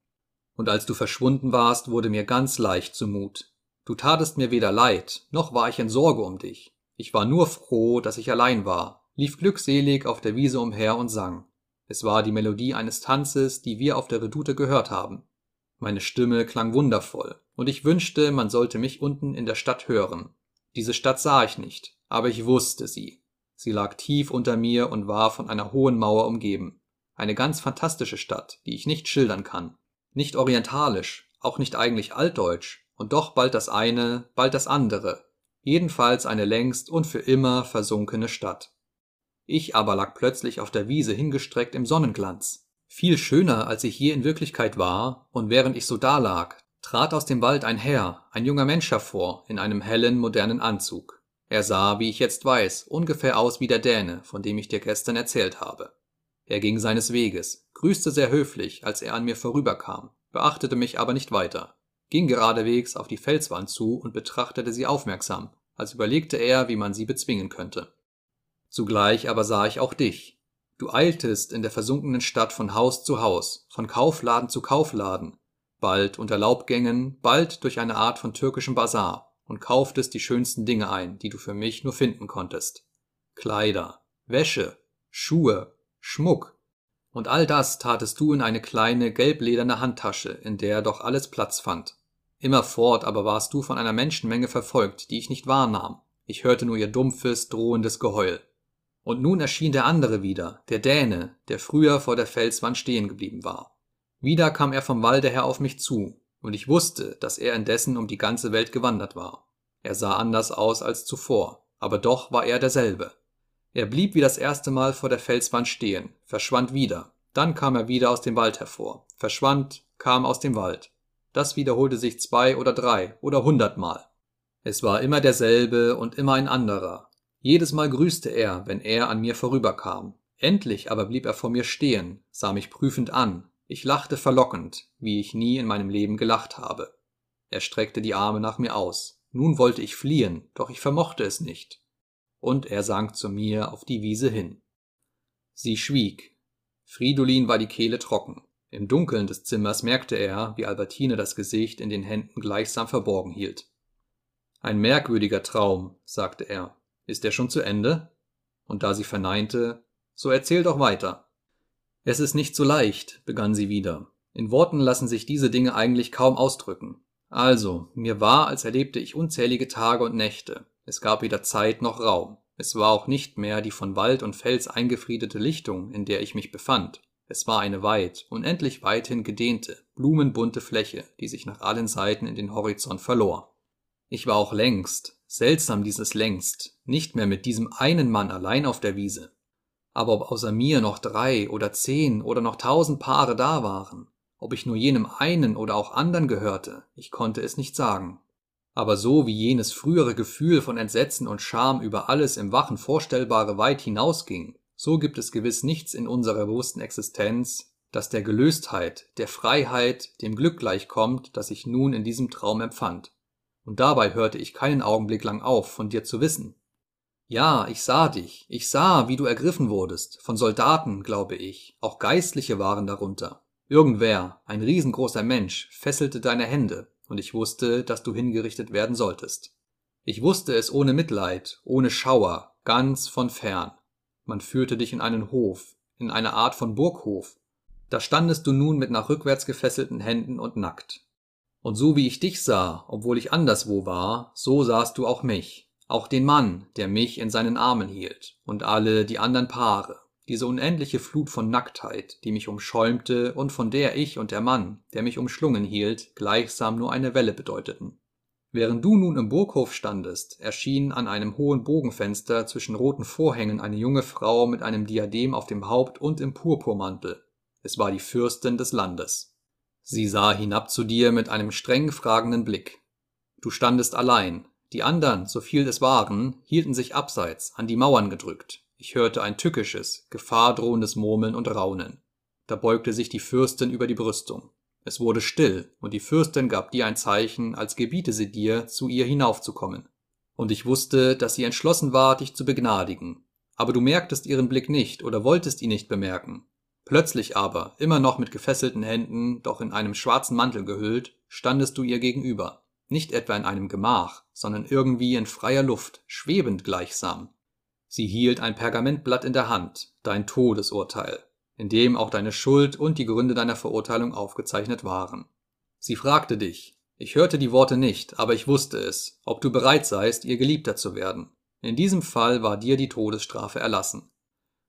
Und als du verschwunden warst, wurde mir ganz leicht zumut. Du tatest mir weder leid, noch war ich in Sorge um dich. Ich war nur froh, dass ich allein war, lief glückselig auf der Wiese umher und sang. Es war die Melodie eines Tanzes, die wir auf der Redoute gehört haben. Meine Stimme klang wundervoll, und ich wünschte, man sollte mich unten in der Stadt hören. Diese Stadt sah ich nicht, aber ich wusste sie. Sie lag tief unter mir und war von einer hohen Mauer umgeben. Eine ganz fantastische Stadt, die ich nicht schildern kann. Nicht orientalisch, auch nicht eigentlich altdeutsch, und doch bald das eine, bald das andere, jedenfalls eine längst und für immer versunkene Stadt. Ich aber lag plötzlich auf der Wiese hingestreckt im Sonnenglanz, viel schöner, als ich je in Wirklichkeit war, und während ich so dalag, trat aus dem Wald ein Herr, ein junger Mensch hervor, in einem hellen, modernen Anzug. Er sah, wie ich jetzt weiß, ungefähr aus wie der Däne, von dem ich dir gestern erzählt habe. Er ging seines Weges, grüßte sehr höflich, als er an mir vorüberkam, beachtete mich aber nicht weiter, ging geradewegs auf die Felswand zu und betrachtete sie aufmerksam, als überlegte er, wie man sie bezwingen könnte. Zugleich aber sah ich auch dich. Du eiltest in der versunkenen Stadt von Haus zu Haus, von Kaufladen zu Kaufladen, bald unter Laubgängen, bald durch eine Art von türkischem Bazar, und kauftest die schönsten Dinge ein, die du für mich nur finden konntest. Kleider, Wäsche, Schuhe, Schmuck, und all das tatest du in eine kleine gelblederne Handtasche, in der doch alles Platz fand. Immerfort aber warst du von einer Menschenmenge verfolgt, die ich nicht wahrnahm. Ich hörte nur ihr dumpfes, drohendes Geheul. Und nun erschien der andere wieder, der Däne, der früher vor der Felswand stehen geblieben war. Wieder kam er vom Walde her auf mich zu, und ich wusste, dass er indessen um die ganze Welt gewandert war. Er sah anders aus als zuvor, aber doch war er derselbe. Er blieb wie das erste Mal vor der Felswand stehen, verschwand wieder, dann kam er wieder aus dem Wald hervor, verschwand, kam aus dem Wald. Das wiederholte sich zwei oder drei oder hundertmal. Es war immer derselbe und immer ein anderer. Jedes Mal grüßte er, wenn er an mir vorüberkam. Endlich aber blieb er vor mir stehen, sah mich prüfend an. Ich lachte verlockend, wie ich nie in meinem Leben gelacht habe. Er streckte die Arme nach mir aus. Nun wollte ich fliehen, doch ich vermochte es nicht. Und er sank zu mir auf die Wiese hin. Sie schwieg. Fridolin war die Kehle trocken. Im Dunkeln des Zimmers merkte er, wie Albertine das Gesicht in den Händen gleichsam verborgen hielt. Ein merkwürdiger Traum, sagte er. Ist er schon zu Ende? Und da sie verneinte, so erzähl doch weiter. Es ist nicht so leicht, begann sie wieder. In Worten lassen sich diese Dinge eigentlich kaum ausdrücken. Also, mir war, als erlebte ich unzählige Tage und Nächte. Es gab weder Zeit noch Raum. Es war auch nicht mehr die von Wald und Fels eingefriedete Lichtung, in der ich mich befand. Es war eine weit, unendlich weithin gedehnte, blumenbunte Fläche, die sich nach allen Seiten in den Horizont verlor. Ich war auch längst, seltsam dieses längst, nicht mehr mit diesem einen Mann allein auf der Wiese. Aber ob außer mir noch drei oder zehn oder noch tausend Paare da waren, ob ich nur jenem einen oder auch andern gehörte, ich konnte es nicht sagen. Aber so wie jenes frühere Gefühl von Entsetzen und Scham über alles im Wachen Vorstellbare weit hinausging, so gibt es gewiss nichts in unserer bewussten Existenz, das der Gelöstheit, der Freiheit, dem Glück gleichkommt, das ich nun in diesem Traum empfand. Und dabei hörte ich keinen Augenblick lang auf, von dir zu wissen. Ja, ich sah dich, ich sah, wie du ergriffen wurdest, von Soldaten, glaube ich, auch Geistliche waren darunter. Irgendwer, ein riesengroßer Mensch, fesselte deine Hände, und ich wusste, dass du hingerichtet werden solltest. Ich wusste es ohne Mitleid, ohne Schauer, ganz von fern. Man führte dich in einen Hof, in eine Art von Burghof. Da standest du nun mit nach rückwärts gefesselten Händen und nackt. Und so wie ich dich sah, obwohl ich anderswo war, so sahst du auch mich, auch den Mann, der mich in seinen Armen hielt, und alle die anderen Paare, diese unendliche Flut von Nacktheit, die mich umschäumte und von der ich und der Mann, der mich umschlungen hielt, gleichsam nur eine Welle bedeuteten. Während du nun im Burghof standest, erschien an einem hohen Bogenfenster zwischen roten Vorhängen eine junge Frau mit einem Diadem auf dem Haupt und im Purpurmantel. Es war die Fürstin des Landes. Sie sah hinab zu dir mit einem streng fragenden Blick. Du standest allein, die andern, so viel es waren, hielten sich abseits, an die Mauern gedrückt. Ich hörte ein tückisches, gefahrdrohendes Murmeln und Raunen. Da beugte sich die Fürstin über die Brüstung. Es wurde still, und die Fürstin gab dir ein Zeichen, als gebiete sie dir, zu ihr hinaufzukommen. Und ich wusste, dass sie entschlossen war, dich zu begnadigen. Aber du merktest ihren Blick nicht oder wolltest ihn nicht bemerken. Plötzlich aber, immer noch mit gefesselten Händen, doch in einem schwarzen Mantel gehüllt, standest du ihr gegenüber. Nicht etwa in einem Gemach, sondern irgendwie in freier Luft, schwebend gleichsam. Sie hielt ein Pergamentblatt in der Hand, dein Todesurteil in dem auch deine Schuld und die Gründe deiner Verurteilung aufgezeichnet waren. Sie fragte dich, ich hörte die Worte nicht, aber ich wusste es, ob du bereit seist, ihr Geliebter zu werden. In diesem Fall war dir die Todesstrafe erlassen.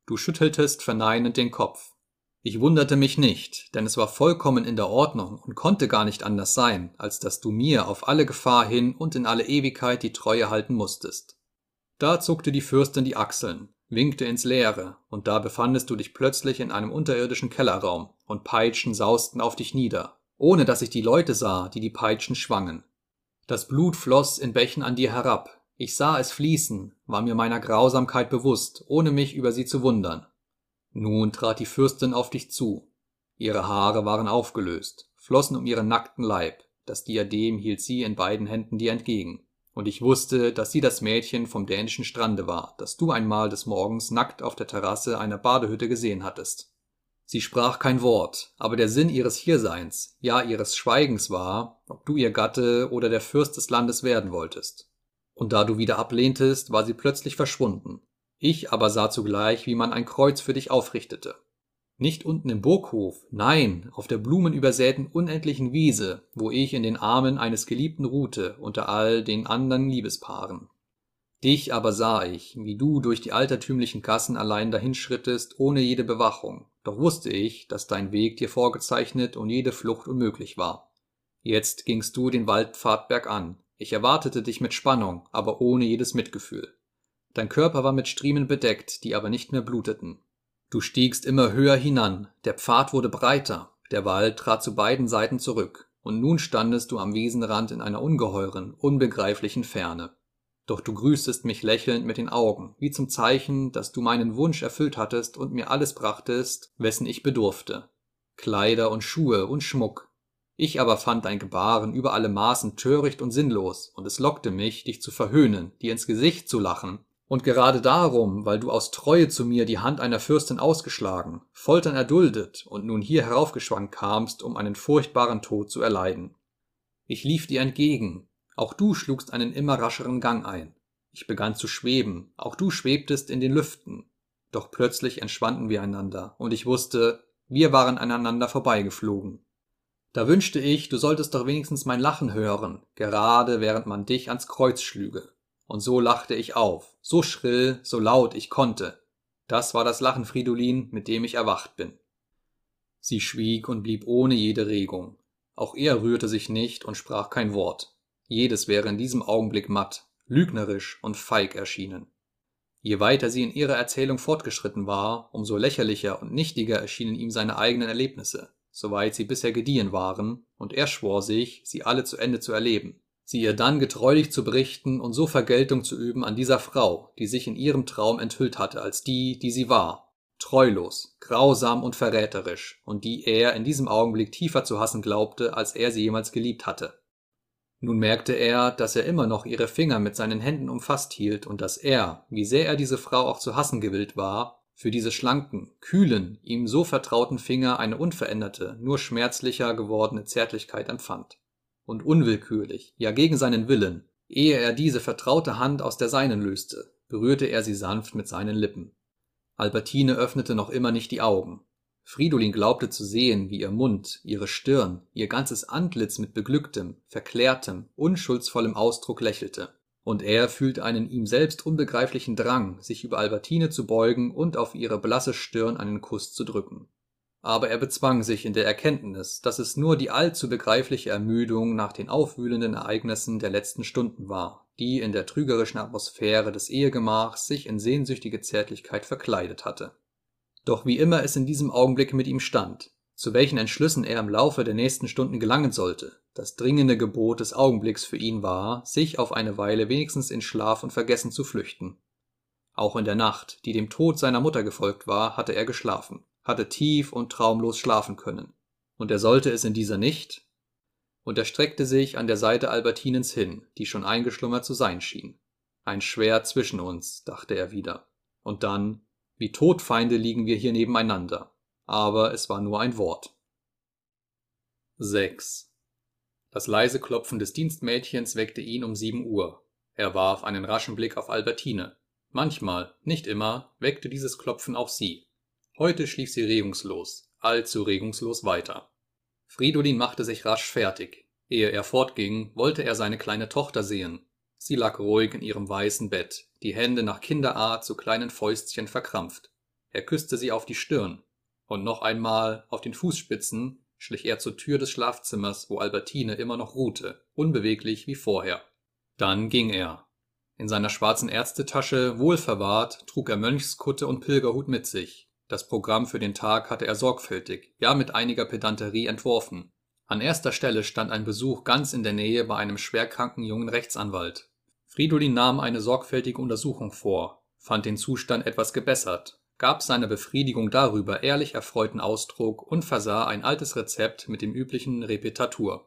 Du schütteltest verneinend den Kopf. Ich wunderte mich nicht, denn es war vollkommen in der Ordnung und konnte gar nicht anders sein, als dass du mir auf alle Gefahr hin und in alle Ewigkeit die Treue halten musstest. Da zuckte die Fürstin die Achseln, winkte ins Leere, und da befandest du dich plötzlich in einem unterirdischen Kellerraum, und Peitschen sausten auf dich nieder, ohne dass ich die Leute sah, die die Peitschen schwangen. Das Blut floss in Bächen an dir herab, ich sah es fließen, war mir meiner Grausamkeit bewusst, ohne mich über sie zu wundern. Nun trat die Fürstin auf dich zu. Ihre Haare waren aufgelöst, flossen um ihren nackten Leib, das Diadem hielt sie in beiden Händen dir entgegen. Und ich wusste, dass sie das Mädchen vom dänischen Strande war, das du einmal des Morgens nackt auf der Terrasse einer Badehütte gesehen hattest. Sie sprach kein Wort, aber der Sinn ihres Hierseins, ja ihres Schweigens war, ob du ihr Gatte oder der Fürst des Landes werden wolltest. Und da du wieder ablehntest, war sie plötzlich verschwunden, ich aber sah zugleich, wie man ein Kreuz für dich aufrichtete. Nicht unten im Burghof, nein, auf der blumenübersäten unendlichen Wiese, wo ich in den Armen eines Geliebten ruhte unter all den anderen Liebespaaren. Dich aber sah ich, wie du durch die altertümlichen Gassen allein dahinschrittest, ohne jede Bewachung, doch wusste ich, dass dein Weg dir vorgezeichnet und jede Flucht unmöglich war. Jetzt gingst du den Waldpfad bergan. Ich erwartete dich mit Spannung, aber ohne jedes Mitgefühl. Dein Körper war mit Striemen bedeckt, die aber nicht mehr bluteten. Du stiegst immer höher hinan, der Pfad wurde breiter, der Wald trat zu beiden Seiten zurück, und nun standest du am Wiesenrand in einer ungeheuren, unbegreiflichen Ferne. Doch du grüßtest mich lächelnd mit den Augen, wie zum Zeichen, dass du meinen Wunsch erfüllt hattest und mir alles brachtest, wessen ich bedurfte. Kleider und Schuhe und Schmuck. Ich aber fand dein Gebaren über alle Maßen töricht und sinnlos, und es lockte mich, dich zu verhöhnen, dir ins Gesicht zu lachen, und gerade darum, weil du aus Treue zu mir die Hand einer Fürstin ausgeschlagen, Foltern erduldet und nun hier heraufgeschwankt kamst, um einen furchtbaren Tod zu erleiden. Ich lief dir entgegen, auch du schlugst einen immer rascheren Gang ein. Ich begann zu schweben, auch du schwebtest in den Lüften. Doch plötzlich entschwanden wir einander, und ich wusste, wir waren aneinander vorbeigeflogen. Da wünschte ich, du solltest doch wenigstens mein Lachen hören, gerade während man dich ans Kreuz schlüge. Und so lachte ich auf, so schrill, so laut ich konnte. Das war das Lachen Fridolin, mit dem ich erwacht bin. Sie schwieg und blieb ohne jede Regung. Auch er rührte sich nicht und sprach kein Wort. Jedes wäre in diesem Augenblick matt, lügnerisch und feig erschienen. Je weiter sie in ihrer Erzählung fortgeschritten war, umso lächerlicher und nichtiger erschienen ihm seine eigenen Erlebnisse, soweit sie bisher gediehen waren, und er schwor sich, sie alle zu Ende zu erleben sie ihr dann getreulich zu berichten und so Vergeltung zu üben an dieser Frau, die sich in ihrem Traum enthüllt hatte als die, die sie war, treulos, grausam und verräterisch, und die er in diesem Augenblick tiefer zu hassen glaubte, als er sie jemals geliebt hatte. Nun merkte er, dass er immer noch ihre Finger mit seinen Händen umfasst hielt und dass er, wie sehr er diese Frau auch zu hassen gewillt war, für diese schlanken, kühlen, ihm so vertrauten Finger eine unveränderte, nur schmerzlicher gewordene Zärtlichkeit empfand und unwillkürlich, ja gegen seinen Willen, ehe er diese vertraute Hand aus der seinen löste, berührte er sie sanft mit seinen Lippen. Albertine öffnete noch immer nicht die Augen. Fridolin glaubte zu sehen, wie ihr Mund, ihre Stirn, ihr ganzes Antlitz mit beglücktem, verklärtem, unschuldsvollem Ausdruck lächelte. Und er fühlte einen ihm selbst unbegreiflichen Drang, sich über Albertine zu beugen und auf ihre blasse Stirn einen Kuss zu drücken aber er bezwang sich in der Erkenntnis, dass es nur die allzu begreifliche Ermüdung nach den aufwühlenden Ereignissen der letzten Stunden war, die in der trügerischen Atmosphäre des Ehegemachs sich in sehnsüchtige Zärtlichkeit verkleidet hatte. Doch wie immer es in diesem Augenblick mit ihm stand, zu welchen Entschlüssen er im Laufe der nächsten Stunden gelangen sollte, das dringende Gebot des Augenblicks für ihn war, sich auf eine Weile wenigstens in Schlaf und Vergessen zu flüchten. Auch in der Nacht, die dem Tod seiner Mutter gefolgt war, hatte er geschlafen hatte tief und traumlos schlafen können. Und er sollte es in dieser nicht? Und er streckte sich an der Seite Albertinens hin, die schon eingeschlummert zu sein schien. Ein Schwert zwischen uns, dachte er wieder. Und dann, wie Todfeinde liegen wir hier nebeneinander. Aber es war nur ein Wort. 6. Das leise Klopfen des Dienstmädchens weckte ihn um sieben Uhr. Er warf einen raschen Blick auf Albertine. Manchmal, nicht immer, weckte dieses Klopfen auch sie. Heute schlief sie regungslos, allzu regungslos weiter. Fridolin machte sich rasch fertig. Ehe er fortging, wollte er seine kleine Tochter sehen. Sie lag ruhig in ihrem weißen Bett, die Hände nach Kinderart zu kleinen Fäustchen verkrampft. Er küsste sie auf die Stirn. und noch einmal auf den Fußspitzen schlich er zur Tür des Schlafzimmers, wo Albertine immer noch ruhte, unbeweglich wie vorher. Dann ging er. In seiner schwarzen Ärztetasche, wohlverwahrt, trug er Mönchskutte und Pilgerhut mit sich. Das Programm für den Tag hatte er sorgfältig, ja mit einiger Pedanterie entworfen. An erster Stelle stand ein Besuch ganz in der Nähe bei einem schwerkranken jungen Rechtsanwalt. Fridolin nahm eine sorgfältige Untersuchung vor, fand den Zustand etwas gebessert, gab seiner Befriedigung darüber ehrlich erfreuten Ausdruck und versah ein altes Rezept mit dem üblichen Repetatur.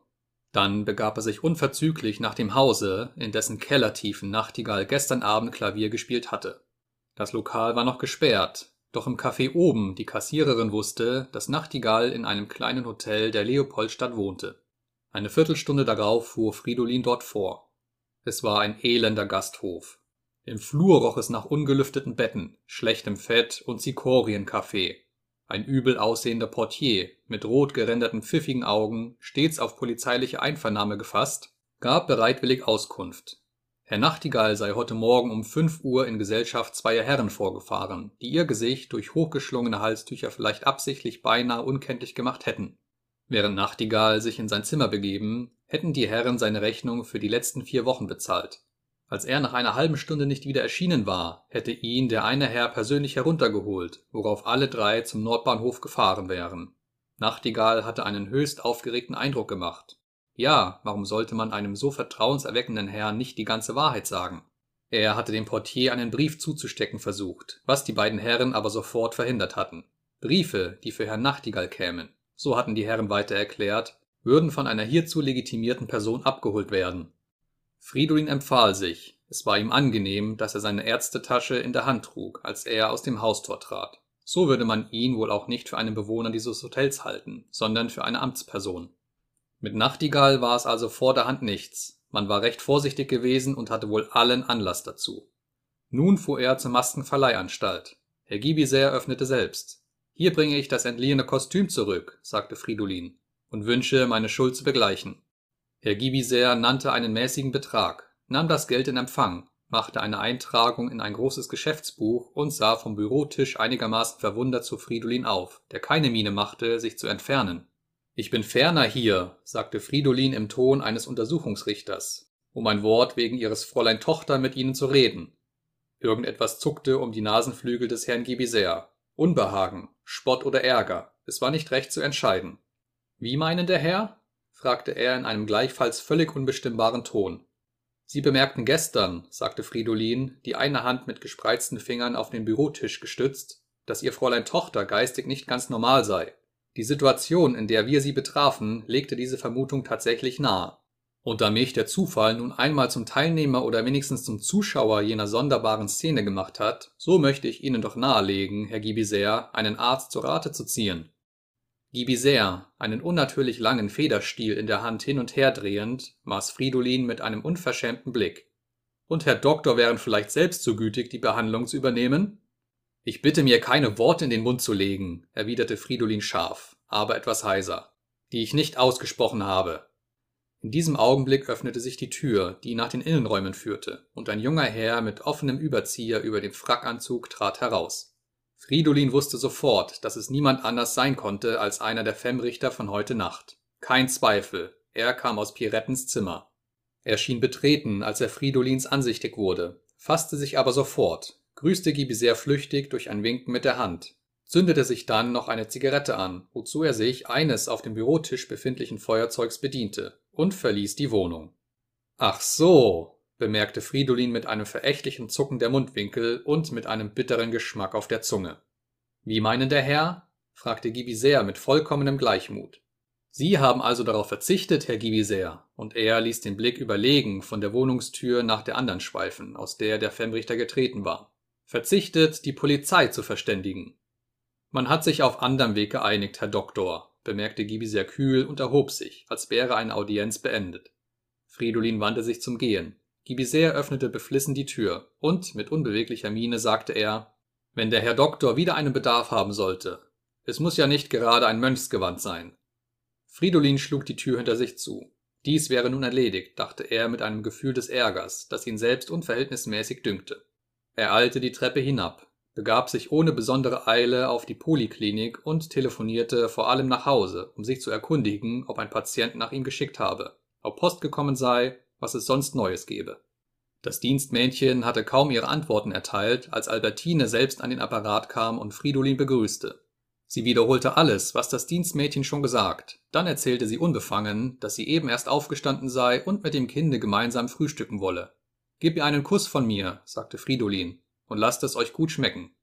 Dann begab er sich unverzüglich nach dem Hause, in dessen Kellertiefen Nachtigall gestern Abend Klavier gespielt hatte. Das Lokal war noch gesperrt, doch im Café oben die Kassiererin wusste, dass Nachtigall in einem kleinen Hotel der Leopoldstadt wohnte. Eine Viertelstunde darauf fuhr Fridolin dort vor. Es war ein elender Gasthof. Im Flur roch es nach ungelüfteten Betten, schlechtem Fett und Zikorienkaffee. Ein übel aussehender Portier mit rot geränderten pfiffigen Augen, stets auf polizeiliche Einvernahme gefasst, gab bereitwillig Auskunft. Herr Nachtigall sei heute Morgen um fünf Uhr in Gesellschaft zweier Herren vorgefahren, die ihr Gesicht durch hochgeschlungene Halstücher vielleicht absichtlich beinahe unkenntlich gemacht hätten. Während Nachtigall sich in sein Zimmer begeben, hätten die Herren seine Rechnung für die letzten vier Wochen bezahlt. Als er nach einer halben Stunde nicht wieder erschienen war, hätte ihn der eine Herr persönlich heruntergeholt, worauf alle drei zum Nordbahnhof gefahren wären. Nachtigall hatte einen höchst aufgeregten Eindruck gemacht. Ja, warum sollte man einem so vertrauenserweckenden Herrn nicht die ganze Wahrheit sagen? Er hatte dem Portier einen Brief zuzustecken versucht, was die beiden Herren aber sofort verhindert hatten. Briefe, die für Herrn Nachtigall kämen, so hatten die Herren weiter erklärt, würden von einer hierzu legitimierten Person abgeholt werden. Fridolin empfahl sich, es war ihm angenehm, dass er seine Ärztetasche in der Hand trug, als er aus dem Haustor trat. So würde man ihn wohl auch nicht für einen Bewohner dieses Hotels halten, sondern für eine Amtsperson. Mit Nachtigall war es also vorderhand nichts, man war recht vorsichtig gewesen und hatte wohl allen Anlass dazu. Nun fuhr er zur Maskenverleihanstalt. Herr Gibiser öffnete selbst. Hier bringe ich das entliehene Kostüm zurück, sagte Fridolin, und wünsche, meine Schuld zu begleichen. Herr Gibiser nannte einen mäßigen Betrag, nahm das Geld in Empfang, machte eine Eintragung in ein großes Geschäftsbuch und sah vom Bürotisch einigermaßen verwundert zu Fridolin auf, der keine Miene machte, sich zu entfernen. Ich bin ferner hier, sagte Fridolin im Ton eines Untersuchungsrichters, um ein Wort wegen ihres Fräulein Tochter mit Ihnen zu reden. Irgendetwas zuckte um die Nasenflügel des Herrn Gibiser. Unbehagen, Spott oder Ärger, es war nicht recht zu entscheiden. Wie meinen der Herr? fragte er in einem gleichfalls völlig unbestimmbaren Ton. Sie bemerkten gestern, sagte Fridolin, die eine Hand mit gespreizten Fingern auf den Bürotisch gestützt, dass ihr Fräulein Tochter geistig nicht ganz normal sei. Die Situation, in der wir sie betrafen, legte diese Vermutung tatsächlich nahe. Und da mich der Zufall nun einmal zum Teilnehmer oder wenigstens zum Zuschauer jener sonderbaren Szene gemacht hat, so möchte ich Ihnen doch nahelegen, Herr Gibiser, einen Arzt zur Rate zu ziehen. Gibiser, einen unnatürlich langen Federstiel in der Hand hin und her drehend, maß Fridolin mit einem unverschämten Blick. Und Herr Doktor wären vielleicht selbst so gütig, die Behandlung zu übernehmen? Ich bitte mir keine Worte in den Mund zu legen, erwiderte Fridolin scharf, aber etwas heiser, die ich nicht ausgesprochen habe. In diesem Augenblick öffnete sich die Tür, die nach den Innenräumen führte, und ein junger Herr mit offenem Überzieher über dem Frackanzug trat heraus. Fridolin wusste sofort, dass es niemand anders sein konnte als einer der Femmrichter von heute Nacht. Kein Zweifel, er kam aus Pirettens Zimmer. Er schien betreten, als er Fridolins ansichtig wurde, fasste sich aber sofort, grüßte Gibi sehr flüchtig durch ein Winken mit der Hand, zündete sich dann noch eine Zigarette an, wozu er sich eines auf dem Bürotisch befindlichen Feuerzeugs bediente und verließ die Wohnung. Ach so, bemerkte Fridolin mit einem verächtlichen Zucken der Mundwinkel und mit einem bitteren Geschmack auf der Zunge. Wie meinen der Herr? fragte Gibiser mit vollkommenem Gleichmut. Sie haben also darauf verzichtet, Herr Gibiser, und er ließ den Blick überlegen von der Wohnungstür nach der anderen schweifen, aus der der Femmrichter getreten war verzichtet, die Polizei zu verständigen. Man hat sich auf anderem Weg geeinigt, Herr Doktor, bemerkte Gibi sehr kühl und erhob sich, als wäre eine Audienz beendet. Fridolin wandte sich zum Gehen. Gibiser öffnete beflissen die Tür, und mit unbeweglicher Miene sagte er Wenn der Herr Doktor wieder einen Bedarf haben sollte. Es muss ja nicht gerade ein Mönchsgewand sein. Fridolin schlug die Tür hinter sich zu. Dies wäre nun erledigt, dachte er mit einem Gefühl des Ärgers, das ihn selbst unverhältnismäßig dünkte. Er eilte die Treppe hinab, begab sich ohne besondere Eile auf die Poliklinik und telefonierte vor allem nach Hause, um sich zu erkundigen, ob ein Patient nach ihm geschickt habe, ob Post gekommen sei, was es sonst Neues gebe. Das Dienstmädchen hatte kaum ihre Antworten erteilt, als Albertine selbst an den Apparat kam und Fridolin begrüßte. Sie wiederholte alles, was das Dienstmädchen schon gesagt, dann erzählte sie unbefangen, dass sie eben erst aufgestanden sei und mit dem Kinde gemeinsam frühstücken wolle. Gib ihr einen Kuss von mir, sagte Fridolin, und lasst es euch gut schmecken.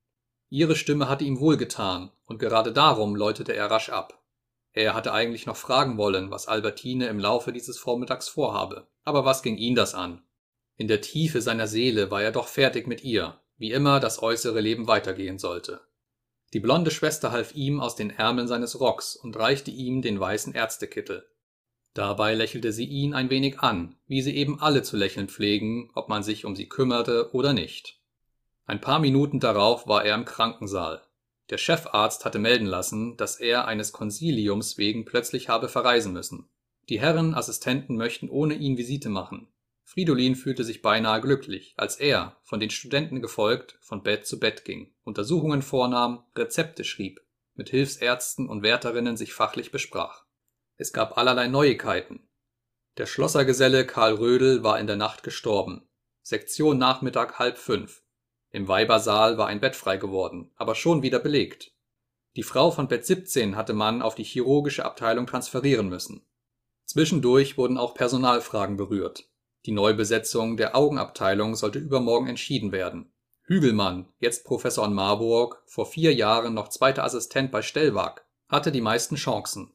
Ihre Stimme hatte ihm wohlgetan, und gerade darum läutete er rasch ab. Er hatte eigentlich noch fragen wollen, was Albertine im Laufe dieses Vormittags vorhabe, aber was ging ihn das an? In der Tiefe seiner Seele war er doch fertig mit ihr, wie immer das äußere Leben weitergehen sollte. Die blonde Schwester half ihm aus den Ärmeln seines Rocks und reichte ihm den weißen Ärztekittel. Dabei lächelte sie ihn ein wenig an, wie sie eben alle zu lächeln pflegen, ob man sich um sie kümmerte oder nicht. Ein paar Minuten darauf war er im Krankensaal. Der Chefarzt hatte melden lassen, dass er eines Konsiliums wegen plötzlich habe verreisen müssen. Die Herren Assistenten möchten ohne ihn Visite machen. Fridolin fühlte sich beinahe glücklich, als er, von den Studenten gefolgt, von Bett zu Bett ging, Untersuchungen vornahm, Rezepte schrieb, mit Hilfsärzten und Wärterinnen sich fachlich besprach. Es gab allerlei Neuigkeiten. Der Schlossergeselle Karl Rödel war in der Nacht gestorben. Sektion Nachmittag halb fünf. Im Weibersaal war ein Bett frei geworden, aber schon wieder belegt. Die Frau von Bett 17 hatte man auf die chirurgische Abteilung transferieren müssen. Zwischendurch wurden auch Personalfragen berührt. Die Neubesetzung der Augenabteilung sollte übermorgen entschieden werden. Hügelmann, jetzt Professor in Marburg, vor vier Jahren noch zweiter Assistent bei Stellwag, hatte die meisten Chancen.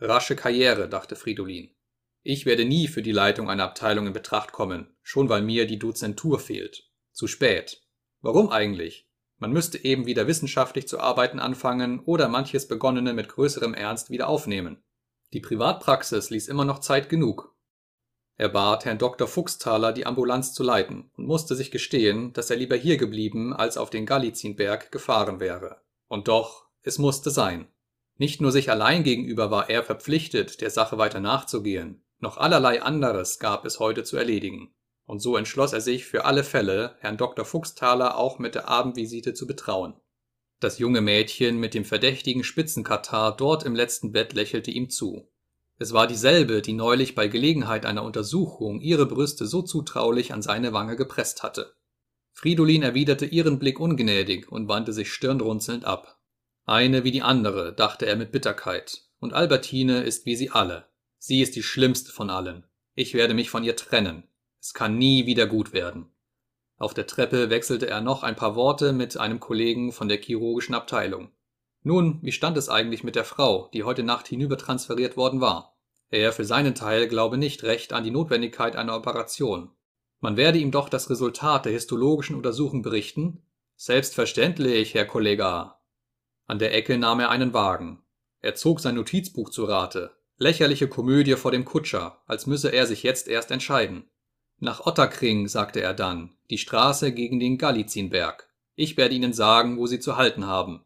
Rasche Karriere, dachte Fridolin. Ich werde nie für die Leitung einer Abteilung in Betracht kommen, schon weil mir die Dozentur fehlt. Zu spät. Warum eigentlich? Man müsste eben wieder wissenschaftlich zu arbeiten anfangen oder manches Begonnene mit größerem Ernst wieder aufnehmen. Die Privatpraxis ließ immer noch Zeit genug, er bat Herrn Dr. Fuchsthaler, die Ambulanz zu leiten und musste sich gestehen, dass er lieber hier geblieben als auf den Galizinberg gefahren wäre. Und doch, es musste sein. Nicht nur sich allein gegenüber war er verpflichtet, der Sache weiter nachzugehen, noch allerlei anderes gab es heute zu erledigen. Und so entschloss er sich für alle Fälle, Herrn Dr. Fuchsthaler auch mit der Abendvisite zu betrauen. Das junge Mädchen mit dem verdächtigen Spitzenkatar dort im letzten Bett lächelte ihm zu. Es war dieselbe, die neulich bei Gelegenheit einer Untersuchung ihre Brüste so zutraulich an seine Wange gepresst hatte. Fridolin erwiderte ihren Blick ungnädig und wandte sich stirnrunzelnd ab. Eine wie die andere, dachte er mit Bitterkeit, und Albertine ist wie sie alle. Sie ist die schlimmste von allen. Ich werde mich von ihr trennen. Es kann nie wieder gut werden. Auf der Treppe wechselte er noch ein paar Worte mit einem Kollegen von der chirurgischen Abteilung. Nun, wie stand es eigentlich mit der Frau, die heute Nacht hinübertransferiert worden war? Er für seinen Teil glaube nicht recht an die Notwendigkeit einer Operation. Man werde ihm doch das Resultat der histologischen Untersuchung berichten? Selbstverständlich, Herr Kollege. An der Ecke nahm er einen Wagen. Er zog sein Notizbuch zu Rate. Lächerliche Komödie vor dem Kutscher, als müsse er sich jetzt erst entscheiden. Nach Otterkring, sagte er dann, die Straße gegen den Galizinberg. Ich werde Ihnen sagen, wo Sie zu halten haben.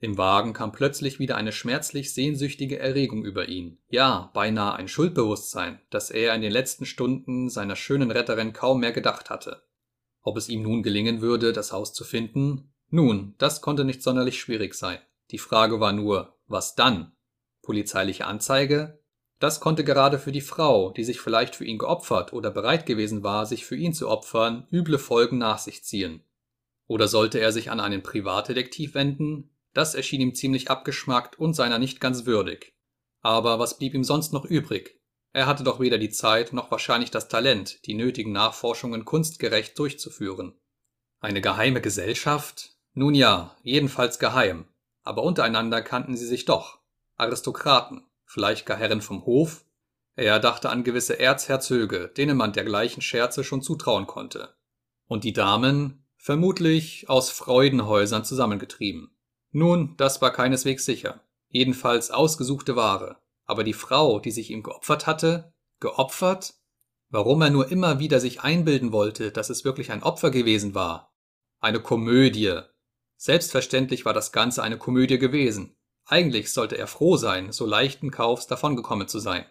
Im Wagen kam plötzlich wieder eine schmerzlich sehnsüchtige Erregung über ihn, ja, beinahe ein Schuldbewusstsein, das er in den letzten Stunden seiner schönen Retterin kaum mehr gedacht hatte. Ob es ihm nun gelingen würde, das Haus zu finden? Nun, das konnte nicht sonderlich schwierig sein. Die Frage war nur, was dann? Polizeiliche Anzeige? Das konnte gerade für die Frau, die sich vielleicht für ihn geopfert oder bereit gewesen war, sich für ihn zu opfern, üble Folgen nach sich ziehen. Oder sollte er sich an einen Privatdetektiv wenden, das erschien ihm ziemlich abgeschmackt und seiner nicht ganz würdig. Aber was blieb ihm sonst noch übrig? Er hatte doch weder die Zeit noch wahrscheinlich das Talent, die nötigen Nachforschungen kunstgerecht durchzuführen. Eine geheime Gesellschaft? Nun ja, jedenfalls geheim. Aber untereinander kannten sie sich doch. Aristokraten, vielleicht gar Herren vom Hof? Er dachte an gewisse Erzherzöge, denen man dergleichen Scherze schon zutrauen konnte. Und die Damen? Vermutlich aus Freudenhäusern zusammengetrieben. Nun, das war keineswegs sicher. Jedenfalls ausgesuchte Ware. Aber die Frau, die sich ihm geopfert hatte, geopfert? Warum er nur immer wieder sich einbilden wollte, dass es wirklich ein Opfer gewesen war. Eine Komödie. Selbstverständlich war das Ganze eine Komödie gewesen. Eigentlich sollte er froh sein, so leichten Kaufs davongekommen zu sein.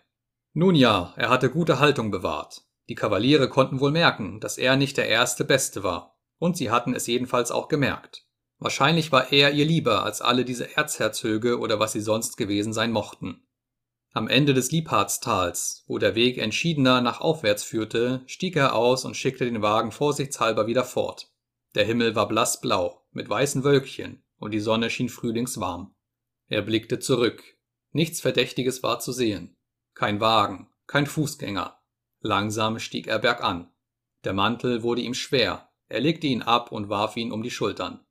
Nun ja, er hatte gute Haltung bewahrt. Die Kavaliere konnten wohl merken, dass er nicht der erste Beste war. Und sie hatten es jedenfalls auch gemerkt. Wahrscheinlich war er ihr lieber als alle diese Erzherzöge oder was sie sonst gewesen sein mochten. Am Ende des Liebhardstals, wo der Weg entschiedener nach aufwärts führte, stieg er aus und schickte den Wagen vorsichtshalber wieder fort. Der Himmel war blassblau, mit weißen Wölkchen, und die Sonne schien frühlingswarm. Er blickte zurück. Nichts Verdächtiges war zu sehen. Kein Wagen, kein Fußgänger. Langsam stieg er bergan. Der Mantel wurde ihm schwer. Er legte ihn ab und warf ihn um die Schultern.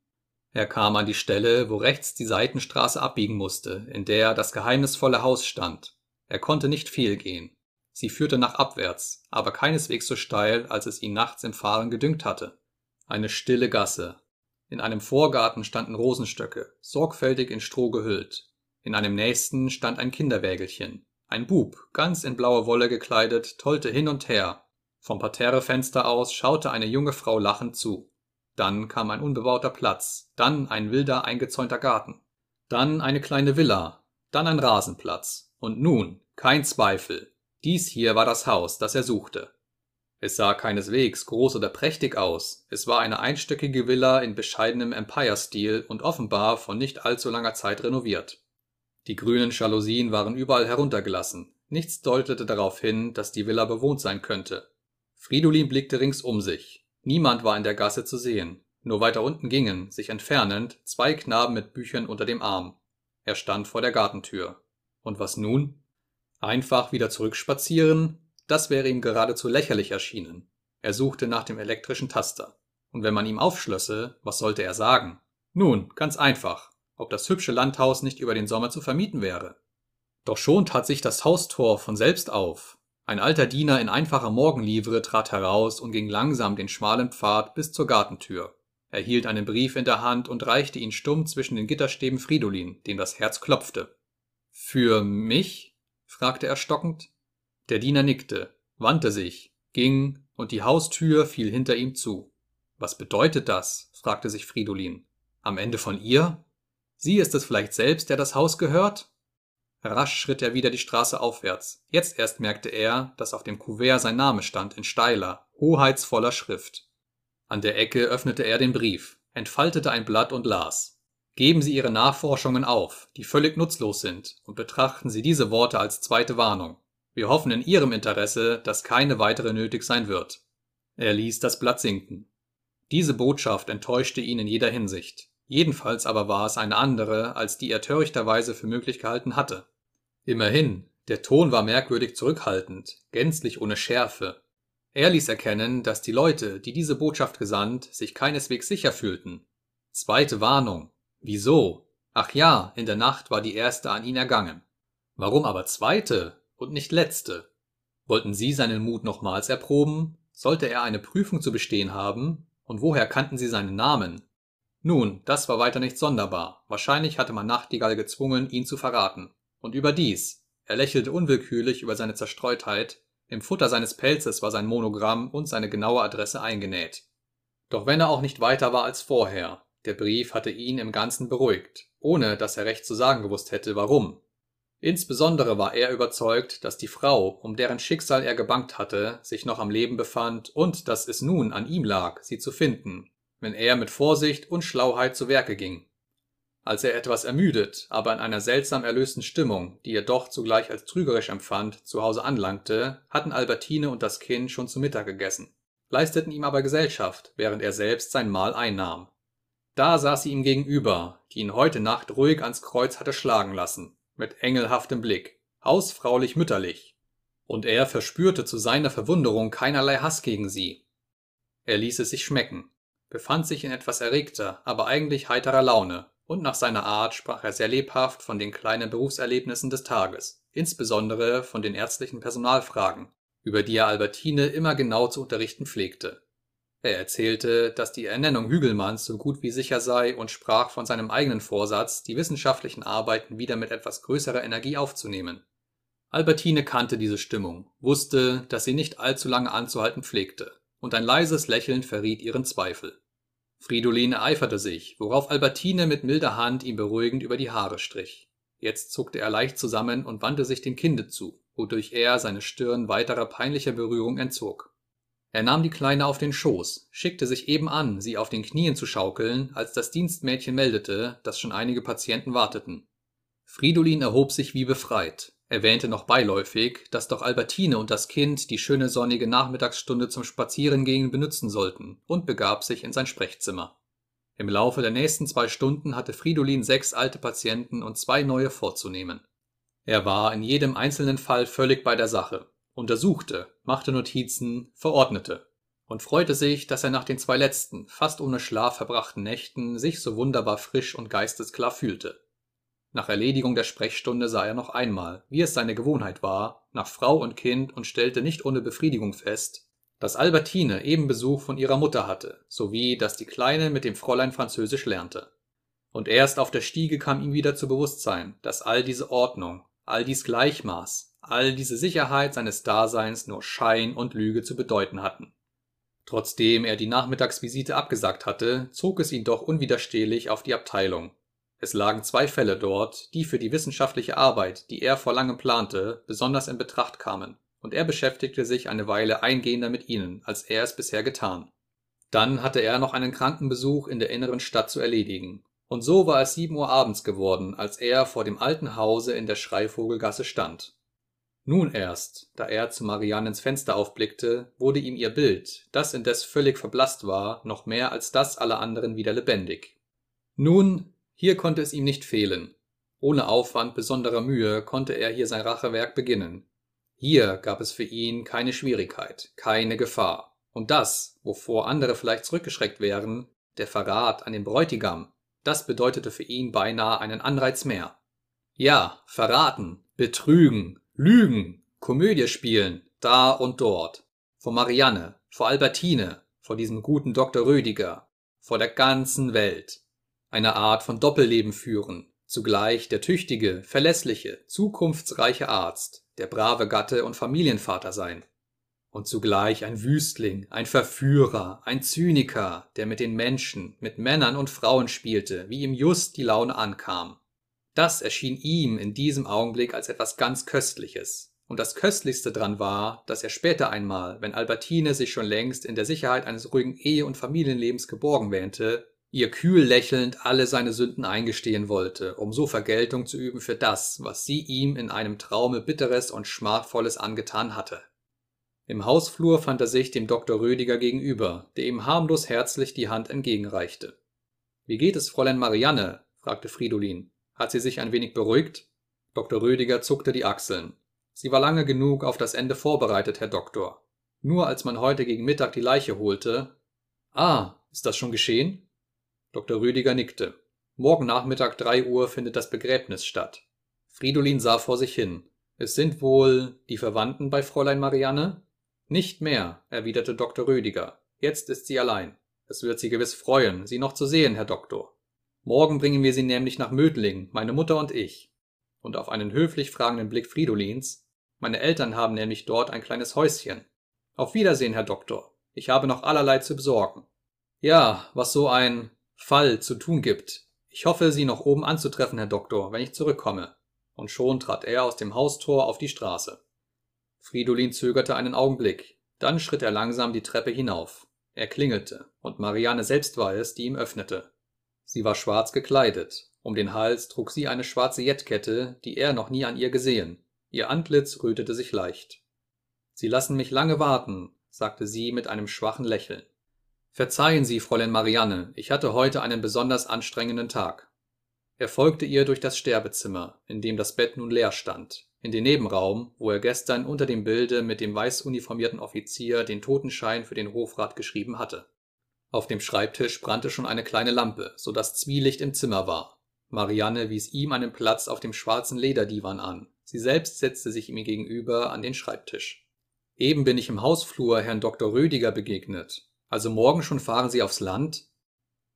Er kam an die Stelle, wo rechts die Seitenstraße abbiegen musste, in der das geheimnisvolle Haus stand. Er konnte nicht fehlgehen. Sie führte nach abwärts, aber keineswegs so steil, als es ihn nachts im Fahren gedünkt hatte. Eine stille Gasse. In einem Vorgarten standen Rosenstöcke, sorgfältig in Stroh gehüllt. In einem nächsten stand ein Kinderwägelchen. Ein Bub, ganz in blaue Wolle gekleidet, tollte hin und her. Vom Parterrefenster aus schaute eine junge Frau lachend zu. Dann kam ein unbebauter Platz, dann ein wilder eingezäunter Garten, dann eine kleine Villa, dann ein Rasenplatz. Und nun, kein Zweifel, dies hier war das Haus, das er suchte. Es sah keineswegs groß oder prächtig aus, es war eine einstöckige Villa in bescheidenem Empire-Stil und offenbar von nicht allzu langer Zeit renoviert. Die grünen Jalousien waren überall heruntergelassen, nichts deutete darauf hin, dass die Villa bewohnt sein könnte. Fridolin blickte rings um sich, Niemand war in der Gasse zu sehen, nur weiter unten gingen, sich entfernend, zwei Knaben mit Büchern unter dem Arm. Er stand vor der Gartentür. Und was nun? Einfach wieder zurückspazieren? Das wäre ihm geradezu lächerlich erschienen. Er suchte nach dem elektrischen Taster. Und wenn man ihm aufschlösse, was sollte er sagen? Nun, ganz einfach, ob das hübsche Landhaus nicht über den Sommer zu vermieten wäre. Doch schon tat sich das Haustor von selbst auf, ein alter Diener in einfacher Morgenlivre trat heraus und ging langsam den schmalen Pfad bis zur Gartentür. Er hielt einen Brief in der Hand und reichte ihn stumm zwischen den Gitterstäben Fridolin, dem das Herz klopfte. Für mich? fragte er stockend. Der Diener nickte, wandte sich, ging, und die Haustür fiel hinter ihm zu. Was bedeutet das? fragte sich Fridolin. Am Ende von ihr? Sie ist es vielleicht selbst, der das Haus gehört? Rasch schritt er wieder die Straße aufwärts. Jetzt erst merkte er, dass auf dem Kuvert sein Name stand in steiler, hoheitsvoller Schrift. An der Ecke öffnete er den Brief, entfaltete ein Blatt und las. Geben Sie Ihre Nachforschungen auf, die völlig nutzlos sind, und betrachten Sie diese Worte als zweite Warnung. Wir hoffen in Ihrem Interesse, dass keine weitere nötig sein wird. Er ließ das Blatt sinken. Diese Botschaft enttäuschte ihn in jeder Hinsicht. Jedenfalls aber war es eine andere, als die er törichterweise für möglich gehalten hatte. Immerhin, der Ton war merkwürdig zurückhaltend, gänzlich ohne Schärfe. Er ließ erkennen, dass die Leute, die diese Botschaft gesandt, sich keineswegs sicher fühlten. Zweite Warnung. Wieso? Ach ja, in der Nacht war die erste an ihn ergangen. Warum aber zweite und nicht letzte? Wollten sie seinen Mut nochmals erproben? Sollte er eine Prüfung zu bestehen haben? Und woher kannten sie seinen Namen? Nun, das war weiter nicht sonderbar. Wahrscheinlich hatte man Nachtigall gezwungen, ihn zu verraten. Und überdies, er lächelte unwillkürlich über seine Zerstreutheit, im Futter seines Pelzes war sein Monogramm und seine genaue Adresse eingenäht. Doch wenn er auch nicht weiter war als vorher, der Brief hatte ihn im Ganzen beruhigt, ohne dass er recht zu sagen gewusst hätte, warum. Insbesondere war er überzeugt, dass die Frau, um deren Schicksal er gebangt hatte, sich noch am Leben befand und dass es nun an ihm lag, sie zu finden, wenn er mit Vorsicht und Schlauheit zu Werke ging. Als er etwas ermüdet, aber in einer seltsam erlösten Stimmung, die er doch zugleich als trügerisch empfand, zu Hause anlangte, hatten Albertine und das Kind schon zu Mittag gegessen, leisteten ihm aber Gesellschaft, während er selbst sein Mahl einnahm. Da saß sie ihm gegenüber, die ihn heute Nacht ruhig ans Kreuz hatte schlagen lassen, mit engelhaftem Blick, hausfraulich mütterlich. Und er verspürte zu seiner Verwunderung keinerlei Hass gegen sie. Er ließ es sich schmecken, befand sich in etwas erregter, aber eigentlich heiterer Laune, und nach seiner Art sprach er sehr lebhaft von den kleinen Berufserlebnissen des Tages, insbesondere von den ärztlichen Personalfragen, über die er Albertine immer genau zu unterrichten pflegte. Er erzählte, dass die Ernennung Hügelmanns so gut wie sicher sei und sprach von seinem eigenen Vorsatz, die wissenschaftlichen Arbeiten wieder mit etwas größerer Energie aufzunehmen. Albertine kannte diese Stimmung, wusste, dass sie nicht allzu lange anzuhalten pflegte, und ein leises Lächeln verriet ihren Zweifel. Fridolin ereiferte sich, worauf Albertine mit milder Hand ihm beruhigend über die Haare strich. Jetzt zuckte er leicht zusammen und wandte sich dem Kinde zu, wodurch er seine Stirn weiterer peinlicher Berührung entzog. Er nahm die Kleine auf den Schoß, schickte sich eben an, sie auf den Knien zu schaukeln, als das Dienstmädchen meldete, dass schon einige Patienten warteten. Fridolin erhob sich wie befreit, erwähnte noch beiläufig, dass doch Albertine und das Kind die schöne sonnige Nachmittagsstunde zum Spazierengehen benützen sollten und begab sich in sein Sprechzimmer. Im Laufe der nächsten zwei Stunden hatte Fridolin sechs alte Patienten und zwei neue vorzunehmen. Er war in jedem einzelnen Fall völlig bei der Sache, untersuchte, machte Notizen, verordnete und freute sich, dass er nach den zwei letzten, fast ohne Schlaf verbrachten Nächten sich so wunderbar frisch und geistesklar fühlte. Nach Erledigung der Sprechstunde sah er noch einmal, wie es seine Gewohnheit war, nach Frau und Kind und stellte nicht ohne Befriedigung fest, dass Albertine eben Besuch von ihrer Mutter hatte, sowie dass die Kleine mit dem Fräulein Französisch lernte. Und erst auf der Stiege kam ihm wieder zu Bewusstsein, dass all diese Ordnung, all dies Gleichmaß, all diese Sicherheit seines Daseins nur Schein und Lüge zu bedeuten hatten. Trotzdem er die Nachmittagsvisite abgesagt hatte, zog es ihn doch unwiderstehlich auf die Abteilung, es lagen zwei Fälle dort, die für die wissenschaftliche Arbeit, die er vor langem plante, besonders in Betracht kamen, und er beschäftigte sich eine Weile eingehender mit ihnen, als er es bisher getan. Dann hatte er noch einen Krankenbesuch in der inneren Stadt zu erledigen, und so war es sieben Uhr abends geworden, als er vor dem alten Hause in der Schreivogelgasse stand. Nun erst, da er zu Mariannens Fenster aufblickte, wurde ihm ihr Bild, das indes völlig verblasst war, noch mehr als das aller anderen wieder lebendig. Nun, hier konnte es ihm nicht fehlen. Ohne Aufwand besonderer Mühe konnte er hier sein Rachewerk beginnen. Hier gab es für ihn keine Schwierigkeit, keine Gefahr. Und das, wovor andere vielleicht zurückgeschreckt wären, der Verrat an den Bräutigam, das bedeutete für ihn beinahe einen Anreiz mehr. Ja, verraten, betrügen, lügen, Komödie spielen, da und dort. Vor Marianne, vor Albertine, vor diesem guten Dr. Rödiger, vor der ganzen Welt eine Art von Doppelleben führen, zugleich der tüchtige, verlässliche, zukunftsreiche Arzt, der brave Gatte und Familienvater sein. Und zugleich ein Wüstling, ein Verführer, ein Zyniker, der mit den Menschen, mit Männern und Frauen spielte, wie ihm just die Laune ankam. Das erschien ihm in diesem Augenblick als etwas ganz Köstliches. Und das Köstlichste dran war, dass er später einmal, wenn Albertine sich schon längst in der Sicherheit eines ruhigen Ehe- und Familienlebens geborgen wähnte, ihr kühl lächelnd alle seine Sünden eingestehen wollte, um so Vergeltung zu üben für das, was sie ihm in einem Traume Bitteres und Schmachvolles angetan hatte. Im Hausflur fand er sich dem Dr. Rödiger gegenüber, der ihm harmlos herzlich die Hand entgegenreichte. Wie geht es Fräulein Marianne? fragte Fridolin. Hat sie sich ein wenig beruhigt? Dr. Rödiger zuckte die Achseln. Sie war lange genug auf das Ende vorbereitet, Herr Doktor. Nur als man heute gegen Mittag die Leiche holte. Ah, ist das schon geschehen? Dr. Rüdiger nickte. Morgen Nachmittag drei Uhr findet das Begräbnis statt. Fridolin sah vor sich hin. Es sind wohl die Verwandten bei Fräulein Marianne? Nicht mehr, erwiderte Dr. Rüdiger. Jetzt ist sie allein. Es wird Sie gewiss freuen, Sie noch zu sehen, Herr Doktor. Morgen bringen wir Sie nämlich nach Mödling, meine Mutter und ich. Und auf einen höflich fragenden Blick Fridolins. Meine Eltern haben nämlich dort ein kleines Häuschen. Auf Wiedersehen, Herr Doktor. Ich habe noch allerlei zu besorgen. Ja, was so ein Fall zu tun gibt. Ich hoffe, Sie noch oben anzutreffen, Herr Doktor, wenn ich zurückkomme. Und schon trat er aus dem Haustor auf die Straße. Fridolin zögerte einen Augenblick, dann schritt er langsam die Treppe hinauf. Er klingelte, und Marianne selbst war es, die ihm öffnete. Sie war schwarz gekleidet, um den Hals trug sie eine schwarze Jettkette, die er noch nie an ihr gesehen. Ihr Antlitz rötete sich leicht. Sie lassen mich lange warten, sagte sie mit einem schwachen Lächeln. Verzeihen Sie, Fräulein Marianne, ich hatte heute einen besonders anstrengenden Tag. Er folgte ihr durch das Sterbezimmer, in dem das Bett nun leer stand, in den Nebenraum, wo er gestern unter dem Bilde mit dem weiß uniformierten Offizier den Totenschein für den Hofrat geschrieben hatte. Auf dem Schreibtisch brannte schon eine kleine Lampe, so dass Zwielicht im Zimmer war. Marianne wies ihm einen Platz auf dem schwarzen Lederdivan an. Sie selbst setzte sich ihm gegenüber an den Schreibtisch. Eben bin ich im Hausflur Herrn Dr. Rödiger begegnet. Also morgen schon fahren Sie aufs Land?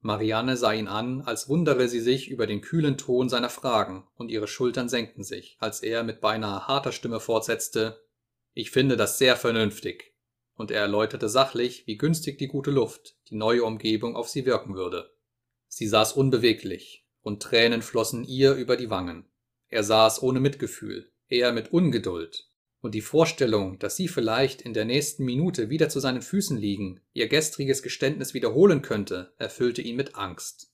Marianne sah ihn an, als wundere sie sich über den kühlen Ton seiner Fragen, und ihre Schultern senkten sich, als er mit beinahe harter Stimme fortsetzte Ich finde das sehr vernünftig. Und er erläuterte sachlich, wie günstig die gute Luft, die neue Umgebung auf sie wirken würde. Sie saß unbeweglich, und Tränen flossen ihr über die Wangen. Er saß ohne Mitgefühl, eher mit Ungeduld. Und die Vorstellung, dass sie vielleicht in der nächsten Minute wieder zu seinen Füßen liegen, ihr gestriges Geständnis wiederholen könnte, erfüllte ihn mit Angst.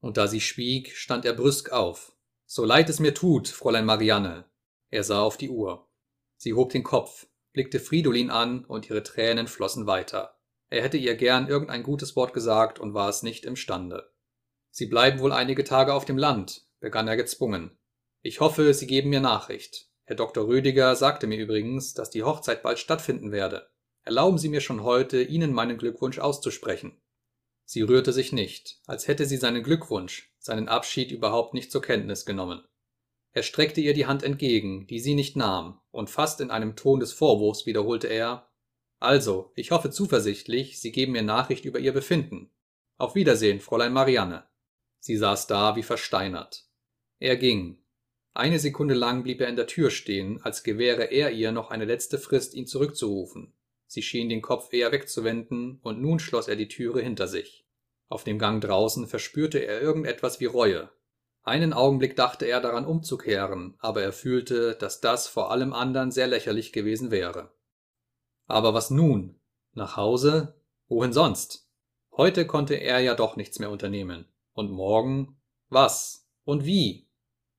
Und da sie schwieg, stand er brüsk auf. So leid es mir tut, Fräulein Marianne. Er sah auf die Uhr. Sie hob den Kopf, blickte Fridolin an und ihre Tränen flossen weiter. Er hätte ihr gern irgendein gutes Wort gesagt und war es nicht imstande. Sie bleiben wohl einige Tage auf dem Land, begann er gezwungen. Ich hoffe, Sie geben mir Nachricht. Herr Dr. Rödiger sagte mir übrigens, dass die Hochzeit bald stattfinden werde. Erlauben Sie mir schon heute, Ihnen meinen Glückwunsch auszusprechen. Sie rührte sich nicht, als hätte sie seinen Glückwunsch, seinen Abschied überhaupt nicht zur Kenntnis genommen. Er streckte ihr die Hand entgegen, die sie nicht nahm, und fast in einem Ton des Vorwurfs wiederholte er Also, ich hoffe zuversichtlich, Sie geben mir Nachricht über Ihr Befinden. Auf Wiedersehen, Fräulein Marianne. Sie saß da wie versteinert. Er ging, eine Sekunde lang blieb er in der Tür stehen, als gewähre er ihr noch eine letzte Frist, ihn zurückzurufen. Sie schien den Kopf eher wegzuwenden, und nun schloss er die Türe hinter sich. Auf dem Gang draußen verspürte er irgendetwas wie Reue. Einen Augenblick dachte er daran umzukehren, aber er fühlte, dass das vor allem andern sehr lächerlich gewesen wäre. Aber was nun? Nach Hause? Wohin sonst? Heute konnte er ja doch nichts mehr unternehmen. Und morgen? Was? Und wie?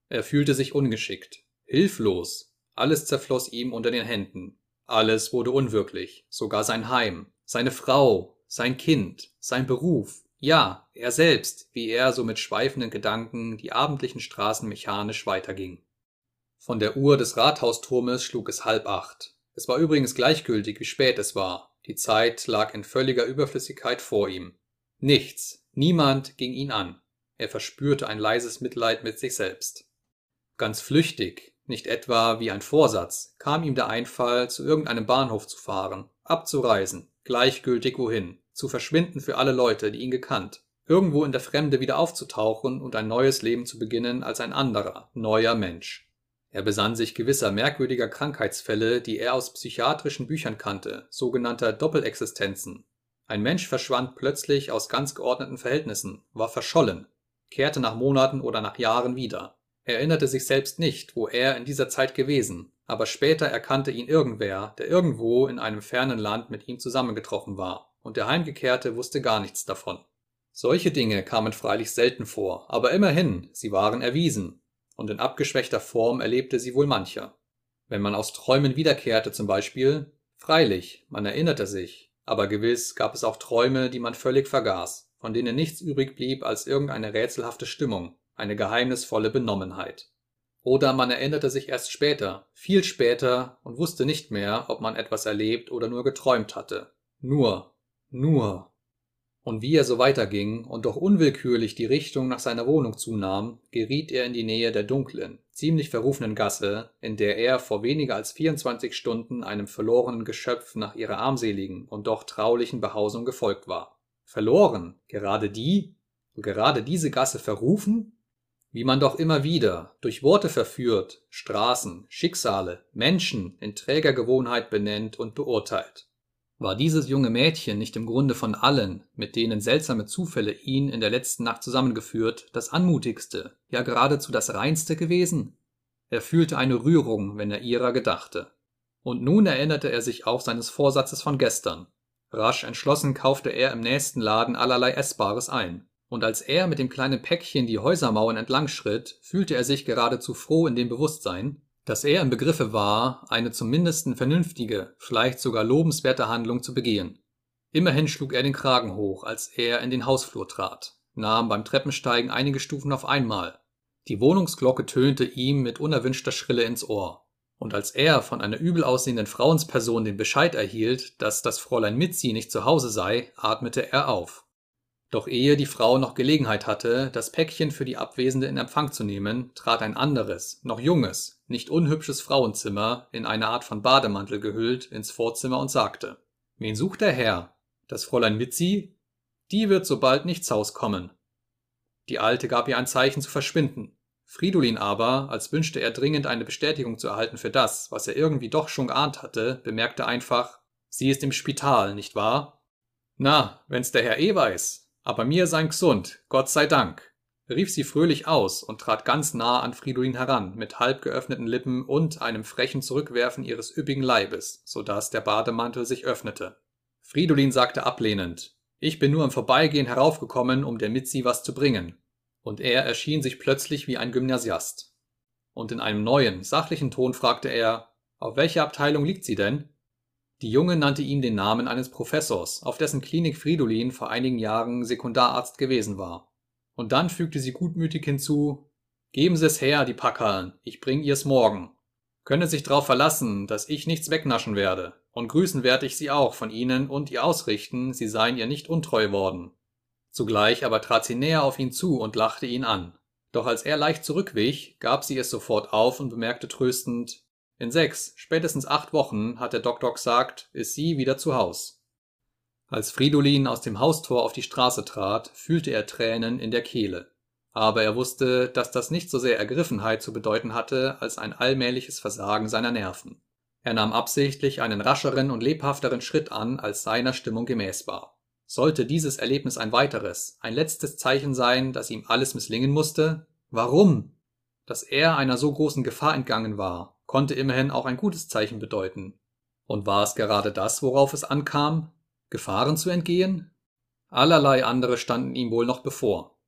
Er fühlte sich ungeschickt, hilflos, alles zerfloß ihm unter den Händen, alles wurde unwirklich, sogar sein Heim, seine Frau, sein Kind, sein Beruf, ja, er selbst, wie er so mit schweifenden Gedanken die abendlichen Straßen mechanisch weiterging. Von der Uhr des Rathausturmes schlug es halb acht. Es war übrigens gleichgültig, wie spät es war. Die Zeit lag in völliger Überflüssigkeit vor ihm. Nichts, niemand ging ihn an. Er verspürte ein leises Mitleid mit sich selbst. Ganz flüchtig, nicht etwa wie ein Vorsatz, kam ihm der Einfall, zu irgendeinem Bahnhof zu fahren, abzureisen, gleichgültig wohin, zu verschwinden für alle Leute, die ihn gekannt, irgendwo in der Fremde wieder aufzutauchen und ein neues Leben zu beginnen als ein anderer, neuer Mensch. Er besann sich gewisser merkwürdiger Krankheitsfälle, die er aus psychiatrischen Büchern kannte, sogenannter Doppelexistenzen. Ein Mensch verschwand plötzlich aus ganz geordneten Verhältnissen, war verschollen, kehrte nach Monaten oder nach Jahren wieder. Er erinnerte sich selbst nicht, wo er in dieser Zeit gewesen, aber später erkannte ihn irgendwer, der irgendwo in einem fernen Land mit ihm zusammengetroffen war, und der Heimgekehrte wusste gar nichts davon. Solche Dinge kamen freilich selten vor, aber immerhin, sie waren erwiesen, und in abgeschwächter Form erlebte sie wohl mancher. Wenn man aus Träumen wiederkehrte zum Beispiel, freilich, man erinnerte sich, aber gewiss gab es auch Träume, die man völlig vergaß, von denen nichts übrig blieb als irgendeine rätselhafte Stimmung, eine geheimnisvolle Benommenheit. Oder man erinnerte sich erst später, viel später und wusste nicht mehr, ob man etwas erlebt oder nur geträumt hatte. Nur, nur. Und wie er so weiterging und doch unwillkürlich die Richtung nach seiner Wohnung zunahm, geriet er in die Nähe der dunklen, ziemlich verrufenen Gasse, in der er vor weniger als 24 Stunden einem verlorenen Geschöpf nach ihrer armseligen und doch traulichen Behausung gefolgt war. Verloren? Gerade die? Gerade diese Gasse verrufen? Wie man doch immer wieder, durch Worte verführt, Straßen, Schicksale, Menschen in träger Gewohnheit benennt und beurteilt. War dieses junge Mädchen nicht im Grunde von allen, mit denen seltsame Zufälle ihn in der letzten Nacht zusammengeführt, das anmutigste, ja geradezu das reinste gewesen? Er fühlte eine Rührung, wenn er ihrer gedachte. Und nun erinnerte er sich auch seines Vorsatzes von gestern. Rasch entschlossen kaufte er im nächsten Laden allerlei Essbares ein und als er mit dem kleinen Päckchen die Häusermauern entlang schritt, fühlte er sich geradezu froh in dem Bewusstsein, dass er im Begriffe war, eine zum mindesten vernünftige, vielleicht sogar lobenswerte Handlung zu begehen. Immerhin schlug er den Kragen hoch, als er in den Hausflur trat, nahm beim Treppensteigen einige Stufen auf einmal. Die Wohnungsglocke tönte ihm mit unerwünschter Schrille ins Ohr. Und als er von einer übel aussehenden Frauensperson den Bescheid erhielt, dass das Fräulein Mitzi nicht zu Hause sei, atmete er auf. Doch ehe die Frau noch Gelegenheit hatte, das Päckchen für die Abwesende in Empfang zu nehmen, trat ein anderes, noch junges, nicht unhübsches Frauenzimmer, in eine Art von Bademantel gehüllt, ins Vorzimmer und sagte Wen sucht der Herr? Das Fräulein Mitzi? Die wird so bald nichts Haus kommen. Die Alte gab ihr ein Zeichen zu verschwinden. Fridolin aber, als wünschte er dringend eine Bestätigung zu erhalten für das, was er irgendwie doch schon geahnt hatte, bemerkte einfach Sie ist im Spital, nicht wahr? Na, wenn's der Herr eh weiß, aber mir sein gesund, Gott sei Dank. Rief sie fröhlich aus und trat ganz nah an Fridolin heran, mit halb geöffneten Lippen und einem frechen Zurückwerfen ihres üppigen Leibes, so dass der Bademantel sich öffnete. Fridolin sagte ablehnend, ich bin nur im Vorbeigehen heraufgekommen, um der Mitzi was zu bringen. Und er erschien sich plötzlich wie ein Gymnasiast. Und in einem neuen, sachlichen Ton fragte er, auf welcher Abteilung liegt sie denn? Die Junge nannte ihm den Namen eines Professors, auf dessen Klinik Fridolin vor einigen Jahren Sekundararzt gewesen war. Und dann fügte sie gutmütig hinzu, Geben Sie es her, die Packerln, ich bring ihr's morgen. Könne sich drauf verlassen, dass ich nichts wegnaschen werde, und grüßen werde ich sie auch von Ihnen und ihr ausrichten, sie seien ihr nicht untreu worden. Zugleich aber trat sie näher auf ihn zu und lachte ihn an. Doch als er leicht zurückwich, gab sie es sofort auf und bemerkte tröstend, in sechs, spätestens acht Wochen, hat der Doktor gesagt, ist sie wieder zu Haus. Als Fridolin aus dem Haustor auf die Straße trat, fühlte er Tränen in der Kehle. Aber er wusste, dass das nicht so sehr Ergriffenheit zu bedeuten hatte, als ein allmähliches Versagen seiner Nerven. Er nahm absichtlich einen rascheren und lebhafteren Schritt an, als seiner Stimmung gemäß war. Sollte dieses Erlebnis ein weiteres, ein letztes Zeichen sein, dass ihm alles misslingen musste? Warum? Dass er einer so großen Gefahr entgangen war, konnte immerhin auch ein gutes Zeichen bedeuten. Und war es gerade das, worauf es ankam? Gefahren zu entgehen? Allerlei andere standen ihm wohl noch bevor.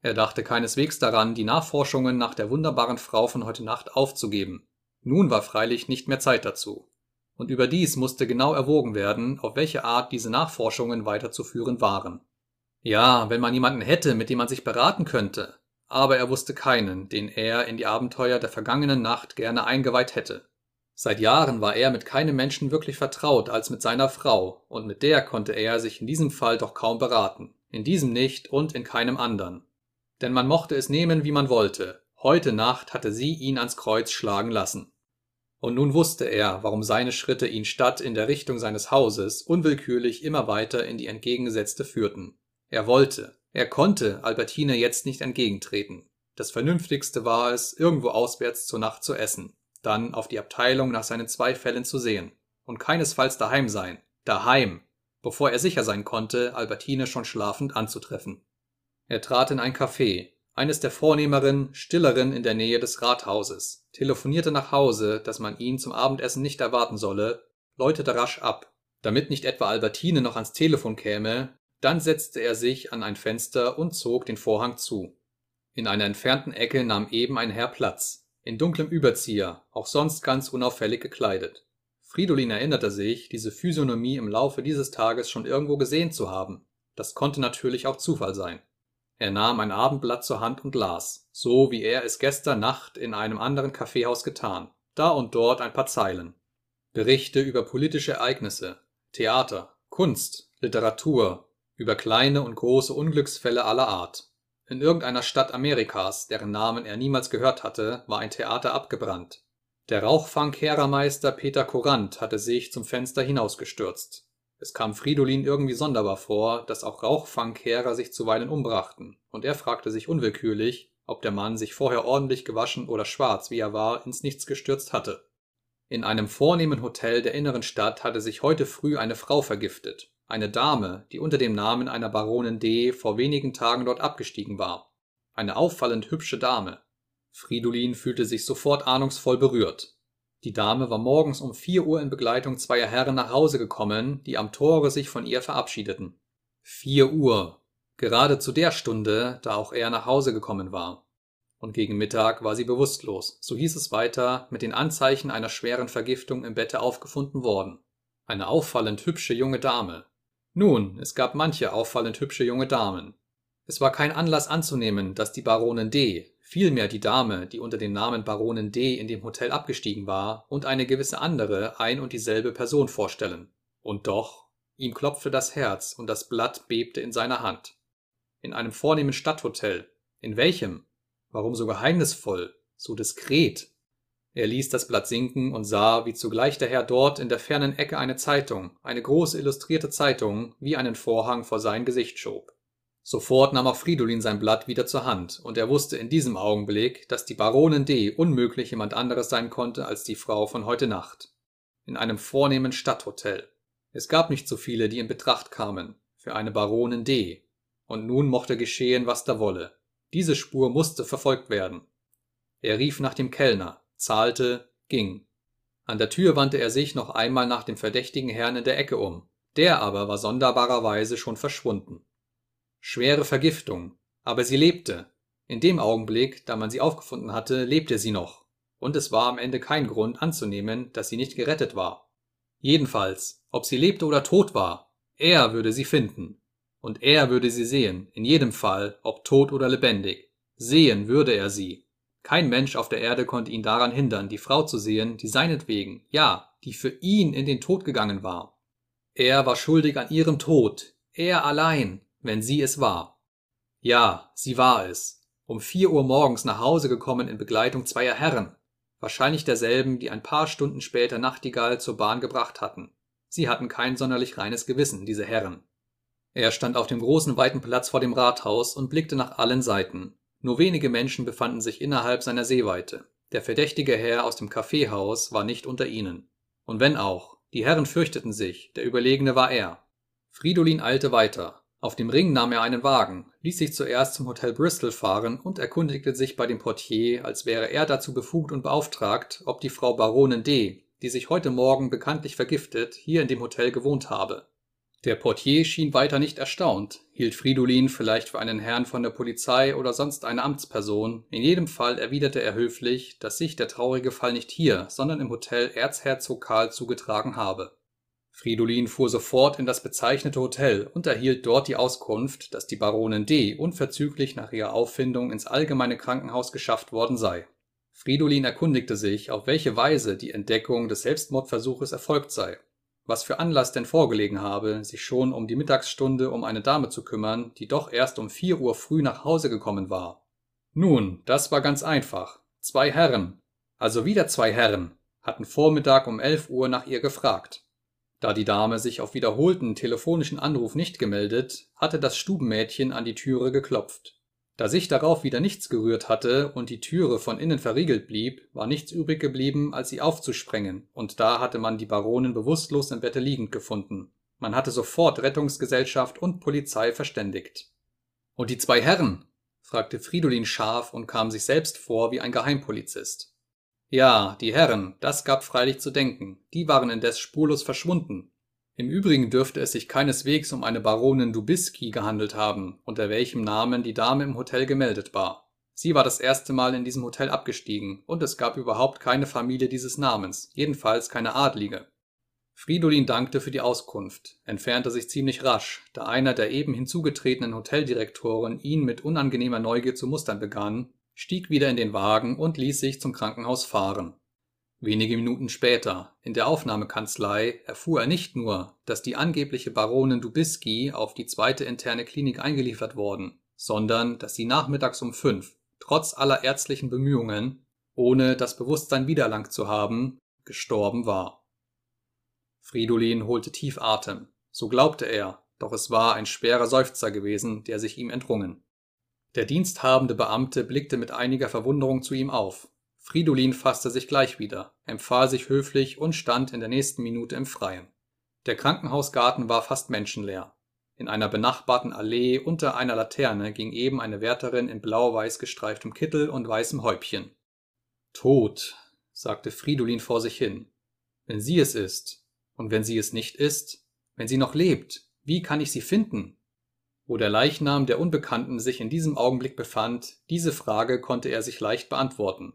Er dachte keineswegs daran, die Nachforschungen nach der wunderbaren Frau von heute Nacht aufzugeben. Nun war freilich nicht mehr Zeit dazu. Und überdies musste genau erwogen werden, auf welche Art diese Nachforschungen weiterzuführen waren. Ja, wenn man jemanden hätte, mit dem man sich beraten könnte, aber er wusste keinen, den er in die Abenteuer der vergangenen Nacht gerne eingeweiht hätte. Seit Jahren war er mit keinem Menschen wirklich vertraut als mit seiner Frau, und mit der konnte er sich in diesem Fall doch kaum beraten, in diesem nicht und in keinem andern. Denn man mochte es nehmen, wie man wollte, heute Nacht hatte sie ihn ans Kreuz schlagen lassen. Und nun wusste er, warum seine Schritte ihn statt in der Richtung seines Hauses unwillkürlich immer weiter in die entgegengesetzte führten. Er wollte, er konnte Albertine jetzt nicht entgegentreten. Das Vernünftigste war es, irgendwo auswärts zur Nacht zu essen dann auf die Abteilung nach seinen zwei Fällen zu sehen und keinesfalls daheim sein, daheim, bevor er sicher sein konnte, Albertine schon schlafend anzutreffen. Er trat in ein Café, eines der vornehmeren, stilleren in der Nähe des Rathauses, telefonierte nach Hause, dass man ihn zum Abendessen nicht erwarten solle, läutete rasch ab, damit nicht etwa Albertine noch ans Telefon käme, dann setzte er sich an ein Fenster und zog den Vorhang zu. In einer entfernten Ecke nahm eben ein Herr Platz, in dunklem Überzieher, auch sonst ganz unauffällig gekleidet. Fridolin erinnerte sich, diese Physiognomie im Laufe dieses Tages schon irgendwo gesehen zu haben. Das konnte natürlich auch Zufall sein. Er nahm ein Abendblatt zur Hand und las, so wie er es gestern Nacht in einem anderen Kaffeehaus getan, da und dort ein paar Zeilen. Berichte über politische Ereignisse, Theater, Kunst, Literatur, über kleine und große Unglücksfälle aller Art. In irgendeiner Stadt Amerikas, deren Namen er niemals gehört hatte, war ein Theater abgebrannt. Der Rauchfangkehrermeister Peter Korant hatte sich zum Fenster hinausgestürzt. Es kam Fridolin irgendwie sonderbar vor, dass auch Rauchfangkehrer sich zuweilen umbrachten, und er fragte sich unwillkürlich, ob der Mann sich vorher ordentlich gewaschen oder schwarz, wie er war, ins Nichts gestürzt hatte. In einem vornehmen Hotel der inneren Stadt hatte sich heute früh eine Frau vergiftet, eine Dame, die unter dem Namen einer Baronin D. vor wenigen Tagen dort abgestiegen war. Eine auffallend hübsche Dame. Fridolin fühlte sich sofort ahnungsvoll berührt. Die Dame war morgens um vier Uhr in Begleitung zweier Herren nach Hause gekommen, die am Tore sich von ihr verabschiedeten. Vier Uhr. Gerade zu der Stunde, da auch er nach Hause gekommen war. Und gegen Mittag war sie bewusstlos, so hieß es weiter, mit den Anzeichen einer schweren Vergiftung im Bette aufgefunden worden. Eine auffallend hübsche junge Dame, nun, es gab manche auffallend hübsche junge Damen. Es war kein Anlass anzunehmen, dass die Baronin D., vielmehr die Dame, die unter dem Namen Baronin D. in dem Hotel abgestiegen war, und eine gewisse andere ein und dieselbe Person vorstellen. Und doch, ihm klopfte das Herz und das Blatt bebte in seiner Hand. In einem vornehmen Stadthotel. In welchem? Warum so geheimnisvoll, so diskret? Er ließ das Blatt sinken und sah, wie zugleich der Herr dort in der fernen Ecke eine Zeitung, eine große illustrierte Zeitung, wie einen Vorhang vor sein Gesicht schob. Sofort nahm auch Fridolin sein Blatt wieder zur Hand, und er wusste in diesem Augenblick, dass die Baronin D. unmöglich jemand anderes sein konnte als die Frau von heute Nacht. In einem vornehmen Stadthotel. Es gab nicht so viele, die in Betracht kamen, für eine Baronin D. Und nun mochte geschehen, was da wolle. Diese Spur musste verfolgt werden. Er rief nach dem Kellner, zahlte, ging. An der Tür wandte er sich noch einmal nach dem verdächtigen Herrn in der Ecke um, der aber war sonderbarerweise schon verschwunden. Schwere Vergiftung, aber sie lebte. In dem Augenblick, da man sie aufgefunden hatte, lebte sie noch, und es war am Ende kein Grund anzunehmen, dass sie nicht gerettet war. Jedenfalls, ob sie lebte oder tot war, er würde sie finden. Und er würde sie sehen, in jedem Fall, ob tot oder lebendig. Sehen würde er sie. Kein Mensch auf der Erde konnte ihn daran hindern, die Frau zu sehen, die seinetwegen, ja, die für ihn in den Tod gegangen war. Er war schuldig an ihrem Tod, er allein, wenn sie es war. Ja, sie war es. Um vier Uhr morgens nach Hause gekommen in Begleitung zweier Herren, wahrscheinlich derselben, die ein paar Stunden später Nachtigall zur Bahn gebracht hatten. Sie hatten kein sonderlich reines Gewissen, diese Herren. Er stand auf dem großen weiten Platz vor dem Rathaus und blickte nach allen Seiten. Nur wenige Menschen befanden sich innerhalb seiner Sehweite. Der verdächtige Herr aus dem Kaffeehaus war nicht unter ihnen. Und wenn auch, die Herren fürchteten sich, der Überlegene war er. Fridolin eilte weiter. Auf dem Ring nahm er einen Wagen, ließ sich zuerst zum Hotel Bristol fahren und erkundigte sich bei dem Portier, als wäre er dazu befugt und beauftragt, ob die Frau Baronin D., die sich heute Morgen bekanntlich vergiftet, hier in dem Hotel gewohnt habe. Der Portier schien weiter nicht erstaunt, hielt Fridolin vielleicht für einen Herrn von der Polizei oder sonst eine Amtsperson, in jedem Fall erwiderte er höflich, dass sich der traurige Fall nicht hier, sondern im Hotel Erzherzog Karl zugetragen habe. Fridolin fuhr sofort in das bezeichnete Hotel und erhielt dort die Auskunft, dass die Baronin D. unverzüglich nach ihrer Auffindung ins allgemeine Krankenhaus geschafft worden sei. Fridolin erkundigte sich, auf welche Weise die Entdeckung des Selbstmordversuches erfolgt sei was für Anlass denn vorgelegen habe, sich schon um die Mittagsstunde um eine Dame zu kümmern, die doch erst um vier Uhr früh nach Hause gekommen war. Nun, das war ganz einfach. Zwei Herren, also wieder zwei Herren, hatten Vormittag um elf Uhr nach ihr gefragt. Da die Dame sich auf wiederholten telefonischen Anruf nicht gemeldet, hatte das Stubenmädchen an die Türe geklopft. Da sich darauf wieder nichts gerührt hatte und die Türe von innen verriegelt blieb, war nichts übrig geblieben, als sie aufzusprengen, und da hatte man die Baronin bewusstlos im Bette liegend gefunden. Man hatte sofort Rettungsgesellschaft und Polizei verständigt. Und die zwei Herren? fragte Fridolin scharf und kam sich selbst vor wie ein Geheimpolizist. Ja, die Herren, das gab freilich zu denken, die waren indes spurlos verschwunden, im Übrigen dürfte es sich keineswegs um eine Baronin Dubiski gehandelt haben, unter welchem Namen die Dame im Hotel gemeldet war. Sie war das erste Mal in diesem Hotel abgestiegen, und es gab überhaupt keine Familie dieses Namens, jedenfalls keine adlige. Fridolin dankte für die Auskunft, entfernte sich ziemlich rasch, da einer der eben hinzugetretenen Hoteldirektoren ihn mit unangenehmer Neugier zu mustern begann, stieg wieder in den Wagen und ließ sich zum Krankenhaus fahren. Wenige Minuten später, in der Aufnahmekanzlei, erfuhr er nicht nur, dass die angebliche Baronin Dubiski auf die zweite interne Klinik eingeliefert worden, sondern dass sie nachmittags um fünf, trotz aller ärztlichen Bemühungen, ohne das Bewusstsein wiedererlangt zu haben, gestorben war. Fridolin holte tief Atem. So glaubte er, doch es war ein schwerer Seufzer gewesen, der sich ihm entrungen. Der diensthabende Beamte blickte mit einiger Verwunderung zu ihm auf, Fridolin fasste sich gleich wieder, empfahl sich höflich und stand in der nächsten Minute im Freien. Der Krankenhausgarten war fast menschenleer. In einer benachbarten Allee unter einer Laterne ging eben eine Wärterin in blau-weiß gestreiftem Kittel und weißem Häubchen. Tot, sagte Fridolin vor sich hin. Wenn sie es ist, und wenn sie es nicht ist, wenn sie noch lebt, wie kann ich sie finden? Wo der Leichnam der Unbekannten sich in diesem Augenblick befand, diese Frage konnte er sich leicht beantworten.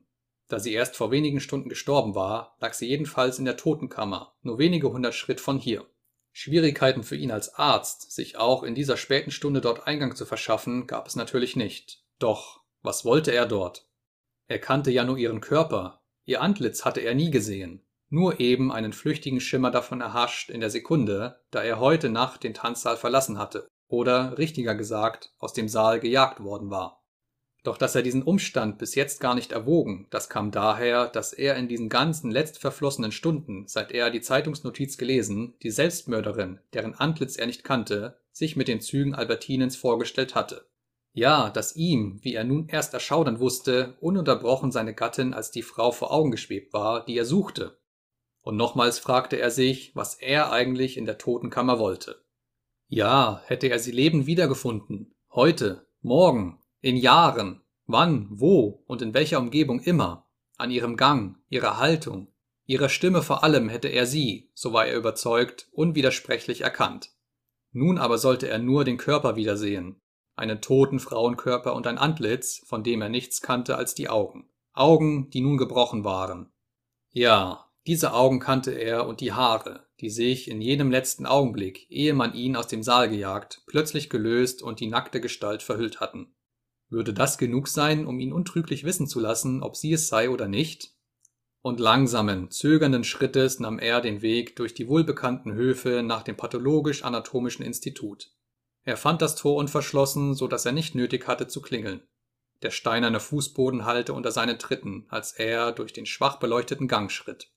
Da sie erst vor wenigen Stunden gestorben war, lag sie jedenfalls in der Totenkammer, nur wenige hundert Schritt von hier. Schwierigkeiten für ihn als Arzt, sich auch in dieser späten Stunde dort Eingang zu verschaffen, gab es natürlich nicht. Doch, was wollte er dort? Er kannte ja nur ihren Körper, ihr Antlitz hatte er nie gesehen, nur eben einen flüchtigen Schimmer davon erhascht in der Sekunde, da er heute Nacht den Tanzsaal verlassen hatte, oder, richtiger gesagt, aus dem Saal gejagt worden war. Doch dass er diesen Umstand bis jetzt gar nicht erwogen, das kam daher, dass er in diesen ganzen letztverflossenen Stunden, seit er die Zeitungsnotiz gelesen, die Selbstmörderin, deren Antlitz er nicht kannte, sich mit den Zügen Albertinens vorgestellt hatte. Ja, dass ihm, wie er nun erst erschaudern wusste, ununterbrochen seine Gattin als die Frau vor Augen geschwebt war, die er suchte. Und nochmals fragte er sich, was er eigentlich in der Totenkammer wollte. Ja, hätte er sie lebend wiedergefunden, heute, morgen, In Jahren, wann, wo und in welcher Umgebung immer, an ihrem Gang, ihrer Haltung, ihrer Stimme vor allem hätte er sie, so war er überzeugt, unwidersprechlich erkannt. Nun aber sollte er nur den Körper wiedersehen, einen toten Frauenkörper und ein Antlitz, von dem er nichts kannte als die Augen. Augen, die nun gebrochen waren. Ja, diese Augen kannte er und die Haare, die sich in jenem letzten Augenblick, ehe man ihn aus dem Saal gejagt, plötzlich gelöst und die nackte Gestalt verhüllt hatten. Würde das genug sein, um ihn untrüglich wissen zu lassen, ob sie es sei oder nicht? Und langsamen, zögernden Schrittes nahm er den Weg durch die wohlbekannten Höfe nach dem pathologisch-anatomischen Institut. Er fand das Tor unverschlossen, so dass er nicht nötig hatte zu klingeln. Der steinerne Fußboden hallte unter seinen Tritten, als er durch den schwach beleuchteten Gang schritt.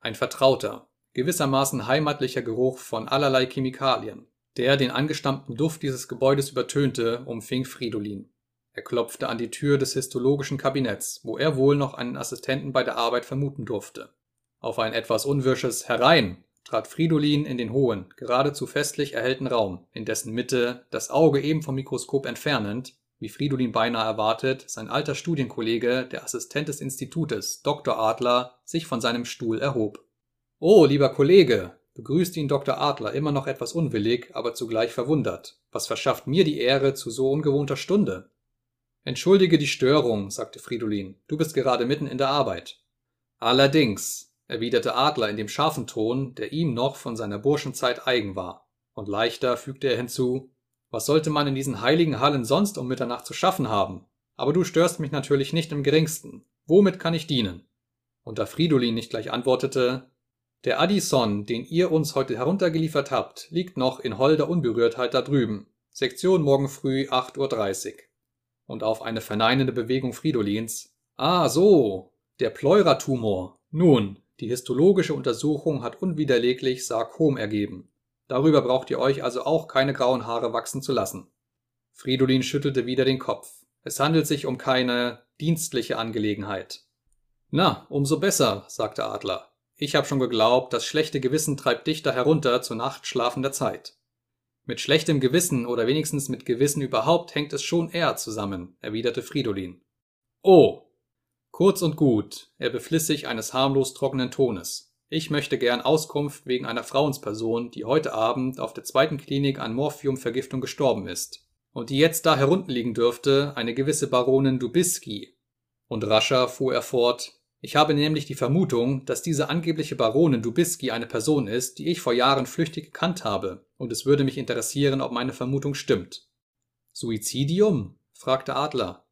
Ein vertrauter, gewissermaßen heimatlicher Geruch von allerlei Chemikalien, der den angestammten Duft dieses Gebäudes übertönte, umfing Fridolin. Er klopfte an die Tür des histologischen Kabinetts, wo er wohl noch einen Assistenten bei der Arbeit vermuten durfte. Auf ein etwas unwirsches Herein trat Fridolin in den hohen, geradezu festlich erhellten Raum, in dessen Mitte, das Auge eben vom Mikroskop entfernend, wie Fridolin beinahe erwartet, sein alter Studienkollege, der Assistent des Institutes, Dr. Adler, sich von seinem Stuhl erhob. Oh, lieber Kollege, begrüßte ihn Dr. Adler immer noch etwas unwillig, aber zugleich verwundert. Was verschafft mir die Ehre zu so ungewohnter Stunde? Entschuldige die Störung, sagte Fridolin. Du bist gerade mitten in der Arbeit. Allerdings, erwiderte Adler in dem scharfen Ton, der ihm noch von seiner Burschenzeit eigen war. Und leichter fügte er hinzu, was sollte man in diesen heiligen Hallen sonst um Mitternacht zu schaffen haben? Aber du störst mich natürlich nicht im geringsten. Womit kann ich dienen? Und da Fridolin nicht gleich antwortete, der Addison, den ihr uns heute heruntergeliefert habt, liegt noch in holder Unberührtheit da drüben. Sektion morgen früh 8.30 Uhr. Und auf eine verneinende Bewegung Fridolins, ah so, der Pleuratumor. Nun, die histologische Untersuchung hat unwiderleglich Sarkom ergeben. Darüber braucht ihr euch also auch keine grauen Haare wachsen zu lassen. Fridolin schüttelte wieder den Kopf. Es handelt sich um keine dienstliche Angelegenheit. Na, umso besser, sagte Adler. Ich habe schon geglaubt, das schlechte Gewissen treibt dich da herunter zur nachtschlafender Zeit. Mit schlechtem Gewissen oder wenigstens mit Gewissen überhaupt hängt es schon eher zusammen, erwiderte Fridolin. Oh, Kurz und gut, er befliss sich eines harmlos trockenen Tones. Ich möchte gern Auskunft wegen einer Frauensperson, die heute Abend auf der zweiten Klinik an Morphiumvergiftung gestorben ist. Und die jetzt da herunten dürfte, eine gewisse Baronin Dubiski. Und rascher fuhr er fort, ich habe nämlich die Vermutung, dass diese angebliche Baronin Dubiski eine Person ist, die ich vor Jahren flüchtig gekannt habe, und es würde mich interessieren, ob meine Vermutung stimmt. Suizidium? fragte Adler.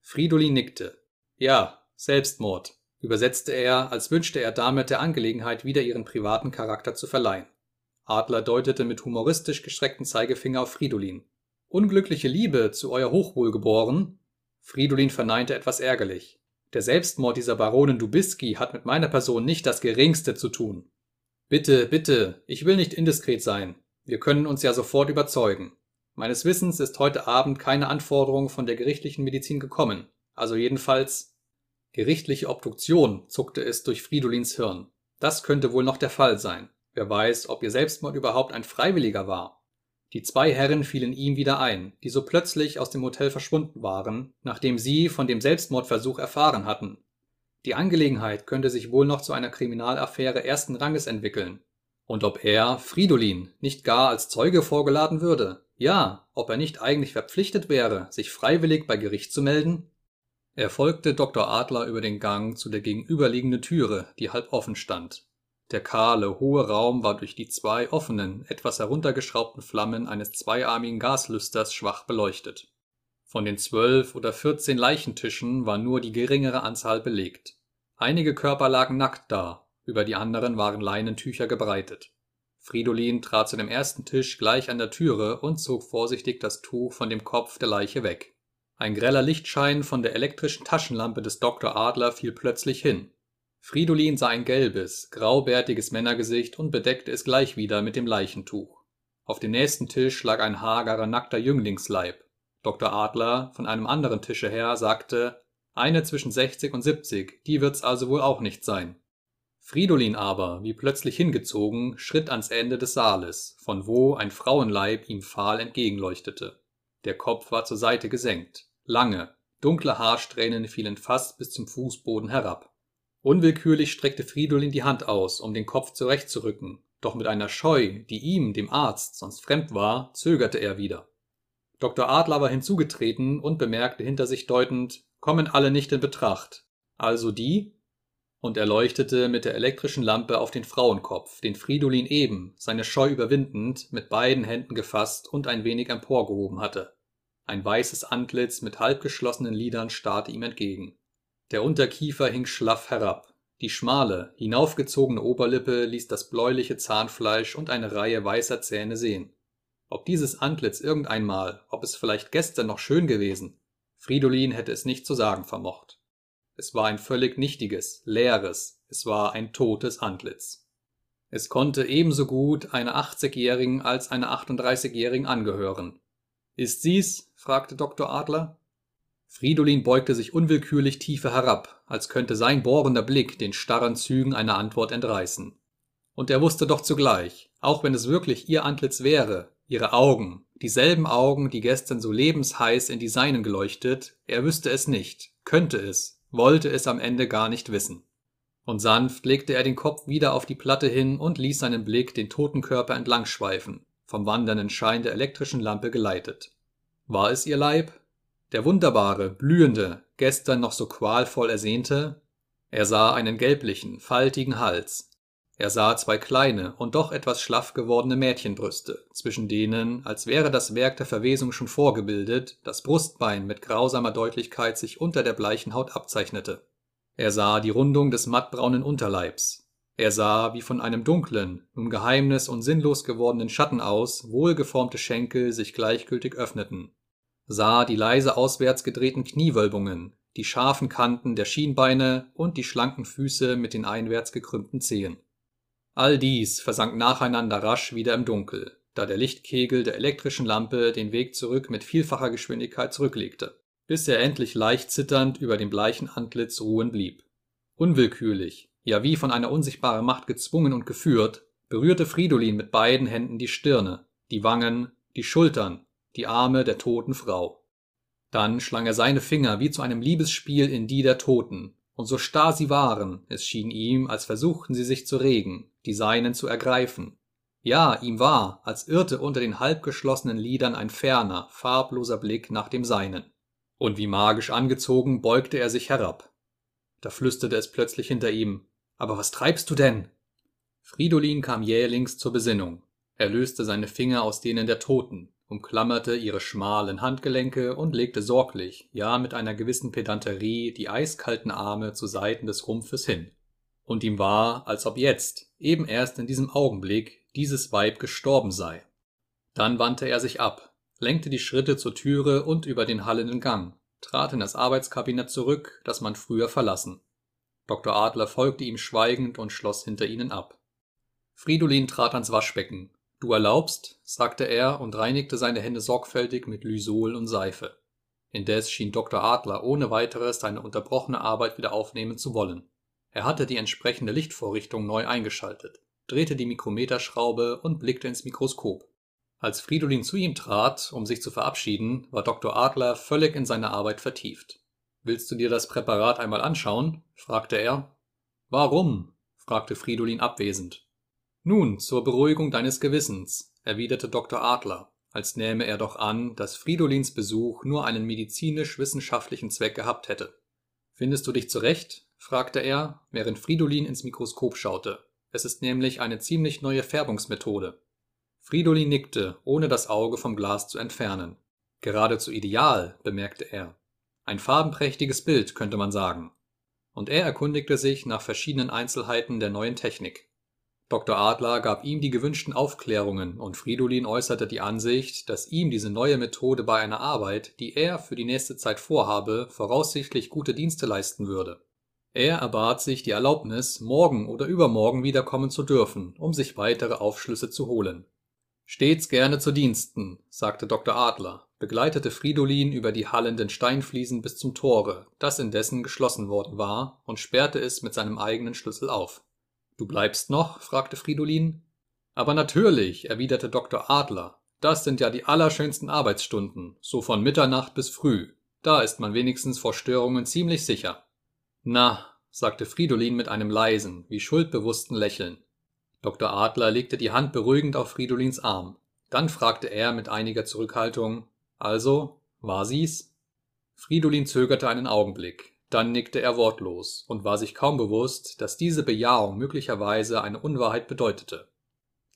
Fridolin nickte. Ja, Selbstmord, übersetzte er, als wünschte er damit der Angelegenheit wieder ihren privaten Charakter zu verleihen. Adler deutete mit humoristisch gestrecktem Zeigefinger auf Fridolin. Unglückliche Liebe zu euer Hochwohl geboren? Fridolin verneinte etwas ärgerlich. Der Selbstmord dieser Baronin Dubiski hat mit meiner Person nicht das geringste zu tun. Bitte, bitte, ich will nicht indiskret sein. Wir können uns ja sofort überzeugen. Meines Wissens ist heute Abend keine Anforderung von der gerichtlichen Medizin gekommen. Also jedenfalls Gerichtliche Obduktion, zuckte es durch Fridolins Hirn. Das könnte wohl noch der Fall sein. Wer weiß, ob ihr Selbstmord überhaupt ein freiwilliger war. Die zwei Herren fielen ihm wieder ein, die so plötzlich aus dem Hotel verschwunden waren, nachdem sie von dem Selbstmordversuch erfahren hatten. Die Angelegenheit könnte sich wohl noch zu einer Kriminalaffäre ersten Ranges entwickeln. Und ob er, Fridolin, nicht gar als Zeuge vorgeladen würde? Ja, ob er nicht eigentlich verpflichtet wäre, sich freiwillig bei Gericht zu melden? Er folgte Dr. Adler über den Gang zu der gegenüberliegenden Türe, die halb offen stand. Der kahle, hohe Raum war durch die zwei offenen, etwas heruntergeschraubten Flammen eines zweiarmigen Gaslüsters schwach beleuchtet. Von den zwölf oder vierzehn Leichentischen war nur die geringere Anzahl belegt. Einige Körper lagen nackt da, über die anderen waren Leinentücher gebreitet. Fridolin trat zu dem ersten Tisch gleich an der Türe und zog vorsichtig das Tuch von dem Kopf der Leiche weg. Ein greller Lichtschein von der elektrischen Taschenlampe des Dr. Adler fiel plötzlich hin. Fridolin sah ein gelbes, graubärtiges Männergesicht und bedeckte es gleich wieder mit dem Leichentuch. Auf dem nächsten Tisch lag ein hagerer, nackter Jünglingsleib. Dr. Adler, von einem anderen Tische her, sagte, eine zwischen 60 und 70, die wird's also wohl auch nicht sein. Fridolin aber, wie plötzlich hingezogen, schritt ans Ende des Saales, von wo ein Frauenleib ihm fahl entgegenleuchtete. Der Kopf war zur Seite gesenkt. Lange, dunkle Haarsträhnen fielen fast bis zum Fußboden herab. Unwillkürlich streckte Fridolin die Hand aus, um den Kopf zurechtzurücken, doch mit einer Scheu, die ihm, dem Arzt, sonst fremd war, zögerte er wieder. Dr. Adler war hinzugetreten und bemerkte hinter sich deutend, kommen alle nicht in Betracht. Also die? Und er leuchtete mit der elektrischen Lampe auf den Frauenkopf, den Fridolin eben, seine Scheu überwindend, mit beiden Händen gefasst und ein wenig emporgehoben hatte. Ein weißes Antlitz mit halbgeschlossenen Lidern starrte ihm entgegen. Der Unterkiefer hing schlaff herab. Die schmale, hinaufgezogene Oberlippe ließ das bläuliche Zahnfleisch und eine Reihe weißer Zähne sehen. Ob dieses Antlitz irgendeinmal, ob es vielleicht gestern noch schön gewesen, Fridolin hätte es nicht zu sagen vermocht. Es war ein völlig nichtiges, leeres, es war ein totes Antlitz. Es konnte ebenso gut einer 80-Jährigen als einer 38-Jährigen angehören. Ist sie's? fragte Dr. Adler. Fridolin beugte sich unwillkürlich tiefer herab, als könnte sein bohrender Blick den starren Zügen einer Antwort entreißen. Und er wusste doch zugleich, auch wenn es wirklich ihr Antlitz wäre, ihre Augen, dieselben Augen, die gestern so lebensheiß in die seinen geleuchtet, er wüsste es nicht, könnte es, wollte es am Ende gar nicht wissen. Und sanft legte er den Kopf wieder auf die Platte hin und ließ seinen Blick den toten Körper entlang schweifen, vom wandernden Schein der elektrischen Lampe geleitet. War es ihr Leib? Der wunderbare, blühende, gestern noch so qualvoll ersehnte? Er sah einen gelblichen, faltigen Hals. Er sah zwei kleine und doch etwas schlaff gewordene Mädchenbrüste, zwischen denen, als wäre das Werk der Verwesung schon vorgebildet, das Brustbein mit grausamer Deutlichkeit sich unter der bleichen Haut abzeichnete. Er sah die Rundung des mattbraunen Unterleibs. Er sah, wie von einem dunklen, nun geheimnis und sinnlos gewordenen Schatten aus, wohlgeformte Schenkel sich gleichgültig öffneten sah die leise auswärts gedrehten Kniewölbungen, die scharfen Kanten der Schienbeine und die schlanken Füße mit den einwärts gekrümmten Zehen. All dies versank nacheinander rasch wieder im Dunkel, da der Lichtkegel der elektrischen Lampe den Weg zurück mit vielfacher Geschwindigkeit zurücklegte, bis er endlich leicht zitternd über dem bleichen Antlitz ruhen blieb. Unwillkürlich, ja wie von einer unsichtbaren Macht gezwungen und geführt, berührte Fridolin mit beiden Händen die Stirne, die Wangen, die Schultern die Arme der toten Frau. Dann schlang er seine Finger wie zu einem Liebesspiel in die der Toten, und so starr sie waren, es schien ihm, als versuchten sie sich zu regen, die seinen zu ergreifen. Ja, ihm war, als irrte unter den halbgeschlossenen Lidern ein ferner, farbloser Blick nach dem seinen. Und wie magisch angezogen beugte er sich herab. Da flüsterte es plötzlich hinter ihm. Aber was treibst du denn? Fridolin kam jählings zur Besinnung. Er löste seine Finger aus denen der Toten, umklammerte ihre schmalen Handgelenke und legte sorglich, ja mit einer gewissen Pedanterie, die eiskalten Arme zu Seiten des Rumpfes hin. Und ihm war, als ob jetzt, eben erst in diesem Augenblick, dieses Weib gestorben sei. Dann wandte er sich ab, lenkte die Schritte zur Türe und über den hallenden Gang, trat in das Arbeitskabinett zurück, das man früher verlassen. Dr. Adler folgte ihm schweigend und schloss hinter ihnen ab. Fridolin trat ans Waschbecken, Du erlaubst, sagte er und reinigte seine Hände sorgfältig mit Lysol und Seife. Indes schien Dr. Adler ohne weiteres seine unterbrochene Arbeit wieder aufnehmen zu wollen. Er hatte die entsprechende Lichtvorrichtung neu eingeschaltet, drehte die Mikrometerschraube und blickte ins Mikroskop. Als Fridolin zu ihm trat, um sich zu verabschieden, war Dr. Adler völlig in seine Arbeit vertieft. Willst du dir das Präparat einmal anschauen? fragte er. Warum? fragte Fridolin abwesend. Nun, zur Beruhigung deines Gewissens, erwiderte Dr. Adler, als nähme er doch an, dass Fridolins Besuch nur einen medizinisch-wissenschaftlichen Zweck gehabt hätte. Findest du dich zurecht? fragte er, während Fridolin ins Mikroskop schaute. Es ist nämlich eine ziemlich neue Färbungsmethode. Fridolin nickte, ohne das Auge vom Glas zu entfernen. Geradezu ideal, bemerkte er. Ein farbenprächtiges Bild, könnte man sagen. Und er erkundigte sich nach verschiedenen Einzelheiten der neuen Technik. Dr. Adler gab ihm die gewünschten Aufklärungen und Fridolin äußerte die Ansicht, dass ihm diese neue Methode bei einer Arbeit, die er für die nächste Zeit vorhabe, voraussichtlich gute Dienste leisten würde. Er erbat sich die Erlaubnis, morgen oder übermorgen wiederkommen zu dürfen, um sich weitere Aufschlüsse zu holen. Stets gerne zu Diensten, sagte Dr. Adler, begleitete Fridolin über die hallenden Steinfliesen bis zum Tore, das indessen geschlossen worden war, und sperrte es mit seinem eigenen Schlüssel auf. Du bleibst noch? fragte Fridolin. Aber natürlich, erwiderte Dr. Adler. Das sind ja die allerschönsten Arbeitsstunden, so von Mitternacht bis früh. Da ist man wenigstens vor Störungen ziemlich sicher. Na, sagte Fridolin mit einem leisen, wie schuldbewussten Lächeln. Dr. Adler legte die Hand beruhigend auf Fridolins Arm. Dann fragte er mit einiger Zurückhaltung: Also, war sie's? Fridolin zögerte einen Augenblick, dann nickte er wortlos und war sich kaum bewusst, dass diese Bejahung möglicherweise eine Unwahrheit bedeutete.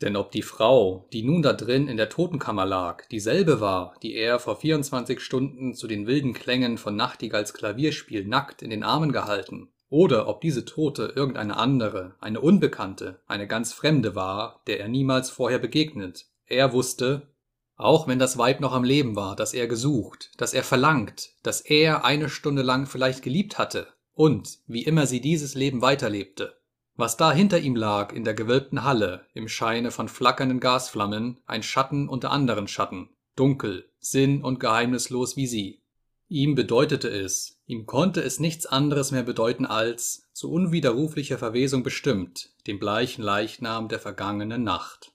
Denn ob die Frau, die nun da drin in der Totenkammer lag, dieselbe war, die er vor 24 Stunden zu den wilden Klängen von Nachtigalls Klavierspiel nackt in den Armen gehalten, oder ob diese Tote irgendeine andere, eine Unbekannte, eine ganz Fremde war, der er niemals vorher begegnet, er wusste, auch wenn das Weib noch am Leben war, das er gesucht, das er verlangt, das er eine Stunde lang vielleicht geliebt hatte, und, wie immer sie dieses Leben weiterlebte, was da hinter ihm lag in der gewölbten Halle, im Scheine von flackernden Gasflammen, ein Schatten unter anderen Schatten, dunkel, sinn- und geheimnislos wie sie. Ihm bedeutete es, ihm konnte es nichts anderes mehr bedeuten als, zu unwiderruflicher Verwesung bestimmt, den bleichen Leichnam der vergangenen Nacht.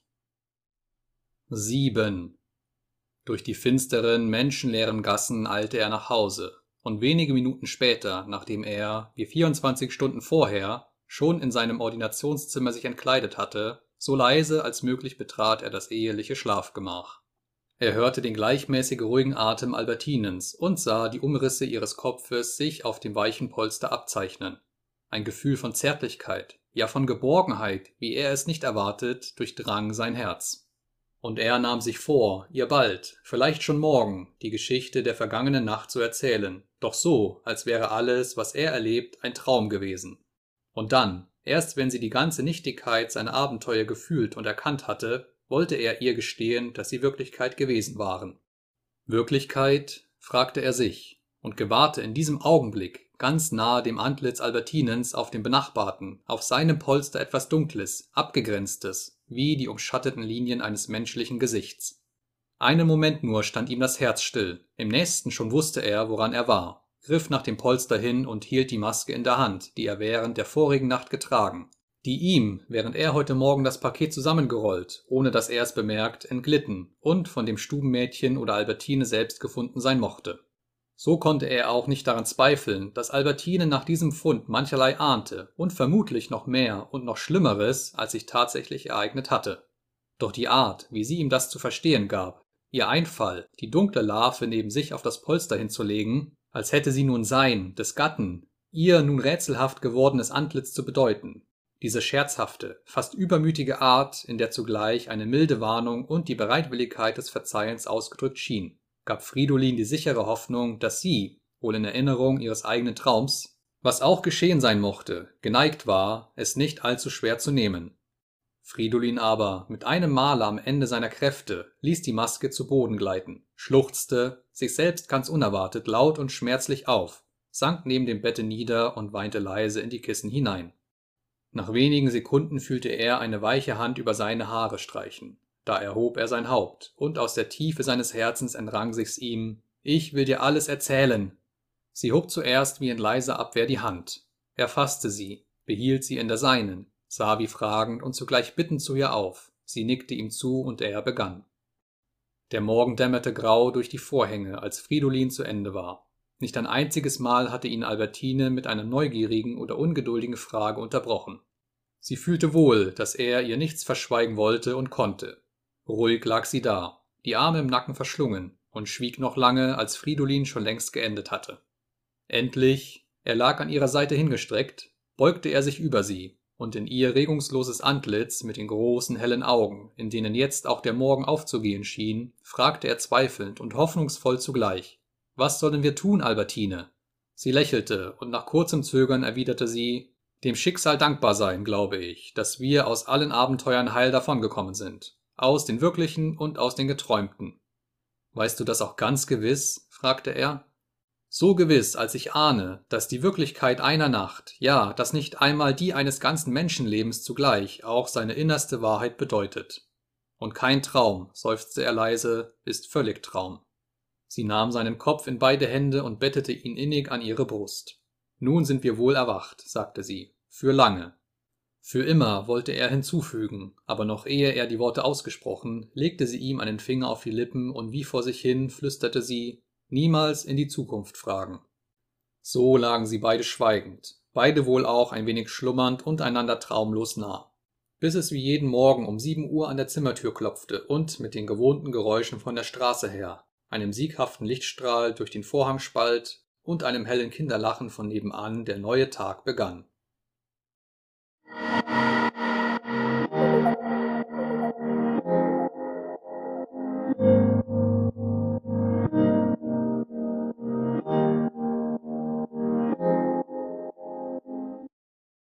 Sieben. Durch die finsteren, menschenleeren Gassen eilte er nach Hause, und wenige Minuten später, nachdem er, wie 24 Stunden vorher, schon in seinem Ordinationszimmer sich entkleidet hatte, so leise als möglich betrat er das eheliche Schlafgemach. Er hörte den gleichmäßig ruhigen Atem Albertinens und sah die Umrisse ihres Kopfes sich auf dem weichen Polster abzeichnen. Ein Gefühl von Zärtlichkeit, ja von Geborgenheit, wie er es nicht erwartet, durchdrang sein Herz. Und er nahm sich vor, ihr bald, vielleicht schon morgen, die Geschichte der vergangenen Nacht zu erzählen, doch so, als wäre alles, was er erlebt, ein Traum gewesen. Und dann, erst wenn sie die ganze Nichtigkeit seiner Abenteuer gefühlt und erkannt hatte, wollte er ihr gestehen, dass sie Wirklichkeit gewesen waren. Wirklichkeit? fragte er sich und gewahrte in diesem Augenblick ganz nahe dem Antlitz Albertinens auf dem benachbarten, auf seinem Polster etwas Dunkles, Abgegrenztes, wie die umschatteten Linien eines menschlichen Gesichts. Einen Moment nur stand ihm das Herz still, im nächsten schon wusste er, woran er war, griff nach dem Polster hin und hielt die Maske in der Hand, die er während der vorigen Nacht getragen, die ihm, während er heute Morgen das Paket zusammengerollt, ohne dass er es bemerkt, entglitten und von dem Stubenmädchen oder Albertine selbst gefunden sein mochte. So konnte er auch nicht daran zweifeln, dass Albertine nach diesem Fund mancherlei ahnte und vermutlich noch mehr und noch Schlimmeres, als sich tatsächlich ereignet hatte. Doch die Art, wie sie ihm das zu verstehen gab, ihr Einfall, die dunkle Larve neben sich auf das Polster hinzulegen, als hätte sie nun sein, des Gatten, ihr nun rätselhaft gewordenes Antlitz zu bedeuten, diese scherzhafte, fast übermütige Art, in der zugleich eine milde Warnung und die Bereitwilligkeit des Verzeihens ausgedrückt schien gab Fridolin die sichere Hoffnung, dass sie, wohl in Erinnerung ihres eigenen Traums, was auch geschehen sein mochte, geneigt war, es nicht allzu schwer zu nehmen. Fridolin aber, mit einem Male am Ende seiner Kräfte, ließ die Maske zu Boden gleiten, schluchzte, sich selbst ganz unerwartet laut und schmerzlich auf, sank neben dem Bette nieder und weinte leise in die Kissen hinein. Nach wenigen Sekunden fühlte er eine weiche Hand über seine Haare streichen, da erhob er sein Haupt, und aus der Tiefe seines Herzens entrang sich's ihm, ich will dir alles erzählen. Sie hob zuerst wie in leiser Abwehr die Hand. Er fasste sie, behielt sie in der seinen, sah wie fragend und zugleich bittend zu ihr auf. Sie nickte ihm zu und er begann. Der Morgen dämmerte grau durch die Vorhänge, als Fridolin zu Ende war. Nicht ein einziges Mal hatte ihn Albertine mit einer neugierigen oder ungeduldigen Frage unterbrochen. Sie fühlte wohl, dass er ihr nichts verschweigen wollte und konnte, Ruhig lag sie da, die Arme im Nacken verschlungen, und schwieg noch lange, als Fridolin schon längst geendet hatte. Endlich, er lag an ihrer Seite hingestreckt, beugte er sich über sie, und in ihr regungsloses Antlitz mit den großen hellen Augen, in denen jetzt auch der Morgen aufzugehen schien, fragte er zweifelnd und hoffnungsvoll zugleich Was sollen wir tun, Albertine? Sie lächelte, und nach kurzem Zögern erwiderte sie Dem Schicksal dankbar sein, glaube ich, dass wir aus allen Abenteuern heil davongekommen sind aus den wirklichen und aus den geträumten. Weißt du das auch ganz gewiss? fragte er. So gewiss, als ich ahne, dass die Wirklichkeit einer Nacht, ja, dass nicht einmal die eines ganzen Menschenlebens zugleich auch seine innerste Wahrheit bedeutet. Und kein Traum, seufzte er leise, ist völlig Traum. Sie nahm seinen Kopf in beide Hände und bettete ihn innig an ihre Brust. Nun sind wir wohl erwacht, sagte sie, für lange. Für immer wollte er hinzufügen, aber noch ehe er die Worte ausgesprochen, legte sie ihm einen Finger auf die Lippen und wie vor sich hin flüsterte sie niemals in die Zukunft fragen. So lagen sie beide schweigend, beide wohl auch ein wenig schlummernd und einander traumlos nah. Bis es wie jeden Morgen um sieben Uhr an der Zimmertür klopfte und mit den gewohnten Geräuschen von der Straße her, einem sieghaften Lichtstrahl durch den Vorhangspalt und einem hellen Kinderlachen von nebenan der neue Tag begann Bye.